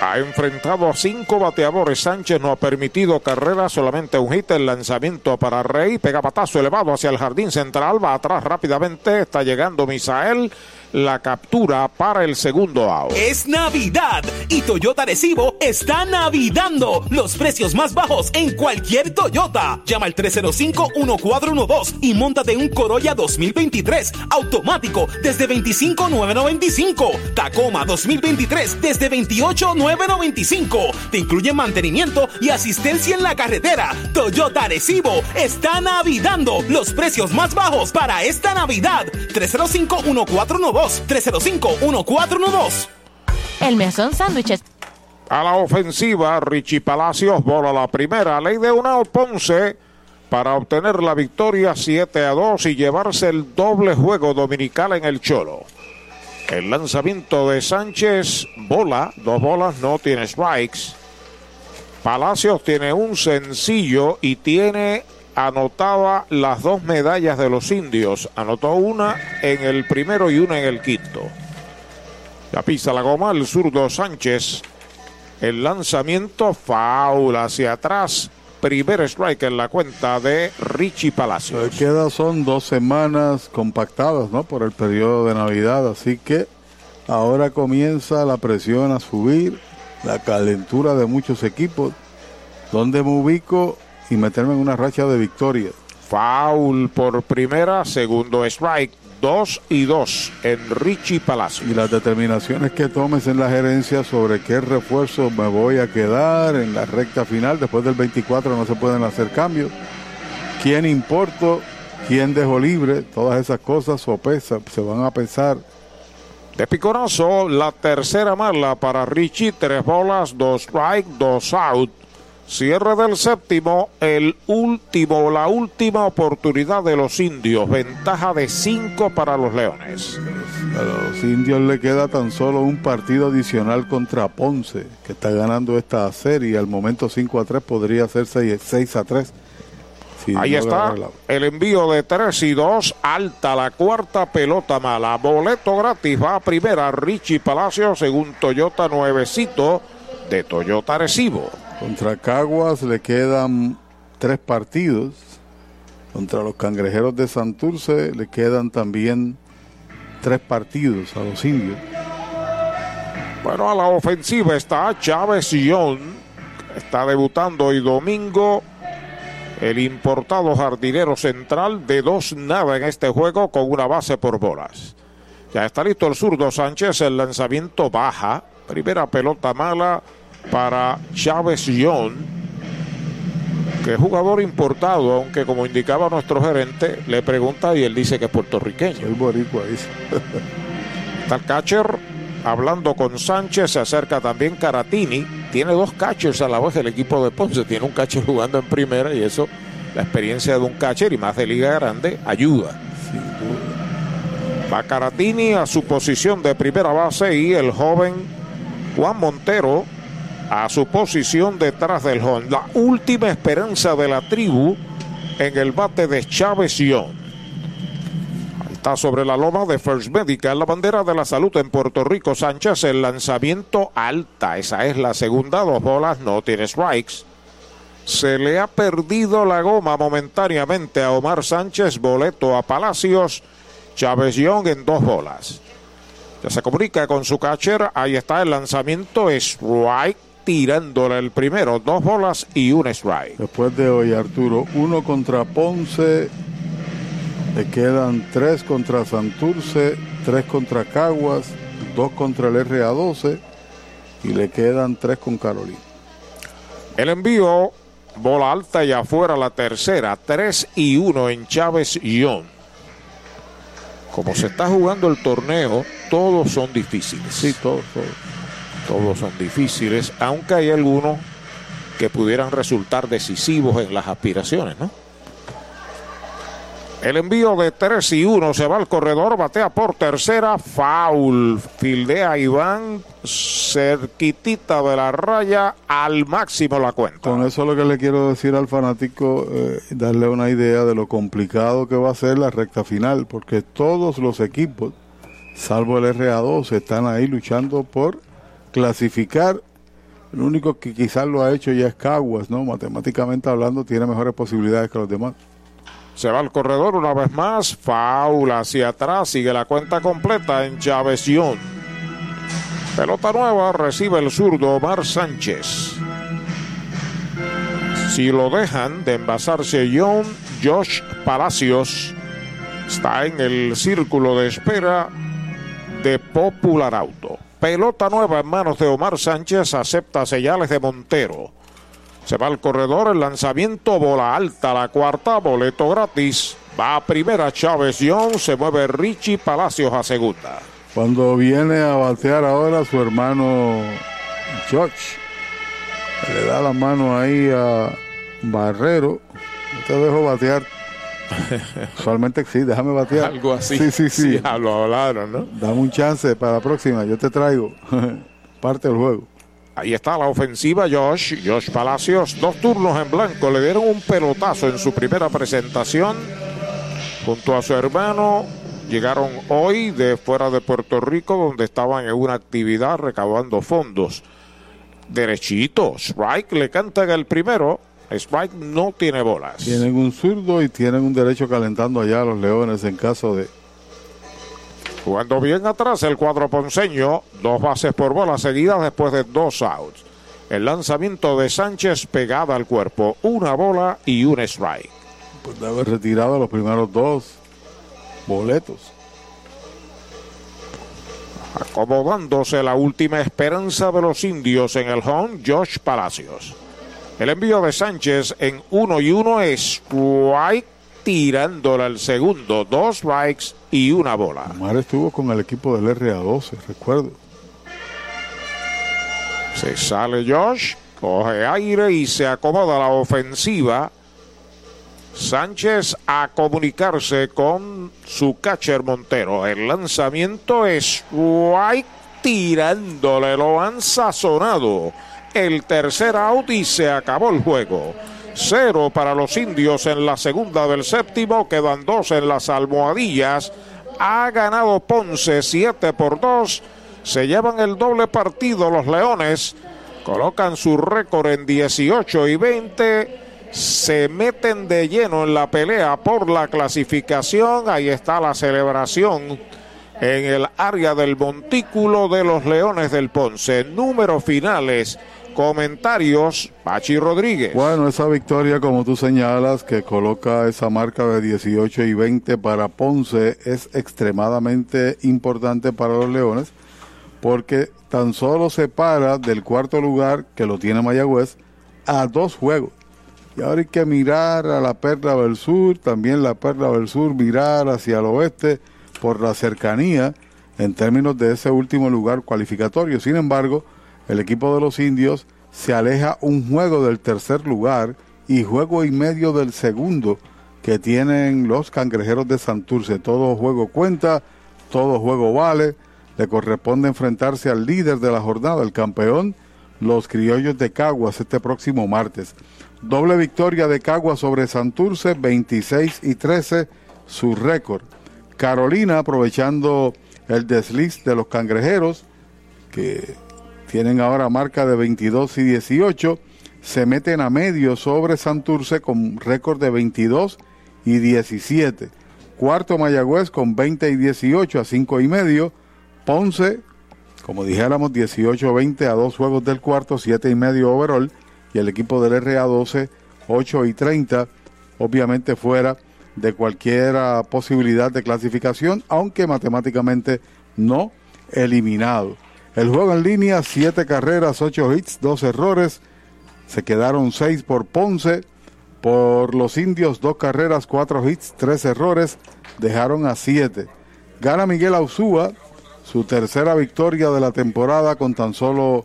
ha enfrentado a cinco bateadores. Sánchez no ha permitido carrera, solamente un hit. El lanzamiento para Rey. Pega patazo elevado hacia el jardín central. Va atrás rápidamente. Está llegando Misael. La captura para el segundo out. Es Navidad y Toyota Recibo está navidando los precios más bajos en cualquier Toyota. Llama al 305-1412 y montate un Corolla 2023 automático desde 25,995. Tacoma 2023 desde 28,995. Te incluye mantenimiento y asistencia en la carretera. Toyota Recibo está navidando los precios más bajos para esta Navidad. 305-1412. 305-1412. El mesón sándwiches. A la ofensiva, Richie Palacios bola la primera. Ley de una Ponce para obtener la victoria 7 a 2 y llevarse el doble juego dominical en el Cholo. El lanzamiento de Sánchez, bola, dos bolas, no tiene strikes. Palacios tiene un sencillo y tiene anotaba las dos medallas de los indios. Anotó una en el primero y una en el quinto. Ya pisa la goma el zurdo Sánchez. El lanzamiento foul hacia atrás. Primer strike en la cuenta de Richie Palacios. que queda son dos semanas compactadas, ¿no? Por el periodo de Navidad, así que ahora comienza la presión a subir, la calentura de muchos equipos. ¿Dónde me ubico y meterme en una racha de victorias? Foul por primera, segundo strike. Dos y dos en Richie Palacios. Y las determinaciones que tomes en la gerencia sobre qué refuerzo me voy a quedar en la recta final. Después del 24 no se pueden hacer cambios. ¿Quién importo? ¿Quién dejo libre? Todas esas cosas sopesa- se van a pensar. De picorazo, la tercera mala para Richie. Tres bolas, dos strike, dos out. Cierre del séptimo, el último, la última oportunidad de los indios. Ventaja de cinco para los leones. A los indios le queda tan solo un partido adicional contra Ponce, que está ganando esta serie. Al momento 5 a 3 podría ser 6, a 3. si Ahí no está el envío de 3 y 2. Alta la cuarta pelota mala. Boleto gratis va a primera Richie Palacio según Toyota Nuevecito de Toyota Recibo. Contra Caguas le quedan tres partidos. Contra los cangrejeros de Santurce le quedan también tres partidos a los indios. Bueno, a la ofensiva está Chávez Young. Está debutando hoy domingo. El importado jardinero central de dos nada en este juego con una base por bolas. Ya está listo el zurdo Sánchez. El lanzamiento baja. Primera pelota mala para Chávez Young. Que es jugador importado, aunque como indicaba nuestro gerente, le pregunta y él dice que es puertorriqueño. El boricua dice. Está el catcher hablando con Sánchez, se acerca también Caratini. Tiene dos catchers a la vez el equipo de Ponce. Tiene un catcher jugando en primera y eso, la experiencia de un catcher y más de liga grande, ayuda. Va Caratini a su posición de primera base y el joven Juan Montero a su posición detrás del home. La última esperanza de la tribu en el bate de Chávez Young. Está sobre la loma de First Medical, la bandera de la salud en Puerto Rico. Sánchez, el lanzamiento alta. Esa es la segunda, dos bolas, no tiene strikes. Se le ha perdido la goma momentáneamente a Omar Sánchez, boleto a Palacios. Chávez Young en dos bolas. Ya se comunica con su catcher. Ahí está el lanzamiento strike, tirándole el primero. Dos bolas y un strike. Después de hoy, Arturo, uno contra Ponce, le quedan tres contra Santurce, tres contra Caguas, dos contra el RA12 y le quedan tres con Carolina. El envío, bola alta y afuera la tercera, 3 y 1 en Chávez Young. Como se está jugando el torneo, todos son difíciles. Sí, todos, todos. Todos son difíciles, aunque hay algunos que pudieran resultar decisivos en las aspiraciones, ¿no? El envío de 3 y 1 se va al corredor, batea por tercera, foul. Fildea Iván cerquitita de la raya, al máximo la cuenta. Con eso lo que le quiero decir al fanático, eh, darle una idea de lo complicado que va a ser la recta final, porque todos los equipos, salvo el RA2, están ahí luchando por clasificar. El único que quizás lo ha hecho ya es Caguas, ¿no? Matemáticamente hablando, tiene mejores posibilidades que los demás. Se va al corredor una vez más. Faula hacia atrás. Sigue la cuenta completa en Young. Pelota nueva. Recibe el zurdo Omar Sánchez. Si lo dejan de envasarse Young, Josh Palacios está en el círculo de espera de Popular Auto. Pelota nueva en manos de Omar Sánchez. Acepta señales de Montero. Se va al corredor, el lanzamiento, bola alta, la cuarta, boleto gratis. Va a primera Chávez Young, se mueve Richie Palacios a segunda. Cuando viene a batear ahora su hermano George, le da la mano ahí a Barrero. Te dejo batear. Usualmente sí, déjame batear. Algo así. Sí, sí, sí. Ya lo hablaron, ¿no? Dame un chance para la próxima, yo te traigo parte del juego. Ahí está la ofensiva Josh, Josh Palacios, dos turnos en blanco, le dieron un pelotazo en su primera presentación junto a su hermano llegaron hoy de fuera de Puerto Rico, donde estaban en una actividad recaudando fondos. Derechito, Strike le cantan el primero. Strike no tiene bolas. Tienen un zurdo y tienen un derecho calentando allá a los Leones en caso de. Jugando bien atrás el cuadro ponceño, dos bases por bola seguidas después de dos outs. El lanzamiento de Sánchez pegada al cuerpo, una bola y un strike. Pues de haber retirado los primeros dos boletos. Acomodándose la última esperanza de los indios en el home, Josh Palacios. El envío de Sánchez en uno y uno es strike, tirándole al segundo, dos strikes y una bola. Omar estuvo con el equipo del RA12, recuerdo. Se sale Josh, coge aire y se acomoda la ofensiva. Sánchez a comunicarse con su catcher Montero. El lanzamiento es White tirándole, lo han sazonado. El tercer out y se acabó el juego. Cero para los indios en la segunda del séptimo, quedan dos en las almohadillas. Ha ganado Ponce 7 por 2. Se llevan el doble partido los Leones. Colocan su récord en 18 y 20 se meten de lleno en la pelea por la clasificación. Ahí está la celebración en el área del montículo de los Leones del Ponce. Números finales. Comentarios, Pachi Rodríguez. Bueno, esa victoria, como tú señalas, que coloca esa marca de 18 y 20 para Ponce, es extremadamente importante para los Leones, porque tan solo se para del cuarto lugar, que lo tiene Mayagüez, a dos juegos. Y ahora hay que mirar a la Perla del Sur, también la Perla del Sur, mirar hacia el oeste por la cercanía en términos de ese último lugar cualificatorio. Sin embargo, el equipo de los indios se aleja un juego del tercer lugar y juego y medio del segundo que tienen los cangrejeros de Santurce. Todo juego cuenta, todo juego vale. Le corresponde enfrentarse al líder de la jornada, el campeón, los criollos de Caguas, este próximo martes. Doble victoria de Caguas sobre Santurce, 26 y 13, su récord. Carolina, aprovechando el desliz de los cangrejeros, que tienen ahora marca de 22 y 18, se meten a medio sobre Santurce con récord de 22 y 17. Cuarto Mayagüez con 20 y 18 a 5 y medio. Ponce, como dijéramos, 18-20 a dos juegos del cuarto, 7 y medio overall. Y el equipo del RA12, 8 y 30, obviamente fuera de cualquier posibilidad de clasificación, aunque matemáticamente no eliminado. El juego en línea, 7 carreras, 8 hits, 2 errores. Se quedaron 6 por Ponce. Por los indios, 2 carreras, 4 hits, 3 errores. Dejaron a 7. Gana Miguel Ausúa, su tercera victoria de la temporada con tan solo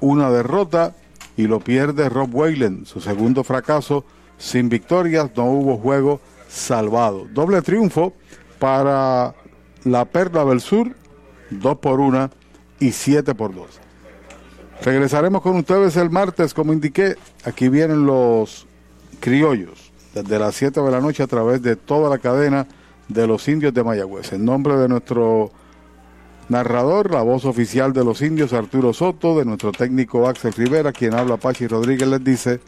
una derrota. Y lo pierde Rob Whalen, su segundo fracaso. Sin victorias, no hubo juego salvado. Doble triunfo para la Perla del Sur, 2 por 1 y 7 por 2. Regresaremos con ustedes el martes, como indiqué. Aquí vienen los criollos, desde las 7 de la noche a través de toda la cadena de los indios de Mayagüez. En nombre de nuestro narrador, la voz oficial de los indios, Arturo Soto, de nuestro técnico Axel Rivera, quien habla Pachi Rodríguez, les dice